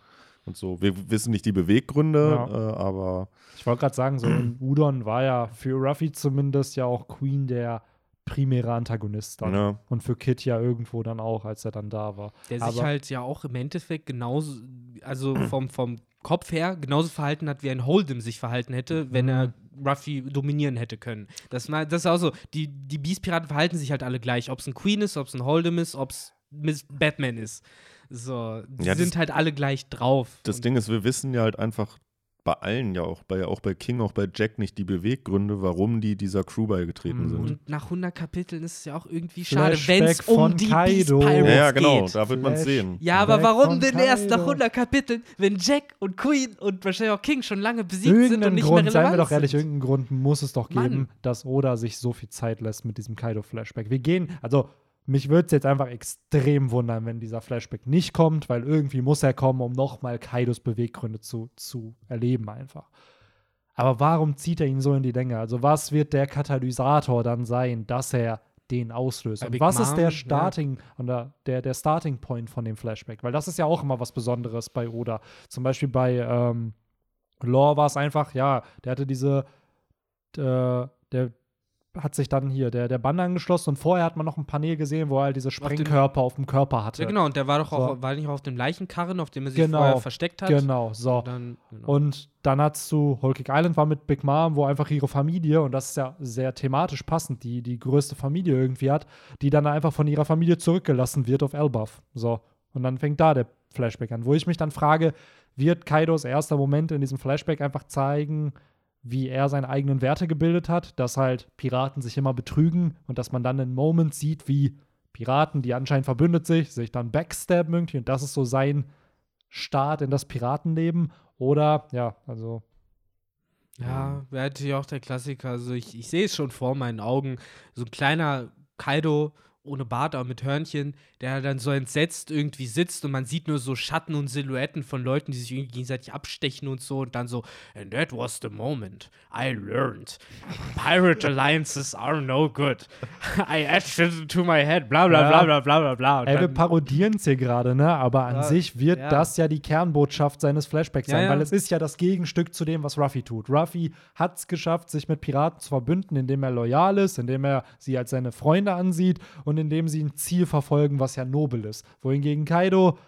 und so. Wir wissen nicht die Beweggründe, Ja. äh, aber Ich wollte gerade sagen, so in [clears throat] Udon war ja für Ruffy zumindest ja auch Queen der primäre Antagonist dann. ja, Und für Kid ja irgendwo dann auch, als er dann da war. Der sich Aber- halt ja auch im Endeffekt genauso, also vom, vom Kopf her, genauso verhalten hat, wie ein Hold'em sich verhalten hätte, wenn er Ruffy dominieren hätte können. Das, mal- das ist auch so, die, die Beast-Piraten verhalten sich halt alle gleich. Ob es ein Queen ist, ob es ein Hold'em ist, ob es Miss Batman ist. So, die Ja, das- sind halt alle gleich drauf. das Ding ist, wir wissen ja halt einfach bei allen ja auch, bei, auch bei King, auch bei Jack nicht die Beweggründe, warum die dieser Crew beigetreten Mhm. sind. Und nach 100 Kapiteln ist es ja auch irgendwie schade, wenn es von um die Kaido. Beast Pirates Ja, ja, genau, geht. da wird man sehen. Ja, aber Weg warum denn erst nach Kaido. 100 Kapiteln, wenn Jack und Queen und wahrscheinlich auch King schon lange besiegt sind und Irgendeinen nicht Grund, mehr seien relevant wir doch ehrlich, sind? irgendeinen Grund muss es doch geben, Mann. dass Oda sich so viel Zeit lässt mit diesem Kaido-Flashback. Wir gehen, also mich würde es jetzt einfach extrem wundern, wenn dieser Flashback nicht kommt, weil irgendwie muss er kommen, um nochmal Kaidos Beweggründe zu, zu erleben einfach. Aber warum zieht er ihn so in die Länge? Also was wird der Katalysator dann sein, dass er den auslöst? Bei Und Big was ist Mom, der ja. Starting oder der, der Starting Point von dem Flashback? Weil das ist ja auch immer was Besonderes bei Oda. Zum Beispiel bei ähm, Lore war es einfach, ja, der hatte diese, äh, der hat sich dann hier der, der Bande angeschlossen und vorher hat man noch ein Panel gesehen, wo er halt diese Sprengkörper auf dem Körper hatte. Ja, genau, und der war doch auch, So. war nicht auch auf dem Leichenkarren, auf dem er sich Genau, vorher versteckt hat. Genau, so. Und dann, genau. Und dann hat's zu Whole Cake Island war mit Big Mom, wo einfach ihre Familie, und das ist ja sehr thematisch passend, die die größte Familie irgendwie hat, die dann einfach von ihrer Familie zurückgelassen wird auf Elbaf. So. Und dann fängt da der Flashback an, wo ich mich dann frage, wird Kaidos erster Moment in diesem Flashback einfach zeigen, wie er seine eigenen Werte gebildet hat, dass halt Piraten sich immer betrügen und dass man dann einen Moment sieht, wie Piraten, die anscheinend verbündet sich, sich dann backstabben irgendwie und das ist so sein Start in das Piratenleben oder ja, also ja, wäre natürlich auch der Klassiker. Also ich, ich sehe es schon vor meinen Augen. So ein kleiner Kaido ohne Bart, aber mit Hörnchen, der dann so entsetzt irgendwie sitzt und man sieht nur so Schatten und Silhouetten von Leuten, die sich irgendwie gegenseitig abstechen und so und dann so, and that was the moment I learned. Pirate alliances are no good. I etched it into my head, bla bla bla bla bla bla bla. Ey, wir parodieren es hier gerade, ne? Aber an Ja, sich wird ja. das ja die Kernbotschaft seines Flashbacks Ja, sein, weil es ist ja das Gegenstück zu dem, was Ruffy tut. Ruffy hat es geschafft, sich mit Piraten zu verbünden, indem er loyal ist, indem er sie als seine Freunde ansieht und indem sie ein Ziel verfolgen, was ja nobel ist. Wohingegen Kaido,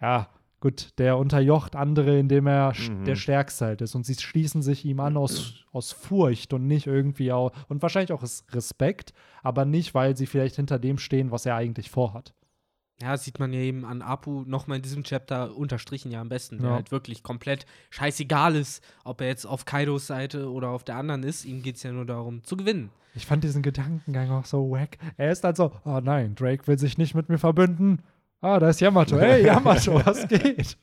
ja, gut, der unterjocht andere, indem er Mhm. der Stärkste halt ist. Und sie schließen sich ihm an aus, aus Furcht und nicht irgendwie auch, und wahrscheinlich auch aus Respekt, aber nicht, weil sie vielleicht hinter dem stehen, was er eigentlich vorhat. Ja, das sieht man ja eben an Apu nochmal in diesem Chapter unterstrichen ja am besten, der Ja. halt wirklich komplett scheißegal ist, ob er jetzt auf Kaidos Seite oder auf der anderen ist. Ihm geht es ja nur darum, zu gewinnen. Ich fand diesen Gedankengang auch so wack. Er ist halt so, oh nein, Drake will sich nicht mit mir verbünden. Ah, da ist Yamato. [laughs] Hey, Yamato, was geht?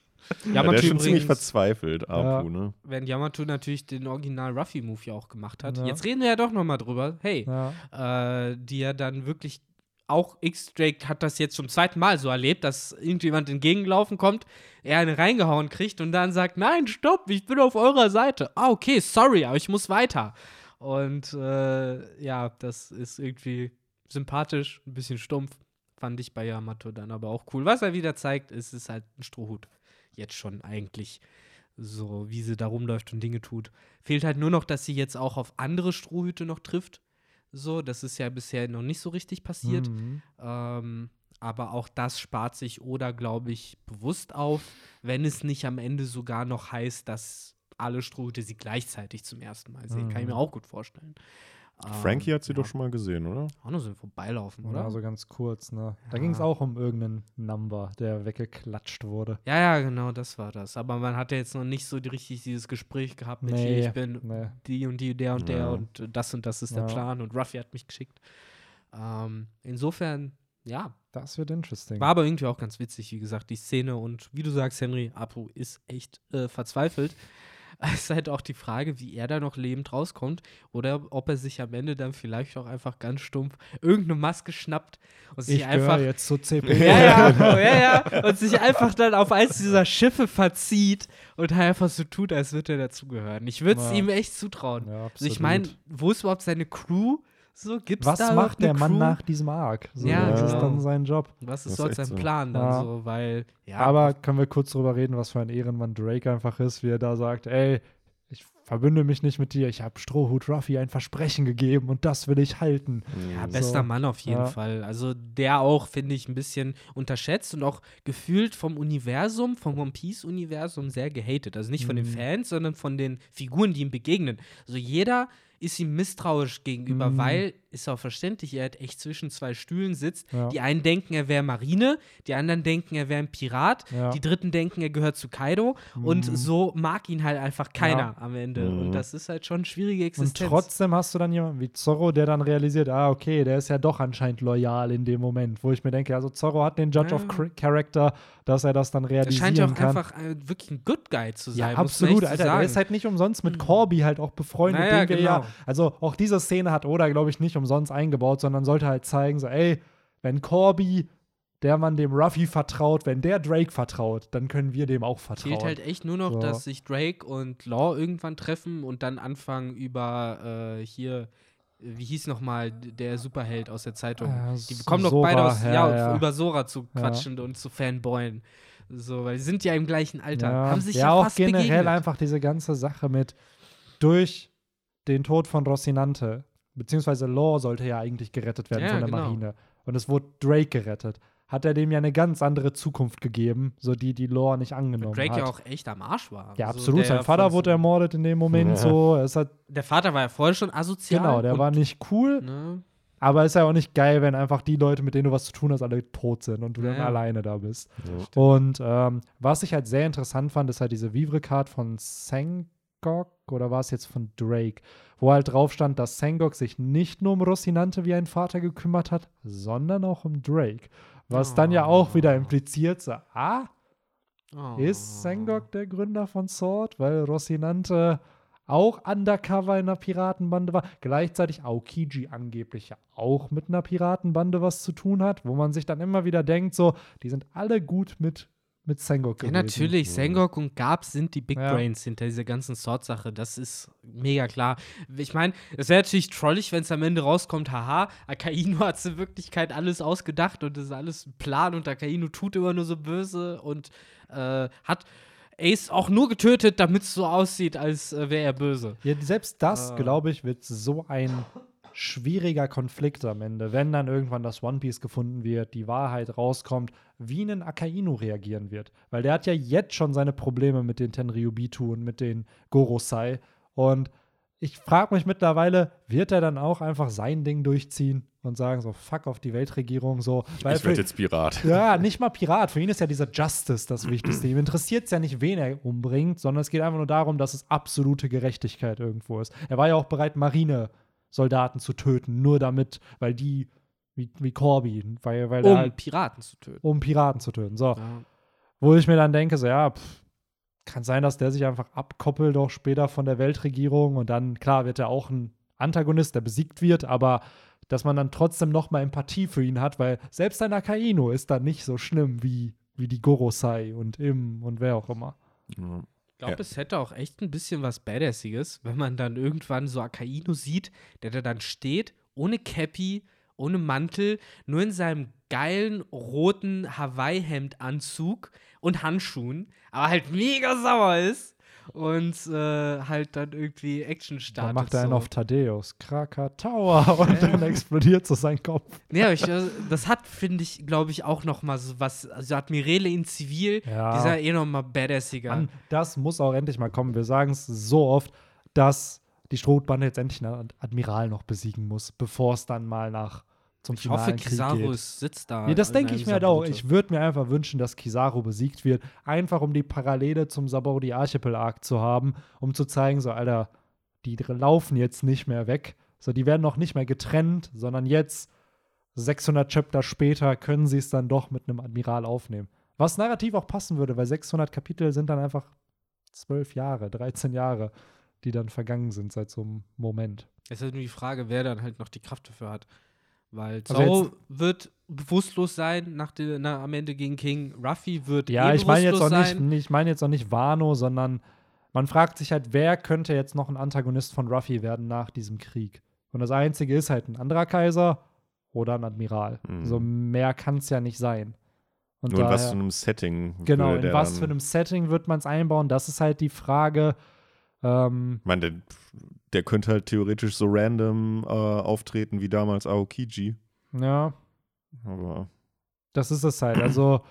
Ja, Yamato der ist schon ziemlich verzweifelt, Apu, ne? wenn Yamato natürlich den Original Ruffy-Move ja auch gemacht hat. Ja. Jetzt reden wir ja doch nochmal drüber. Hey, Ja. äh, die ja dann wirklich auch X-Drake hat das jetzt zum zweiten Mal so erlebt, dass irgendjemand entgegengelaufen kommt, er eine reingehauen kriegt und dann sagt, nein, stopp, ich bin auf eurer Seite. Ah, okay, sorry, aber ich muss weiter. Und äh, ja, das ist irgendwie sympathisch, ein bisschen stumpf, fand ich bei Yamato dann aber auch cool. Was er wieder zeigt, ist, ist halt ein Strohhut. Jetzt schon eigentlich so, wie sie da rumläuft und Dinge tut. Fehlt halt nur noch, dass sie jetzt auch auf andere Strohhüte noch trifft. So, das ist ja bisher noch nicht so richtig passiert. Mhm. Ähm, aber auch das spart sich Oda, glaube ich, bewusst auf, wenn es nicht am Ende sogar noch heißt, dass alle Strohhüte sie gleichzeitig zum ersten Mal sehen. Kann ich mir Mhm. auch gut vorstellen. Frankie Ähm, hat sie ja. doch schon mal gesehen, oder? Auch nur so ein Vorbeilaufen, oder? Ja, so ganz kurz, ne? Da Ja. ging es auch um irgendeinen Number, der weggeklatscht wurde. Ja, ja, genau, das war das. Aber man hat ja jetzt noch nicht so die- richtig dieses Gespräch gehabt mit Nee, ich bin nee. die und die, der und der Ja. und das und das ist der Ja. Plan und Ruffy hat mich geschickt. Ähm, insofern, ja, Das wird interesting. war aber irgendwie auch ganz witzig, wie gesagt, die Szene und wie du sagst, Henry, Apu ist echt äh, verzweifelt. [laughs] Es ist halt auch die Frage, wie er da noch lebend rauskommt oder ob er sich am Ende dann vielleicht auch einfach ganz stumpf irgendeine Maske schnappt und sich ich einfach jetzt zu CP. ja, ja, oh, [laughs] ja, ja. Und sich einfach dann auf eins dieser Schiffe verzieht und halt einfach so tut, als würde er dazugehören. Ich würde es Ja. ihm echt zutrauen. Ja, also ich meine, wo ist überhaupt seine Crew? So, gibt's was da macht der Mann Crew? nach diesem Arc? So, Ja, das ist genau. dann sein Job. Was ist ist dort sein so. Plan dann Ja. so? Weil, ja, Aber können wir kurz drüber reden, was für ein Ehrenmann Drake einfach ist, wie er da sagt, ey, ich verbünde mich nicht mit dir, ich habe Strohhut Ruffy ein Versprechen gegeben und das will ich halten. Ja, Mhm. bester So. Mann auf jeden Ja. Fall. Also der auch, finde ich, ein bisschen unterschätzt und auch gefühlt vom Universum, vom One Piece-Universum sehr gehatet. Also nicht von den Mhm. Fans, sondern von den Figuren, die ihm begegnen. Also jeder ist ihm misstrauisch gegenüber, Mhm. weil, ist auch verständlich, er halt echt zwischen zwei Stühlen sitzt. Ja. Die einen denken, er wäre Marine, die anderen denken, er wäre ein Pirat, Ja. die dritten denken, er gehört zu Kaido und Mhm. so mag ihn halt einfach keiner Ja. am Ende. Mhm. Und das ist halt schon eine schwierige Und Existenz. trotzdem hast du dann jemanden wie Zorro, der dann realisiert, ah, okay, der ist ja doch anscheinend loyal in dem Moment, wo ich mir denke, also Zorro hat den Judge Ja. of Char- Character, dass er das dann er realisieren scheint ja auch kann. einfach äh, wirklich ein Good Guy zu sein. Ja, absolut, Alter. sagen. Der ist halt nicht umsonst mit Corby halt auch befreundet. Naja, den wir ja, genau. Also auch diese Szene hat Oda, glaube ich, nicht umsonst eingebaut, sondern sollte halt zeigen, so, ey, wenn Corby, der man dem Ruffy vertraut, wenn der Drake vertraut, dann können wir dem auch vertrauen. Fehlt halt echt nur noch, So. dass sich Drake und Law irgendwann treffen und dann anfangen über äh, hier, wie hieß nochmal der Superheld aus der Zeitung? Äh, Die kommen doch beide aus, ja, ja, ja. über Sora zu Ja. quatschen und zu fanboyen. So, weil sie sind ja im gleichen Alter. Ja, Haben sich ja, ja, auch generell begegnet. einfach diese ganze Sache mit durch den Tod von Rocinante, beziehungsweise Law sollte ja eigentlich gerettet werden Ja, von der genau. Marine. Und es wurde Drake gerettet. Hat er dem ja eine ganz andere Zukunft gegeben, so die die Law nicht angenommen Drake hat. ja auch echt am Arsch war. ja, Also absolut. der Sein Vater wurde ermordet in dem Moment Ja. so. Es hat, Der Vater war ja vorher schon asozial. genau, der war nicht cool. Ne, Aber ist ja auch nicht geil, wenn einfach die Leute, mit denen du was zu tun hast, alle tot sind und du dann Ja. alleine da bist. Ja. Und ähm, was ich halt sehr interessant fand, ist halt diese Vivre-Card von Sengok oder war es jetzt von Drake, wo halt drauf stand, dass Sengok sich nicht nur um Rocinante wie ein Vater gekümmert hat, sondern auch um Drake. Was dann ja auch wieder Oh. impliziert, so, ah, oh. ist Sengok der Gründer von Sword? Weil Rocinante auch undercover in einer Piratenbande war, gleichzeitig Aokiji angeblich ja auch mit einer Piratenbande was zu tun hat, wo man sich dann immer wieder denkt, so, die sind alle gut mit, mit Sengok Ja, gewesen. natürlich. Sengok und Garb sind die Big Ja. Brains hinter dieser ganzen Sword-Sache. Das ist mega klar. Ich meine, es wäre natürlich trollig, wenn es am Ende rauskommt, haha, Akainu hat in Wirklichkeit alles ausgedacht und das ist alles ein Plan und Akainu tut immer nur so böse und äh, hat Ace auch nur getötet, damit es so aussieht, als äh, wäre er böse. Ja, selbst das, Ah. glaube ich, wird so ein schwieriger Konflikt am Ende, wenn dann irgendwann das One Piece gefunden wird, die Wahrheit rauskommt, wie ein Akainu reagieren wird. Weil der hat ja jetzt schon seine Probleme mit den Tenryubitu und mit den Gorosei. Und ich frage mich mittlerweile, wird er dann auch einfach sein Ding durchziehen und sagen so, fuck auf die Weltregierung, so. Weil Ich werde jetzt Pirat. ja, nicht mal Pirat. Für ihn ist ja dieser Justice das Wichtigste. Ihm interessiert es ja nicht, wen er umbringt, sondern es geht einfach nur darum, dass es absolute Gerechtigkeit irgendwo ist. Er war ja auch bereit, Marinesoldaten zu töten, nur damit, weil die, wie, wie Corby, weil, weil er Um halt, Piraten zu töten. um Piraten zu töten. So, Ja. wo ich mir dann denke, so, ja, pff, kann sein, dass der sich einfach abkoppelt auch später von der Weltregierung und dann, klar, wird er auch ein Antagonist, der besiegt wird, aber dass man dann trotzdem noch mal Empathie für ihn hat, weil selbst ein Akainu ist dann nicht so schlimm wie, wie die Gorosei und Im und wer auch immer. Ja. Ich glaube, Ja. es hätte auch echt ein bisschen was Badassiges, wenn man dann irgendwann so Akainu sieht, der da dann steht, ohne Cappy, ohne Mantel, nur in seinem geilen roten Hawaii-Hemd-Anzug und Handschuhen, aber halt mega sauer ist und äh, halt dann irgendwie Action startet. Dann macht er einen so. auf Thaddeus, Krakatower [laughs] und dann explodiert so sein Kopf. Ja, ich, äh, das hat, finde ich, glaube ich, auch noch mal so was, also Admirale in Zivil, Ja. dieser eh noch mal badassiger. Mann, das muss auch endlich mal kommen. Wir sagen es so oft, dass die Strohbande jetzt endlich einen Admiral noch besiegen muss, bevor es dann mal nach zum ich hoffe, Kizaru sitzt da. Nee, das denke ich mir halt auch. Ich würde mir einfach wünschen, dass Kizaru besiegt wird. Einfach um die Parallele zum Sabaudi Archipel Arc zu haben, um zu zeigen, so, Alter, die laufen jetzt nicht mehr weg. So, die werden noch nicht mehr getrennt, sondern jetzt, 600 Chapter später, können sie es dann doch mit einem Admiral aufnehmen. Was narrativ auch passen würde, weil 600 Kapitel sind dann einfach 12 Jahre, 13 Jahre, die dann vergangen sind seit so einem Moment. Es ist halt nur die Frage, wer dann halt noch die Kraft dafür hat. Weil Also Zoro jetzt- wird bewusstlos sein nach der, na, am Ende gegen King. Ruffy wird Ja, eh ich meine jetzt auch nicht, sein. ich meine jetzt auch nicht Wano, sondern man fragt sich halt, wer könnte jetzt noch ein Antagonist von Ruffy werden nach diesem Krieg? Und das Einzige ist halt ein anderer Kaiser oder ein Admiral. Mhm. So mehr kann es ja nicht sein. Und Nur in was daher- für einem Setting. genau, in was für einem Setting wird man es einbauen? Das ist halt die Frage. Ähm, Ich meine, der, könnte halt theoretisch so random äh, auftreten wie damals Aokiji. ja, Aber Das ist es halt. Also,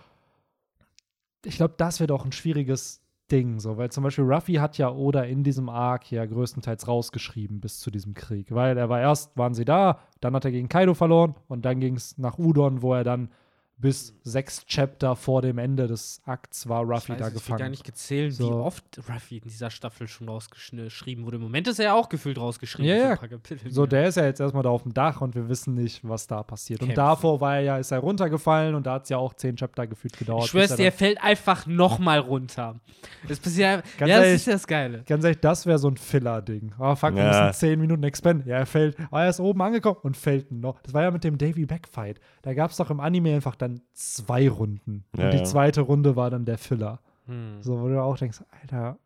ich glaube, das wird auch ein schwieriges Ding, so, weil zum Beispiel Ruffy hat ja Oda in diesem Arc ja größtenteils rausgeschrieben bis zu diesem Krieg, weil er war erst, waren sie da, dann hat er gegen Kaido verloren und dann ging es nach Udon, wo er dann bis sechs Chapter vor dem Ende des Akts war Ich Ruffy weiß, da Ich will gar gefangen. nicht gezählen, wie So. oft Ruffy in dieser Staffel schon rausgeschrieben wurde. Im Moment ist er ja auch gefühlt rausgeschrieben. Ja, ja. So, der ist ja jetzt erstmal da auf dem Dach und wir wissen nicht, was da passiert. Und Kämpfen. davor war er ja, ist er runtergefallen und da hat es ja auch zehn Chapter gefühlt gedauert. ich schwör's dir, er er fällt einfach noch mal runter. Das passiert, [laughs] Ganz ja, das ehrlich, ist ja das Geile. Ganz ehrlich, das wäre so ein Filler-Ding. Oh, fuck, wir Ja. müssen 10 Minuten expenden. Ja, er fällt. Oh, er ist oben angekommen und fällt noch. Das war ja mit dem Davy Back-Fight. Da gab es doch im Anime einfach dann zwei Runden. Ja, und die ja. zweite Runde war dann der Filler. Hm. So, wo du auch denkst, Alter,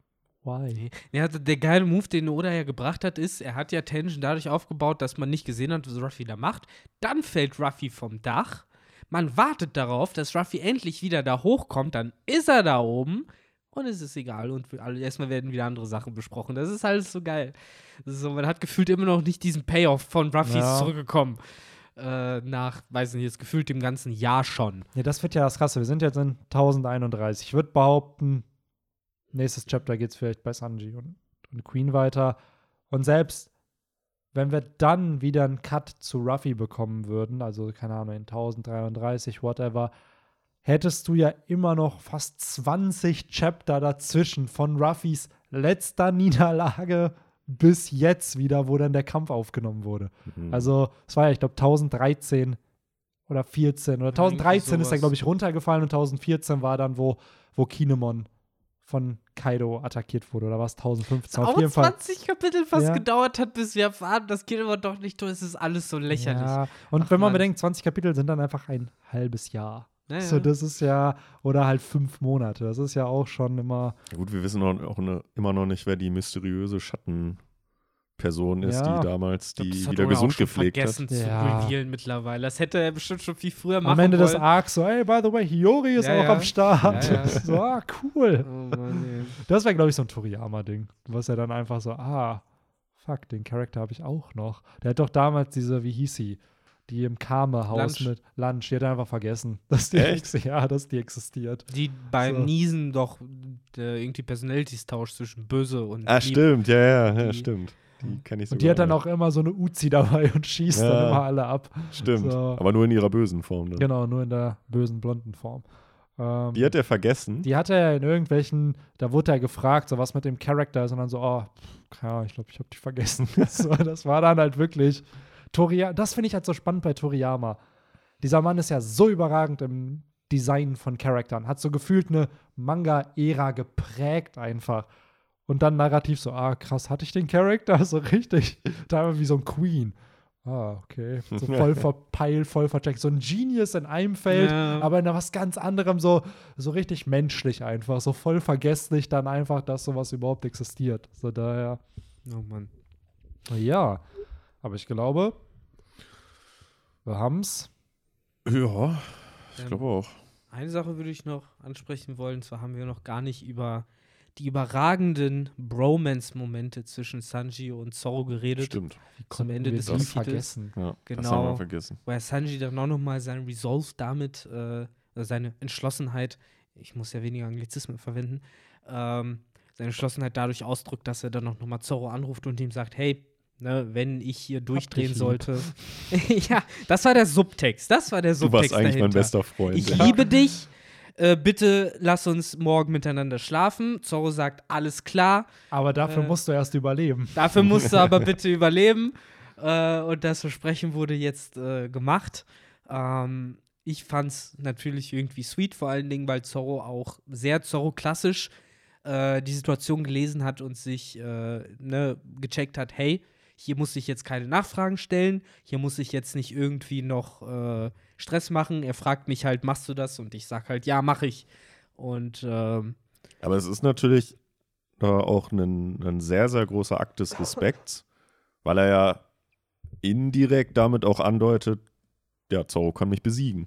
why? Ja, also der geile Move, den Oda ja gebracht hat, ist, er hat ja Tension dadurch aufgebaut, dass man nicht gesehen hat, was Ruffy da macht. Dann fällt Ruffy vom Dach. Man wartet darauf, dass Ruffy endlich wieder da hochkommt. Dann ist er da oben. Und es ist egal. Und erstmal werden wieder andere Sachen besprochen. Das ist alles so geil. So, man hat gefühlt immer noch nicht diesen Payoff von Ruffy Ja. ist zurückgekommen. Äh, nach, weiß nicht, jetzt gefühlt dem ganzen Jahr schon. Ja, das wird ja das Krasse. Wir sind jetzt in 1031. Ich würde behaupten, nächstes Chapter geht es vielleicht bei Sanji und, und Queen weiter. Und selbst wenn wir dann wieder einen Cut zu Ruffy bekommen würden, also keine Ahnung, in 1033, whatever, hättest du ja immer noch fast 20 Chapter dazwischen von Ruffys letzter [laughs] Niederlage bis jetzt wieder, wo dann der Kampf aufgenommen wurde. Mhm. Also, es war ja, ich glaube, 1013 oder 14 oder irgendwie 1013 ist er, glaube ich, runtergefallen und 1014 war dann, wo, wo Kinemon von Kaido attackiert wurde. Oder war es 1015? Auf jeden Fall. 20 Kapitel fast Ja. gedauert hat, bis wir erfahren, das geht aber doch nicht durch. Es ist alles so lächerlich. Ja, und Ach, wenn man Mann. bedenkt, 20 Kapitel sind dann einfach ein halbes Jahr. Naja. So, das ist ja, oder halt fünf Monate. Das ist ja auch schon immer. Ja, gut, wir wissen auch, auch ne, immer noch nicht, wer die mysteriöse Schattenperson ist, Ja. die damals glaub, die hat wieder gesund auch schon gepflegt hat. vergessen zu Ja. revealen mittlerweile. Das hätte er bestimmt schon viel früher machen Am Ende des wollen. Arcs so, hey, by the way, Hiyori ist Ja, auch ja. am Start. Ja, ja. [laughs] So, ah, cool. Oh Mann. Das wäre, glaube ich, so ein Toriyama-Ding. Was er dann einfach so, ah, fuck, den Charakter habe ich auch noch. Der hat doch damals diese, wie hieß sie? Die im Kame-Haus Lunch. mit Lunch, die hat einfach vergessen, [laughs] dass die, Echt? ex- ja, dass die existiert. Die beim So. Niesen doch äh, irgendwie Personalities tauscht zwischen böse und Ah, stimmt, ja, ja, ja, Die- stimmt. Die kenne ich sogar. Und die hat dann auch immer so eine Uzi dabei und schießt dann Ja. immer alle ab. Stimmt, so. aber nur in ihrer bösen Form. Dann. Genau, nur in der bösen blonden Form. Ähm, Die hat er vergessen. Die hat er in irgendwelchen, da wurde er gefragt, so was mit dem Charakter ist und dann so, oh, Ahnung, ich glaube, ich habe die vergessen. [laughs] so, das war dann halt wirklich Toriyama, das finde ich halt so spannend bei Toriyama. Dieser Mann ist ja so überragend im Design von Charakteren, hat so gefühlt eine Manga-Ära geprägt einfach. Und dann narrativ so, ah, krass, hatte ich den Charakter? [laughs] So richtig, teilweise wie so ein Queen. Ah, okay. So [laughs] voll verpeilt, voll vercheckt. So ein Genius in einem Feld, Ja. aber in was ganz anderem so, so richtig menschlich einfach. So voll vergesslich dann einfach, dass sowas überhaupt existiert. So daher, Oh Mann. ja. Aber ich glaube, wir haben's. Ja, ich Ähm, glaube auch. Eine Sache würde ich noch ansprechen wollen, zwar haben wir noch gar nicht über die überragenden Bromance-Momente zwischen Sanji und Zorro geredet. Stimmt. Zum Ende des das vergessen? Ja, Das Genau. haben wir vergessen. Weil Sanji dann auch nochmal seinen Resolve damit, äh, also seine Entschlossenheit, ich muss ja weniger Anglizismen verwenden, ähm, seine Entschlossenheit dadurch ausdrückt, dass er dann noch mal Zorro anruft und ihm sagt, hey, ne, wenn ich hier durchdrehen sollte. [laughs] ja, das war der Subtext. Das war der Du Subtext warst eigentlich mein dahinter. bester Freund. Ich ja. liebe dich. Äh, bitte lass uns morgen miteinander schlafen. Zorro sagt, alles klar. Aber dafür Äh, musst du erst überleben. Dafür [laughs] musst du aber bitte überleben. Äh, und das Versprechen wurde jetzt äh, gemacht. Ähm, ich fand es natürlich irgendwie sweet, vor allen Dingen, weil Zorro auch sehr Zorro-klassisch äh, die Situation gelesen hat und sich äh, ne, gecheckt hat, hey, hier muss ich jetzt keine Nachfragen stellen, hier muss ich jetzt nicht irgendwie noch äh, Stress machen. Er fragt mich halt, machst du das? Und ich sag halt, ja, mach ich. Und ähm, Aber es ist natürlich äh, auch ein, ein sehr, sehr großer Akt des [laughs] Respekts, weil er ja indirekt damit auch andeutet, ja, Zorro kann mich besiegen.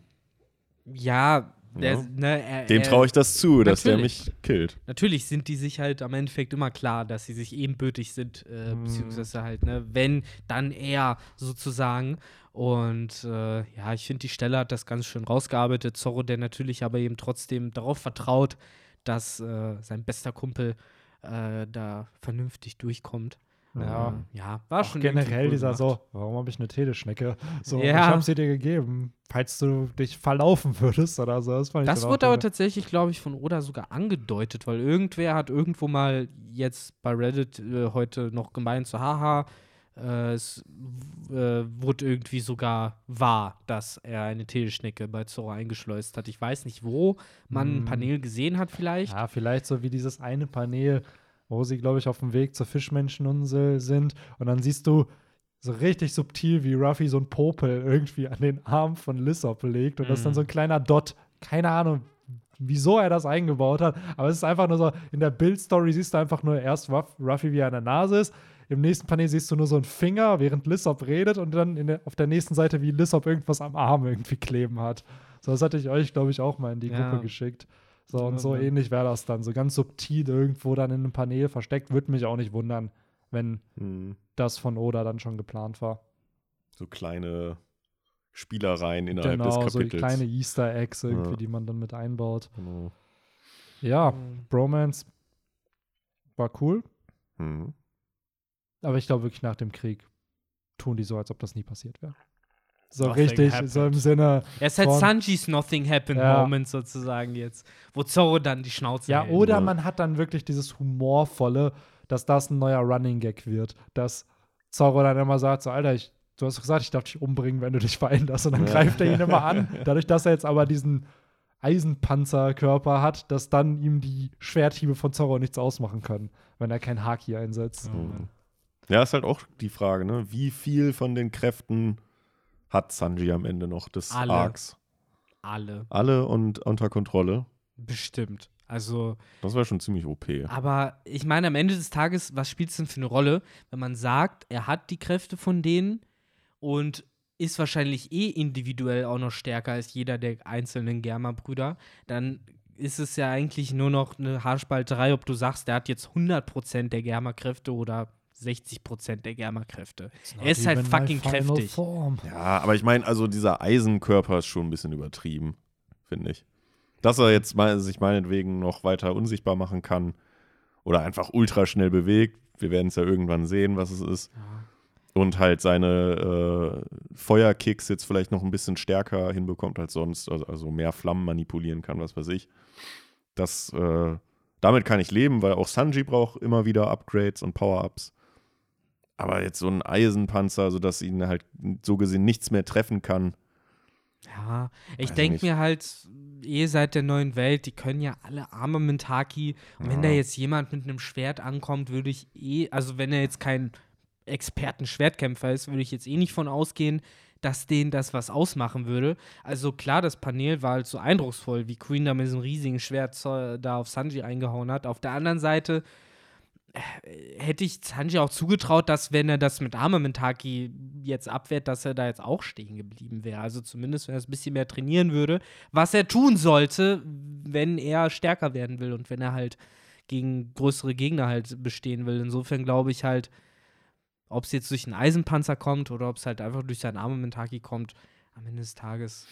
ja, der, Ja. ne, er, Dem traue ich das zu, dass der mich killt. Natürlich sind die sich halt am Endeffekt immer klar, dass sie sich ebenbürtig sind, äh, Mhm. beziehungsweise halt, ne, wenn, dann er sozusagen. Und äh, ja, ich finde, die Stelle hat das ganz schön rausgearbeitet. Zorro, der natürlich aber eben trotzdem darauf vertraut, dass äh, sein bester Kumpel äh, da vernünftig durchkommt. Ja. Ja, war Auch schon generell dieser so, warum habe ich eine Teleschnecke? So, Ja. ich habe sie dir gegeben, falls du dich verlaufen würdest oder so. Das, fand ich Das wurde aber tatsächlich, glaube ich, von Oda sogar angedeutet, weil irgendwer hat irgendwo mal jetzt bei Reddit äh, heute noch gemeint, so haha, äh, es äh, wurde irgendwie sogar wahr, dass er eine Teleschnecke bei Zoro eingeschleust hat. Ich weiß nicht, wo man ein Hm. Panel gesehen hat vielleicht. Ja, vielleicht so wie dieses eine Panel, wo sie, glaube ich, auf dem Weg zur Fischmenscheninsel sind. Und dann siehst du so richtig subtil, wie Ruffy so ein Popel irgendwie an den Arm von Lissop legt. Und das ist dann Mhm. so ein kleiner Dot. Keine Ahnung, wieso er das eingebaut hat. Aber es ist einfach nur so, in der Bildstory siehst du einfach nur erst Ruff, Ruffy, wie er an der Nase ist. Im nächsten Panel siehst du nur so einen Finger, während Lissop redet. Und dann der, auf der nächsten Seite, wie Lissop irgendwas am Arm irgendwie kleben hat. So, das hatte ich euch, glaube ich, auch mal in die Ja. Gruppe geschickt. So, und so ähnlich wäre das dann. So ganz subtil irgendwo dann in einem Panel versteckt. Würde mich auch nicht wundern, wenn Hm. das von Oda dann schon geplant war. So kleine Spielereien innerhalb genau, des so die Kapitels. kleine Easter Eggs irgendwie, Ja. die man dann mit einbaut. Genau. Ja, Mhm. Bromance war cool, Hm. aber ich glaube wirklich nach dem Krieg tun die so, als ob das nie passiert wäre. So Nothing richtig, happened. so im Sinne, Er ist halt Sanjis Nothing Happened Ja. Moment sozusagen jetzt, wo Zorro dann die Schnauze ja, hält. oder Ja. man hat dann wirklich dieses Humorvolle, dass das ein neuer Running Gag wird, dass Zorro dann immer sagt, so, Alter, ich, du hast doch gesagt, ich darf dich umbringen, wenn du dich veränderst und dann Ja. greift er ihn immer an. [laughs] Dadurch, dass er jetzt aber diesen Eisenpanzerkörper hat, dass dann ihm die Schwerthiebe von Zorro nichts ausmachen können, wenn er kein Haki einsetzt. Mhm. Ja, ist halt auch die Frage, ne? Wie viel von den Kräften hat Sanji am Ende noch des Alle. Arcs? Alle. Alle und unter Kontrolle. Bestimmt. Also, Das war schon ziemlich OP. aber ich meine, am Ende des Tages, was spielt es denn für eine Rolle, wenn man sagt, er hat die Kräfte von denen und ist wahrscheinlich eh individuell auch noch stärker als jeder der einzelnen Germa-Brüder, dann ist es ja eigentlich nur noch eine Haarspalterei, ob du sagst, der hat jetzt 100% der Germa-Kräfte oder 60% der Germa-Kräfte. Er ist halt fucking kräftig. form. Ja, aber ich meine, also dieser Eisenkörper ist schon ein bisschen übertrieben, finde ich. Dass er jetzt mal sich meinetwegen noch weiter unsichtbar machen kann oder einfach ultra schnell bewegt. Wir werden es ja irgendwann sehen, was es ist. Und halt seine äh, Feuerkicks jetzt vielleicht noch ein bisschen stärker hinbekommt als sonst. Also, also mehr Flammen manipulieren kann, was weiß ich. Das, äh, damit kann ich leben, weil auch Sanji braucht immer wieder Upgrades und Power-Ups. Aber jetzt so ein Eisenpanzer, sodass ihn halt so gesehen nichts mehr treffen kann. Ja, ich denke mir halt, eh seit der neuen Welt, die können ja alle arme Mentaki. Und wenn da Ja. jetzt jemand mit einem Schwert ankommt, würde ich eh, also wenn er jetzt kein Experten-Schwertkämpfer ist, würde ich jetzt eh nicht von ausgehen, dass denen das was ausmachen würde. Also klar, das Panel war halt so eindrucksvoll, wie Queen da mit diesem riesigen Schwert zo- da auf Sanji eingehauen hat. Auf der anderen Seite äh, hätte ich Sanji auch zugetraut, dass wenn er das mit Arme Mentaki jetzt abwehrt, dass er da jetzt auch stehen geblieben wäre. Also zumindest, wenn er es ein bisschen mehr trainieren würde, was er tun sollte, wenn er stärker werden will und wenn er halt gegen größere Gegner halt bestehen will. Insofern glaube ich halt, ob es jetzt durch einen Eisenpanzer kommt oder ob es halt einfach durch seinen Arme Mentaki kommt, am Ende des Tages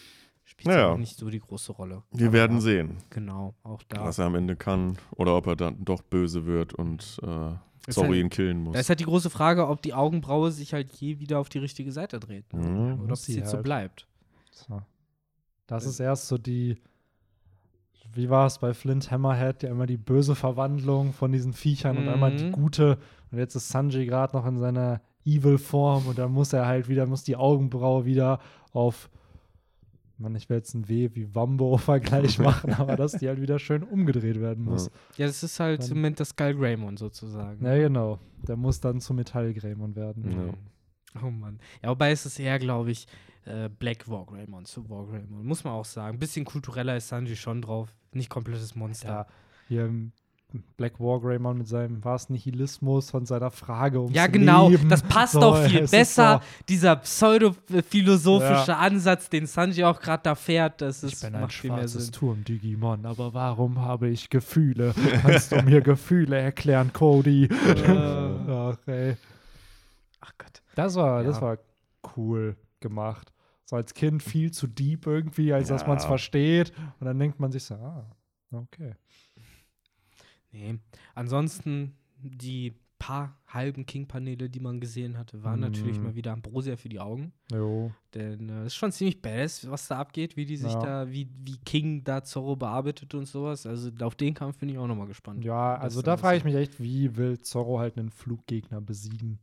spielt auch nicht so die große Rolle. Wir Aber werden ja, sehen, Genau, auch da. was er am Ende kann. Oder ob er dann doch böse wird und äh, Ist Zorro halt- ihn killen muss. Da ist halt die große Frage, ob die Augenbraue sich halt je wieder auf die richtige Seite dreht. ne? Mhm. Oder ob es sie jetzt so halt. bleibt. So. Das ist erst so die, wie war es bei Flint Hammerhead, ja immer die böse Verwandlung von diesen Viechern und einmal die Mhm. gute. Und jetzt ist Sanji gerade noch in seiner Evil Form und dann muss er halt wieder, muss die Augenbraue wieder auf, Mann, ich will jetzt ein W wie Wambo-Vergleich [laughs] [laughs] machen, aber dass die halt wieder schön umgedreht werden muss. Ja, das ist halt Dann- im Moment das Skull Greymon sozusagen. Ja, genau. Der muss dann zu Metallgrämon werden. Ja. Oh Mann. Ja, wobei ist es eher, glaube ich, äh, Black War Greymon zu War Greymon. Muss man auch sagen. Ein bisschen kultureller ist Sanji schon drauf. Nicht komplettes Monster. Ja, hier im Black War Greymon mit seinem was Nihilismus von seiner Frage ums Ja, genau. Leben. Das passt So, auch [laughs] viel besser. so, Dieser pseudo-philosophische Ansatz, den Sanji auch gerade da fährt, das ist, ich bin ein macht viel mehr schwarzes Sinn. Turm-Digimon, aber warum habe ich Gefühle? Kannst du mir Gefühle erklären, Cody? [laughs] Äh. [laughs] Ach, ey. Ach Gott. Das war, das Ja. war cool gemacht. So als Kind viel zu deep irgendwie, als dass man es Ja. versteht. Und dann denkt man sich so, ah, okay. Nee. Ansonsten die paar halben King-Paneele, die man gesehen hatte, waren natürlich Mhm. mal wieder Ambrosia für die Augen. Jo. Denn es ist schon ziemlich badass, was da abgeht, wie die sich Ja. da, wie, wie King da Zorro bearbeitet und sowas. Also auf den Kampf bin ich auch nochmal gespannt. Ja, also da frage ich mich echt, wie will Zorro halt einen Fluggegner besiegen?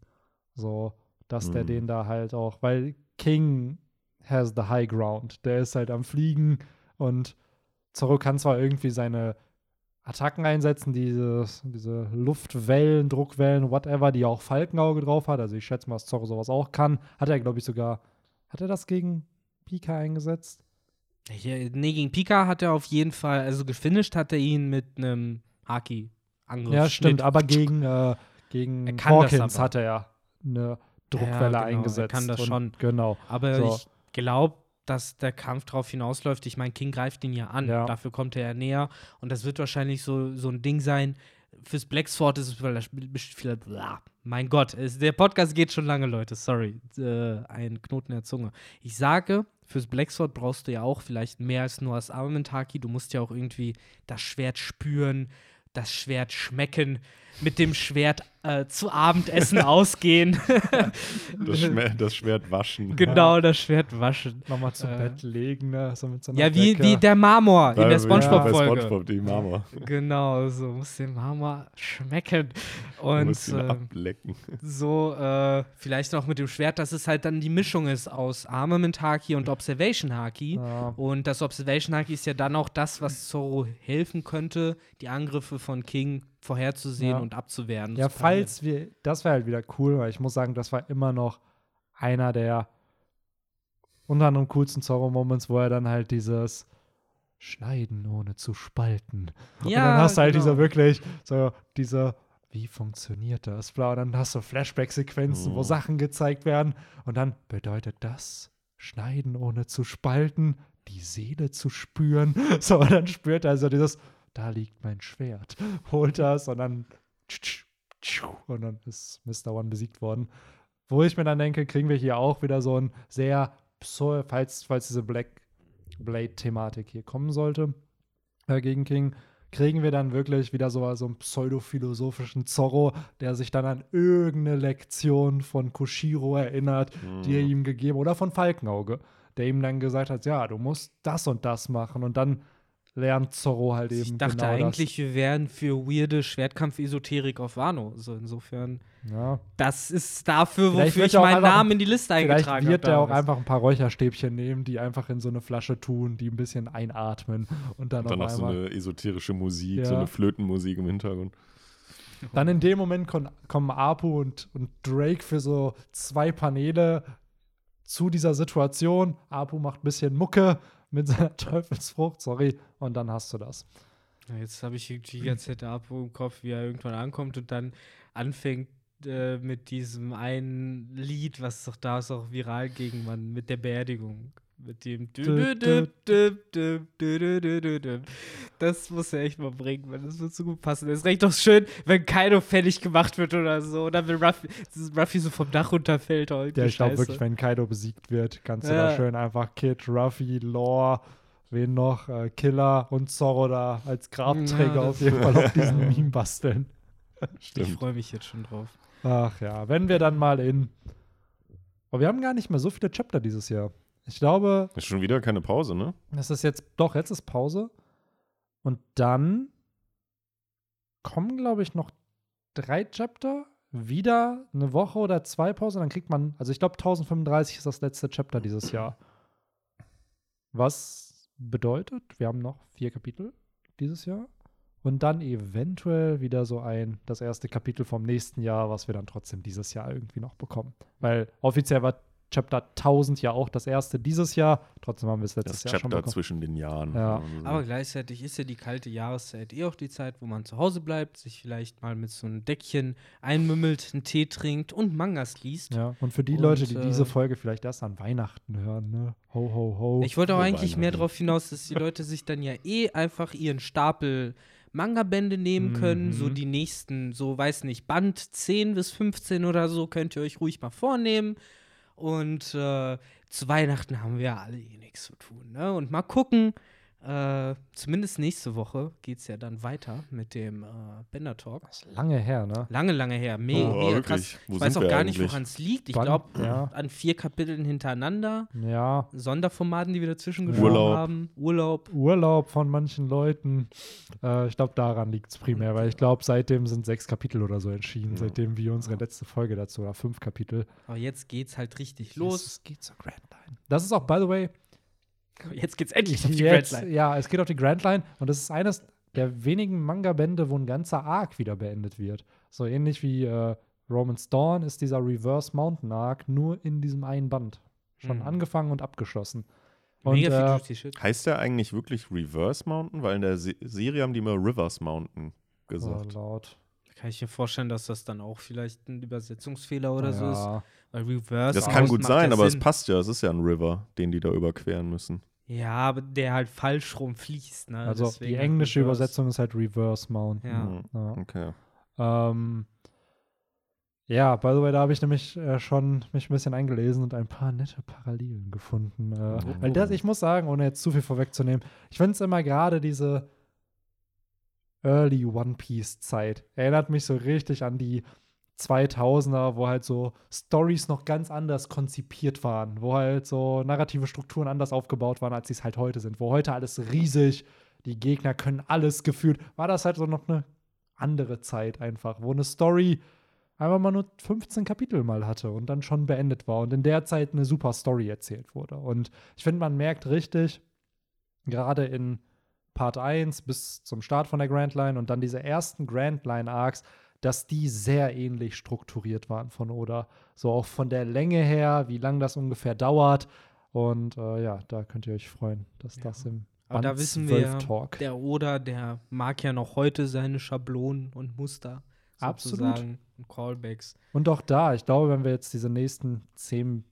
So, dass der Mhm. den da halt auch, weil King has the high ground. Der ist halt am Fliegen und Zorro kann zwar irgendwie seine Attacken einsetzen, dieses, diese Luftwellen, Druckwellen, whatever, die auch Falkenauge drauf hat. Also ich schätze mal, dass Zorro sowas auch kann. Hat er, glaube ich, sogar, hat er das gegen Pika eingesetzt? Hier, nee, gegen Pika hat er auf jeden Fall, also gefinisht hat er ihn mit einem Haki-Angriff. Ja, stimmt, aber gegen, äh, gegen Er Hawkins hat er ja eine Druckwelle genau, er eingesetzt. kann das und, schon. Genau. Aber So. ich glaube, dass der Kampf darauf hinausläuft. Ich meine, King greift ihn ja an. Ja. Dafür kommt er ja näher. Und das wird wahrscheinlich so, so ein Ding sein. Fürs Black Sword ist es vielleicht. vielleicht. Mein Gott, es, der Podcast geht schon lange, Leute. Sorry. Äh, ein Knoten in der Zunge. Ich sage, fürs Black Sword brauchst du ja auch vielleicht mehr als nur das Armamentaki. Du musst ja auch irgendwie das Schwert spüren, das Schwert schmecken, mit dem Schwert äh, zu Abendessen [laughs] ausgehen. Das, Schmer das Schwert waschen. genau, das Schwert waschen. Nochmal zu Äh. Bett legen, ne? So mit so einer Ja, wie, wie der Marmor in der Spongebob-Folge. Spongebob, die Mama. Genau, so muss den Marmor schmecken. Und muss ihn äh, ablecken. so äh, vielleicht noch mit dem Schwert, dass es halt dann die Mischung ist aus Armament Haki und Observation Haki. Ja. Und das Observation Haki ist ja dann auch das, was Zorro helfen könnte, die Angriffe von King vorherzusehen Ja. und abzuwehren. Ja, falls wir, das wäre halt wieder cool, weil ich muss sagen, das war immer noch einer der unter anderem coolsten Zorro-Moments, wo er dann halt dieses Schneiden ohne zu spalten. und Ja, dann hast du halt genau. diese wirklich, so diese, wie funktioniert das? Bla, und dann hast du Flashback-Sequenzen, wo Oh. Sachen gezeigt werden und dann bedeutet das Schneiden ohne zu spalten, die Seele zu spüren. [laughs] So, und dann spürt er so dieses, da liegt mein Schwert. [laughs] Holt das und dann [laughs] und dann ist Mr. One besiegt worden. Wo ich mir dann denke, kriegen wir hier auch wieder so ein sehr, falls, falls diese Black Blade-Thematik hier kommen sollte äh, gegen King, kriegen wir dann wirklich wieder so, so einen pseudophilosophischen Zorro, der sich dann an irgendeine Lektion von Koshiro erinnert, die er ihm gegeben oder von Falkenauge, der ihm dann gesagt hat, ja, du musst das und das machen und dann lernt Zorro halt eben Ich dachte genau eigentlich, wir wären für weirde Schwertkampf-Esoterik auf Wano. So insofern, das. Ja. das ist dafür, Vielleicht wofür wird ich auch meinen einfach- Namen in die Liste Vielleicht eingetragen wird habe. er auch einfach ein paar Räucherstäbchen nehmen, die einfach in so eine Flasche tun, die ein bisschen einatmen und dann, Und dann noch so eine esoterische Musik, Ja. so eine Flötenmusik im Hintergrund. Dann in dem Moment kon- kommen Apu und, und Drake für so zwei Paneele zu dieser Situation. Apu macht ein bisschen Mucke mit seiner [laughs] Teufelsfrucht, sorry, und dann hast du das. Ja, jetzt habe ich die ganze Zeit im Kopf, wie er irgendwann ankommt und dann anfängt äh, mit diesem einen Lied, was doch da ist, auch viral ging, man, mit der Beerdigung. Mit dem. Das muss er echt mal bringen, weil das wird so gut passen. Es reicht doch schön, wenn Kaido fällig gemacht wird oder so. Oder wenn Ruffy, Ruffy so vom Dach runterfällt. Oh, ja, ich glaube wirklich, wenn Kaido besiegt wird, kannst du ja. da schön einfach Kid, Ruffy, Lore, wen noch, äh, Killer und Zorro da als Grabträger ja, auf jeden Fall auf diesen [laughs] Meme basteln. Stimmt. Ich freue mich jetzt schon drauf. Ach ja, wenn wir dann mal in. Aber wir haben gar nicht mehr so viele Chapter dieses Jahr. Ich glaube, Ist schon wieder keine Pause, ne? das ist jetzt, doch, jetzt ist Pause. Und dann kommen, glaube ich, noch drei Chapter. Wieder eine Woche oder zwei Pause. Dann kriegt man, also ich glaube, 1035 ist das letzte Chapter dieses Jahr. Was bedeutet, wir haben noch vier Kapitel dieses Jahr. Und dann eventuell wieder so ein, das erste Kapitel vom nächsten Jahr, was wir dann trotzdem dieses Jahr irgendwie noch bekommen. Weil offiziell war Chapter 1000 ja auch das erste dieses Jahr. Trotzdem haben wir es letztes Das Jahr schon Chapter bekommen. zwischen den Jahren. Ja. kann man so Aber gleichzeitig ist ja die kalte Jahreszeit eh auch die Zeit, wo man zu Hause bleibt, sich vielleicht mal mit so einem Deckchen einmümmelt, einen Tee trinkt und Mangas liest. Ja, und für die Und, Leute, die äh, diese Folge vielleicht erst an Weihnachten hören, ne? Ho, ho, ho. Ich wollte auch eigentlich mehr darauf hinaus, dass die Leute sich dann ja eh einfach ihren Stapel Manga-Bände nehmen können, Mhm. so die nächsten, so weiß nicht, Band 10 bis 15 oder so, könnt ihr euch ruhig mal vornehmen. Und äh, zu Weihnachten haben wir alle eh nichts zu tun. Ne? Und mal gucken, äh, zumindest nächste Woche geht es ja dann weiter mit dem äh, Bender Talk. das ist lange her, ne? Lange, lange her. Mega, Oh, mega krass. Wo ich weiß auch gar nicht, woran es liegt. Ich glaube, Ja. an vier Kapiteln hintereinander. Ja, Sonderformaten, die wir dazwischen geschoben haben. Urlaub. Urlaub von manchen Leuten. Äh, ich glaube, daran liegt es primär, weil ich glaube, seitdem sind sechs Kapitel oder so erschienen, Ja. seitdem wir unsere letzte Folge dazu, oder fünf Kapitel. Aber jetzt geht's halt richtig Los. los. Es geht zur Grand Line. Das ist auch, by the way, [laughs] Jetzt geht's endlich auf die jetzt, Grand Line. ja, es geht auf die Grand Line und das ist eines der wenigen Manga-Bände, wo ein ganzer Arc wieder beendet wird. So ähnlich wie äh, Roman's Dawn ist dieser Reverse Mountain Arc nur in diesem einen Band. Schon Mhm. angefangen und abgeschlossen. Und, Mega viel äh, Shit. Heißt der eigentlich wirklich Reverse Mountain? Weil in der Se Serie haben die immer Rivers Mountain oh, gesagt. laut. Kann ich mir vorstellen, dass das dann auch vielleicht ein Übersetzungsfehler oder so ist. ja. Weil Reverse. das kann gut sein, ja aber es Sinn. passt ja. Es ist ja ein River, den die da überqueren müssen. Ja, aber der halt falsch rumfließt. Ne? Also Deswegen die englische Reverse. Übersetzung ist halt Reverse Mountain. Ja. Mhm. Ja. Okay. Ähm, ja, by the way, da habe ich nämlich äh, schon mich ein bisschen eingelesen und ein paar nette Parallelen gefunden. Äh, Oh. Weil das, ich muss sagen, ohne jetzt zu viel vorwegzunehmen, ich finde es immer gerade diese Early One Piece Zeit. Erinnert mich so richtig an die 2000er, wo halt so Stories noch ganz anders konzipiert waren, wo halt so narrative Strukturen anders aufgebaut waren, als sie es halt heute sind, wo heute alles riesig, die Gegner können alles gefühlt, war das halt so noch eine andere Zeit einfach, wo eine Story einfach mal nur 15 Kapitel mal hatte und dann schon beendet war und in der Zeit eine super Story erzählt wurde. Und ich finde, man merkt richtig, gerade in Part 1 bis zum Start von der Grand Line und dann diese ersten Grand Line Arcs, dass die sehr ähnlich strukturiert waren von Oda. So auch von der Länge her, wie lang das ungefähr dauert. Und äh, ja, da könnt ihr euch freuen, dass Ja. das im Aber da wissen 12 wir, Talk. der Oda, der mag ja noch heute seine Schablonen und Muster. Absolut. sozusagen, Und Callbacks. Und auch da, ich glaube, wenn wir jetzt diese nächsten 10,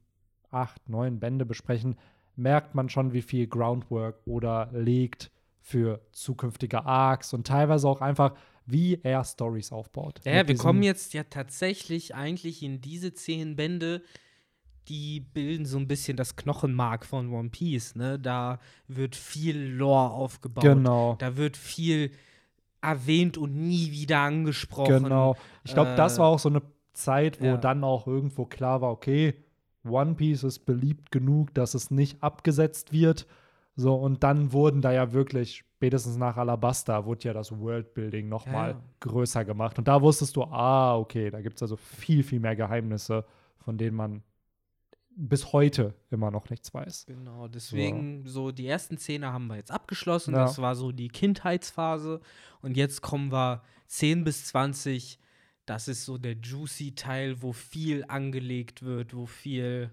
8, 9 Bände besprechen, merkt man schon, wie viel Groundwork oder legt für zukünftige Arcs und teilweise auch einfach, wie er Stories aufbaut. Ja, wir kommen jetzt ja tatsächlich eigentlich in diese zehn Bände, die bilden so ein bisschen das Knochenmark von One Piece. Ne? Da wird viel Lore aufgebaut. Genau. Da wird viel erwähnt und nie wieder angesprochen. Genau. Ich glaube, das Äh, war auch so eine Zeit, wo ja. dann auch irgendwo klar war, okay, One Piece ist beliebt genug, dass es nicht abgesetzt wird. So, und dann wurden da ja wirklich, spätestens nach Alabasta, wurde ja das Worldbuilding noch mal Ja. größer gemacht. Und da wusstest du, ah, okay, da gibt es also viel, viel mehr Geheimnisse, von denen man bis heute immer noch nichts weiß. Genau, deswegen so die ersten Szene haben wir jetzt abgeschlossen. Ja. Das war so die Kindheitsphase. Und jetzt kommen wir 10 bis 20. Das ist so der juicy Teil, wo viel angelegt wird, wo viel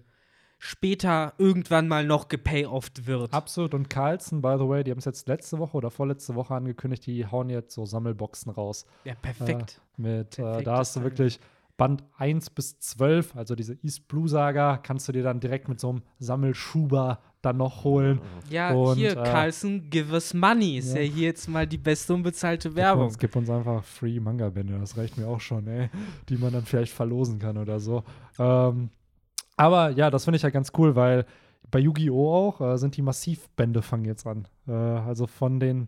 später irgendwann mal noch gepayofft wird. Absolut. Und Carlson, by the way, die haben es jetzt letzte Woche oder vorletzte Woche angekündigt, die hauen jetzt so Sammelboxen raus. ja, perfekt. Mit, äh, da hast du wirklich Band 1 bis 12, also diese East Blue Saga, kannst du dir dann direkt mit so einem Sammelschuber dann noch holen. Ja, Und, hier, äh, Carlson, give us money. Ist ja, Ja. hier jetzt mal die beste unbezahlte Werbung. uns, gib uns einfach Free Manga-Bände, das reicht mir auch schon, ey, die man dann vielleicht verlosen kann oder so. Ähm, aber ja, das finde ich ja ganz cool, weil bei Yu-Gi-Oh! auch äh, sind die Massivbände fangen jetzt an. Äh, also von den,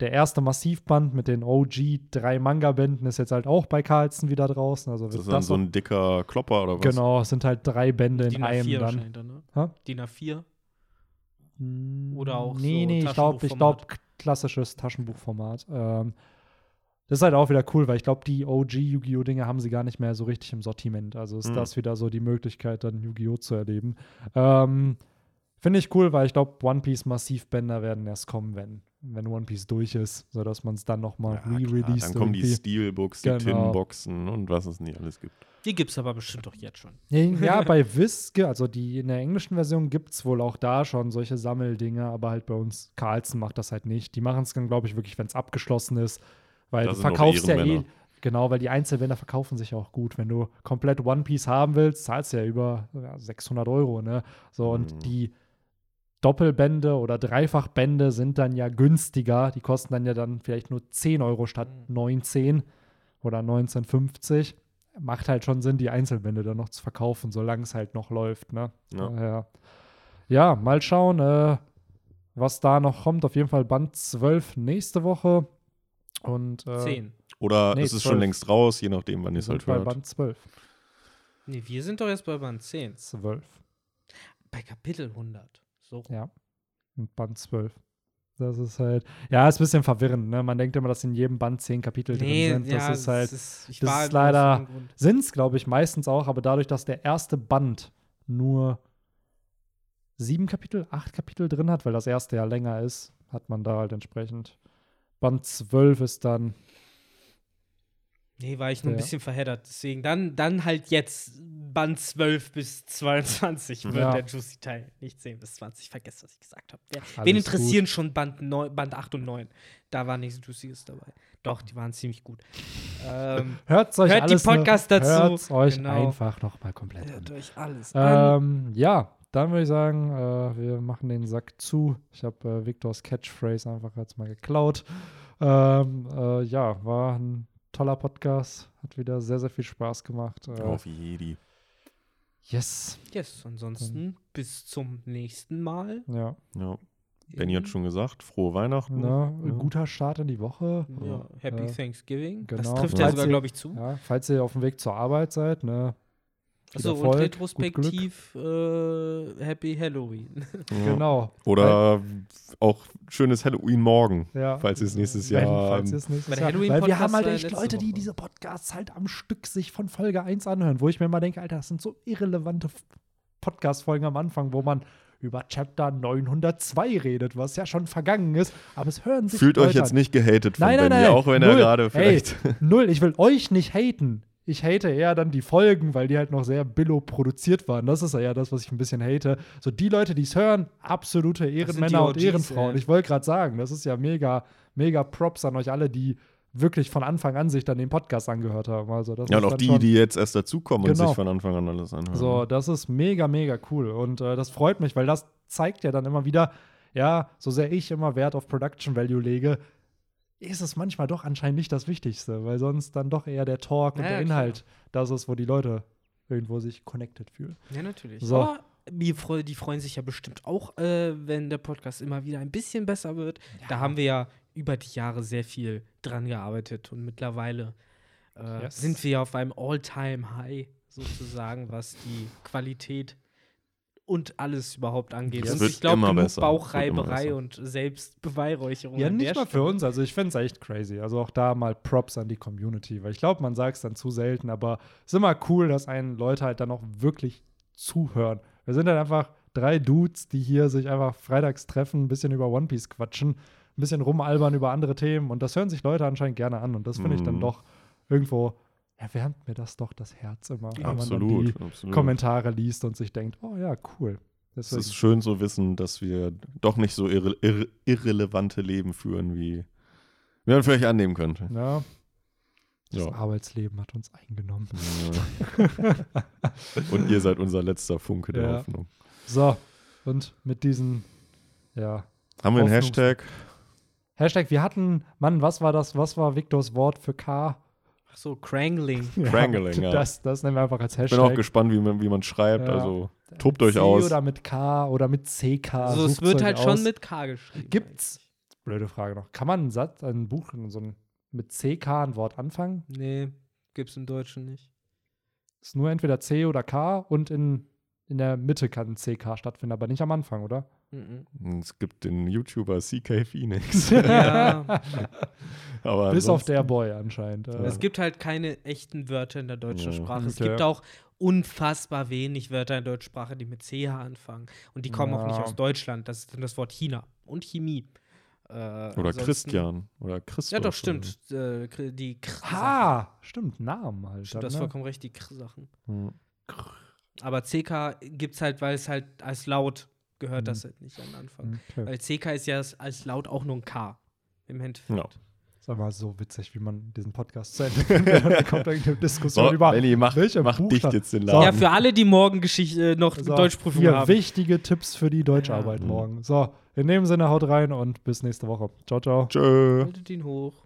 der erste Massivband mit den OG drei Manga-Bänden ist jetzt halt auch bei Carlson wieder draußen. Also Das wird ist dann das so ein dicker Klopper oder was? Genau, es sind halt drei Bände in DIN einem A4 dann. dann, ne? DIN A4. Mm, Oder auch Nee, so nee, ich glaube, ich glaube, klassisches Taschenbuchformat. Ähm, das ist halt auch wieder cool, weil ich glaube, die OG Yu-Gi-Oh! Dinge haben sie gar nicht mehr so richtig im Sortiment. Also ist Hm. das wieder so die Möglichkeit, dann Yu-Gi-Oh! zu erleben. Ähm, Finde ich cool, weil ich glaube, One Piece Massivbänder werden erst kommen, wenn, wenn One Piece durch ist, sodass man es dann nochmal Ja, re-released. Dann kommen die irgendwie. Steelbooks, die Genau. Tinboxen und was es nicht alles gibt. Die gibt's aber bestimmt doch jetzt schon. Ja, [laughs] bei ge- also die in der englischen Version gibt es wohl auch da schon solche Sammeldinge, aber halt bei uns, Carlson macht das halt nicht. Die machen es dann, glaube ich, wirklich, wenn es abgeschlossen ist, weil Da du verkaufst ja eh, genau, weil die Einzelbänder verkaufen sich auch gut. Wenn du komplett One Piece haben willst, zahlst du ja über ja, 600 Euro, ne? So, und Mhm. die Doppelbände oder Dreifachbände sind dann ja günstiger. Die kosten dann ja dann vielleicht nur 10 Euro statt Mhm. 19 oder 19,50. Macht halt schon Sinn, die Einzelbände dann noch zu verkaufen, solange es halt noch läuft. Ne? Ja. Ja, mal schauen, äh, was da noch kommt. Auf jeden Fall Band 12 nächste Woche. Und äh, Zehn. Oder Nee, ist es 12. schon längst raus, je nachdem, wann ihr es halt bei hört. Band 12. Nee, wir sind doch jetzt bei Band 10. 12. Bei Kapitel 100. So. Ja. Und Band 12. Das ist halt, ja, ist ein bisschen verwirrend, ne? Man denkt immer, dass in jedem Band zehn Kapitel Nee, drin sind. Das ja, ist halt, ist, ich das war ist leider- sind es, glaube ich, meistens auch, aber dadurch, dass der erste Band nur sieben Kapitel, acht Kapitel drin hat, weil das erste ja länger ist, hat man da halt entsprechend. Band 12 ist dann, Nee, war ich nur ein Ja. bisschen verheddert. Deswegen dann, dann halt jetzt Band 12 bis 22 wird Ja. der Juicy Teil. Nicht 10 bis 20. Vergesst, was ich gesagt habe. Alles wen interessieren schon Band, 9, Band 8 und 9? Da war nichts Juicyes dabei. Doch, die waren ziemlich gut. ähm, [laughs] hört euch Hört die alles Podcasts noch, dazu. Hört's euch Genau. einfach noch mal komplett an. hört euch alles an. Ähm, ja, dann würde ich sagen, äh, wir machen den Sack zu. Ich habe äh, Victors Catchphrase einfach jetzt mal geklaut. Ähm, äh, ja, war ein toller Podcast. Hat wieder sehr, sehr viel Spaß gemacht. Äh, Auf Jedi. yes. Yes, ansonsten bis zum nächsten Mal. Ja. Ja. Benny hat schon gesagt, frohe Weihnachten. Ne, Ja. Guter Start in die Woche. Ja, Happy Äh, Thanksgiving. Das genau. trifft Ja. ja sogar, glaube ich, zu. Ja, falls ihr auf dem Weg zur Arbeit seid, ne, Achso, und Erfolg, retrospektiv äh, Happy Halloween. [laughs] Ja. Genau. Oder auch schönes Halloween morgen, Ja. falls ihr es nächstes Wenn, Jahr. falls ihr es nächstes Jahr- Weil wir haben halt echt Leute, die diese Podcasts halt am Stück sich von Folge 1 anhören, wo ich mir mal denke, Alter, das sind so irrelevante Podcast-Folgen am Anfang, wo man über Chapter 902 redet, was ja schon vergangen ist, aber es hören sich Fühlt Leute euch jetzt an. nicht gehatet von Nein, nein, Benny, nein. auch wenn er Null. gerade vielleicht. Ey, null. Ich will euch nicht haten. Ich hate eher dann die Folgen, weil die halt noch sehr billo produziert waren. Das ist ja eher das, was ich ein bisschen hate. So die Leute, die es hören, absolute Ehrenmänner und Ehrenfrauen. ja. Ich wollte gerade sagen, das ist ja mega, mega Props an euch alle, die wirklich von Anfang an sich dann den Podcast angehört haben. Also das Ja, ist und auch die, schon- die jetzt erst dazukommen und Genau. sich von Anfang an alles anhören. so, das ist mega, mega cool. Und äh, das freut mich, weil das zeigt ja dann immer wieder, ja, so sehr ich immer Wert auf Production Value lege, ist es manchmal doch anscheinend nicht das Wichtigste, weil sonst dann doch eher der Talk und Ja, der ja, Inhalt das ist, wo die Leute irgendwo sich connected fühlen. Ja, natürlich. So. Aber die freuen sich ja bestimmt auch, äh, wenn der Podcast immer wieder ein bisschen besser wird. Da haben wir ja über die Jahre sehr viel dran gearbeitet und mittlerweile äh, Yes. sind wir ja auf einem All-Time-High sozusagen, was die Qualität und alles überhaupt angeht. Es und wird ich glaube, immer genug besser. Bauchreiberei und Selbstbeweihräucherung. Ja, nicht mal für Stelle. uns. Also ich finde es echt crazy. Also auch da mal Props an die Community, weil ich glaube, man sagt es dann zu selten, aber es ist immer cool, dass einen Leute halt dann auch wirklich zuhören. Wir sind halt einfach drei Dudes, die hier sich einfach freitags treffen, ein bisschen über One Piece quatschen, ein bisschen rumalbern über andere Themen und das hören sich Leute anscheinend gerne an und das finde ich dann Mhm. doch irgendwo, erwärmt mir das doch das Herz immer, wenn man absolut, die absolut. Kommentare liest und sich denkt, oh ja, cool. Es ist schön zu wissen, dass wir doch nicht so irre, irre, irrelevante Leben führen, wie, wie man vielleicht annehmen könnte. ja, das Ja. Arbeitsleben hat uns eingenommen. Ja. Und ihr seid unser letzter Funke der Ja. Hoffnung. So, und mit diesen, ja. Haben wir einen Hashtag? Hashtag, wir hatten, Mann, was war das? Was war Victors Wort für K? Ach so, Krangling. Krangling, ja. Das, das nehmen wir einfach als Ich bin Hashtag. auch gespannt, wie man, wie man schreibt. Ja. Also tobt euch C aus. oder mit K oder mit CK. Also es wird halt aus. schon mit K geschrieben. Gibt's, blöde Frage noch, kann man einen Satz, ein Buch, so ein, mit CK ein Wort anfangen? Nee, gibt's im Deutschen nicht. Ist nur entweder C oder K und in, in der Mitte kann ein CK stattfinden, aber nicht am Anfang, oder? Mhm. Es gibt den YouTuber CK Phoenix. [laughs] ja, [laughs] Aber Bis auf der Boy anscheinend. Äh, es gibt halt keine echten Wörter in der deutschen Ja. Sprache. Es Okay. gibt auch unfassbar wenig Wörter in der deutschen Sprache, die mit CH anfangen. Und die kommen auch nicht Ja. aus Deutschland. Das ist dann das Wort China und Chemie. Äh, Oder Christian. Oder Christoph. Ja, doch, stimmt. Äh, die Kr Ah, stimmt, Namen halt. Stimmt, dann, das ist ne? vollkommen recht, die Kr-Sachen. so. Hm. Aber CK gibt's halt, weil es halt als Laut gehört Mhm. das halt nicht am Anfang. Okay. Weil CK ist ja als- Laut auch nur ein K. Im Endeffekt. Ja. ist aber so witzig, wie man diesen Podcast zu Ende. Da [laughs] kommt irgendeine Diskussion So, über Benni, mach, welche mach dicht Buchstaben- jetzt den So. Laden. Ja, für alle, die morgen Geschichte noch so, Deutschprüfung hier haben. wichtige Tipps für die Deutscharbeit Ja. morgen. So, in dem Sinne haut rein und bis nächste Woche. Ciao, ciao. Tschö. Haltet ihn hoch.